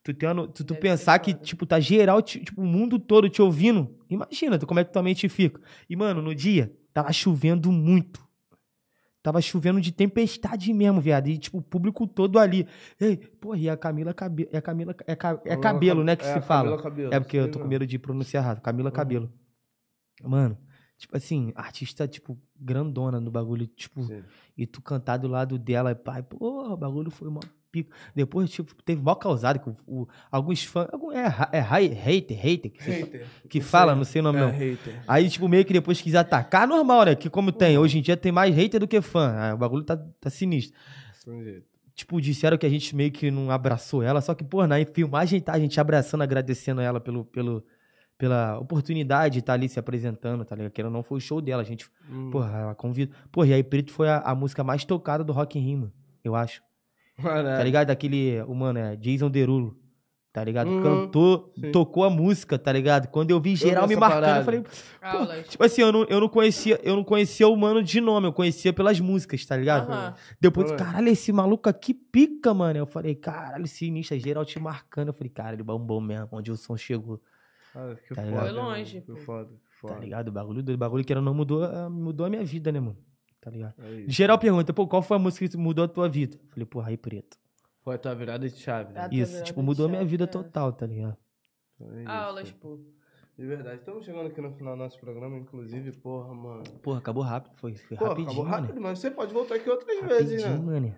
Tu, no- tu, tu Deve pensar que, tipo, tá geral, ti- tipo, o mundo todo te ouvindo. Imagina tu, como é que tua mente fica. E, mano, no dia, tava chovendo muito. Tava chovendo de tempestade mesmo, viado. E, tipo, o público todo ali. Ei, porra, e a Camila Cabelo. É Camila. É, ca- é cabelo, Cab- né? Que é, se fala. Camila Cabelo, É porque eu tô com medo de pronunciar errado. Camila Uhum. Cabelo. Mano, tipo assim, artista, tipo, grandona no bagulho, tipo, Sim. e tu cantar do lado dela, pai, porra, o bagulho foi uma Depois, tipo, teve mó causado que o, alguns fãs. algum- É, é ra- hater, hater, que, Hater. que fala, não sei o nome É, não. hater. Aí, tipo, meio que depois quis atacar, normal, né? Que como tem, hoje em dia tem mais hater do que fã. Ah, O bagulho tá, tá sinistro. Tipo, disseram que a gente meio que não abraçou ela, só que, pô, na filmagem tá a gente abraçando, agradecendo ela pelo, pelo, pela oportunidade de estar ali se apresentando, tá ligado? Que ela não foi o show dela, a gente, Hum. porra, ela convida. Porra, e aí Preto foi a, a música mais tocada do Rock in Rio, eu acho. Mano, Tá ligado? Daquele, o mano, é Jason Derulo, tá ligado? Uhum, Cantou, sim. tocou a música, tá ligado? Quando eu vi geral vi me marcando, parada. eu falei, Aulas. tipo assim, eu não, eu não conhecia, eu não conhecia o mano de nome, eu conhecia pelas músicas, tá ligado? Aham. Depois, caralho, esse maluco aqui pica, mano. Eu falei, caralho, sinistro, geral te marcando. Eu falei, caralho, bombou mesmo, onde o som chegou, Ah, que Tá foda? Foi longe, mano, Que pô. foda, foda. tá ligado? O bagulho do bagulho que era não mudou, ah, mudou a minha vida, né, mano? Tá ligado? É. Geral pergunta, pô, qual foi a música que mudou a tua vida? Eu falei, pô, Raí Preto. Foi a tua virada de chave. né? Isso, tipo, mudou a minha chave, vida é. total, tá ligado? É isso. Aulas, pô. De verdade. Estamos chegando aqui no final do nosso programa, inclusive, porra, mano. Porra, acabou rápido, foi, foi Pô, rapidinho, acabou mano. rápido, mas você pode voltar aqui outras vezes, Rapidinho, né? mano.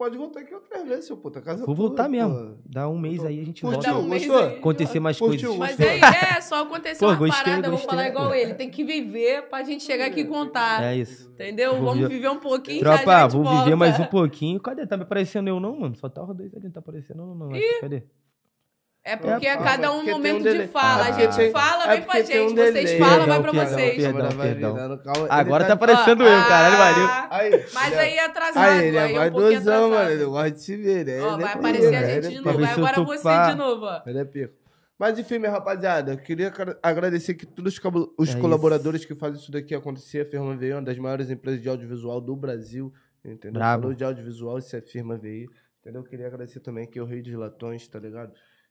Pode voltar aqui outras vezes, seu puta. Casa Vou voltar mesmo. pô. Dá um mês aí, a gente Curtiu? volta. Um mês Gostou? Acontecer mais Curtiu? coisas. Mas aí, é, só acontecer Pô, uma gostei, parada, eu vou gostei. falar igual ele. Tem que viver pra gente chegar aqui e contar. É isso. Entendeu? Vou Vamos vi- viver um pouquinho já, já Tropa, gente vou volta. viver mais um pouquinho. Cadê? Tá me aparecendo eu não, mano? Só tá o Rodrigo ali, não tá aparecendo eu não. Acho. Cadê? É porque É, é cada um um momento delay. de fala. Ah, a gente tem- fala, é vem pra porque tem um gente. Vocês falam, vai Perdão, pra perdão, vocês. perdão. Agora vai perdão. virando, calma. Agora Ele tá aparecendo eu, caralho, valeu. Aí, Mas aí é atrasado. Aí, ele é é um vaidosão, mano. Ele gosta de se ver, né? Ó, vai é aparecer a gente é de novo. agora você pá. de novo. Ele é pico. Mas enfim, minha rapaziada, eu queria agra- agradecer que todos os, É colaboradores que fazem isso daqui acontecer. A Firma VI é uma das maiores empresas de audiovisual do Brasil. Entendeu? Brabo. Falou de audiovisual, isso é Firma VI. Entendeu? Eu queria agradecer também aqui o Rei dos Latões, tá ligado?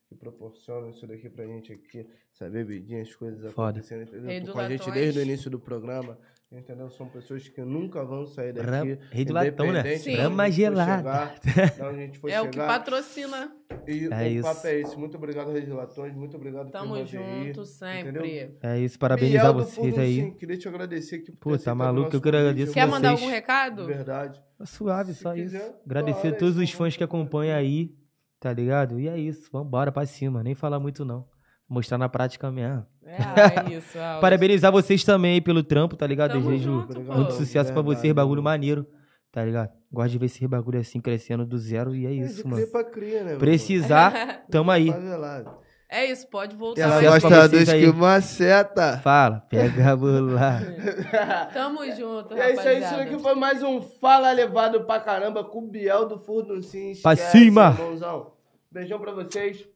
Que proporciona isso daqui pra gente aqui. Essa bebidinha, as coisas Foda. acontecendo, entendeu? Rei Tô com a gente Latões. desde o início do programa. Entendeu? São pessoas que nunca vão sair daqui. Ram- Rei do latão, né? independente Sim. de onde Rama a gente for gelada. chegar, *laughs* É o que chegar. patrocina. E É o isso. papo é esse. Muito obrigado, Reis Latões. Muito obrigado, Tamo junto sempre. entendeu? É isso, parabenizar Miel do vocês Fundo, aí. Sim, queria te agradecer aqui por Pô, tá maluco, eu que agradeço convite, Quer mandar algum recado? verdade. Tá suave, Se só quiser, isso. Agradecer a todos os fãs que acompanham aí, tá ligado? E é isso, vambora pra cima, nem falar muito não. Mostrar na prática mesmo. É, ah, *laughs* isso. Aulas. Parabenizar vocês também aí pelo trampo, tá ligado? Tamo Desejo junto, pô. muito sucesso pra Verdade, vocês, bagulho maneiro, tá ligado? Gosto de ver esse bagulho assim crescendo do zero e é É, de isso, mano. cria pra cria, né, Precisar, *laughs* tamo aí. É isso, pode voltar. Ela Sucesso gosta dos aí. que maceta. Fala, pega a bola. *laughs* Tamo junto, E é isso aí, isso rapaziada. aqui foi mais um Fala Levado pra caramba com o Biel do Furno Sim. Pra cima. irmãozão. Beijão pra vocês.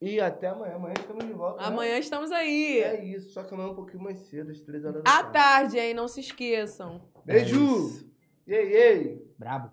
E até amanhã. Amanhã estamos de volta. né? Amanhã estamos aí. É isso, só que amanhã é um pouquinho mais cedo, às três horas da À tarde. tarde, hein? Não se esqueçam. Beijo! É isso. E aí, e aí? Brabo.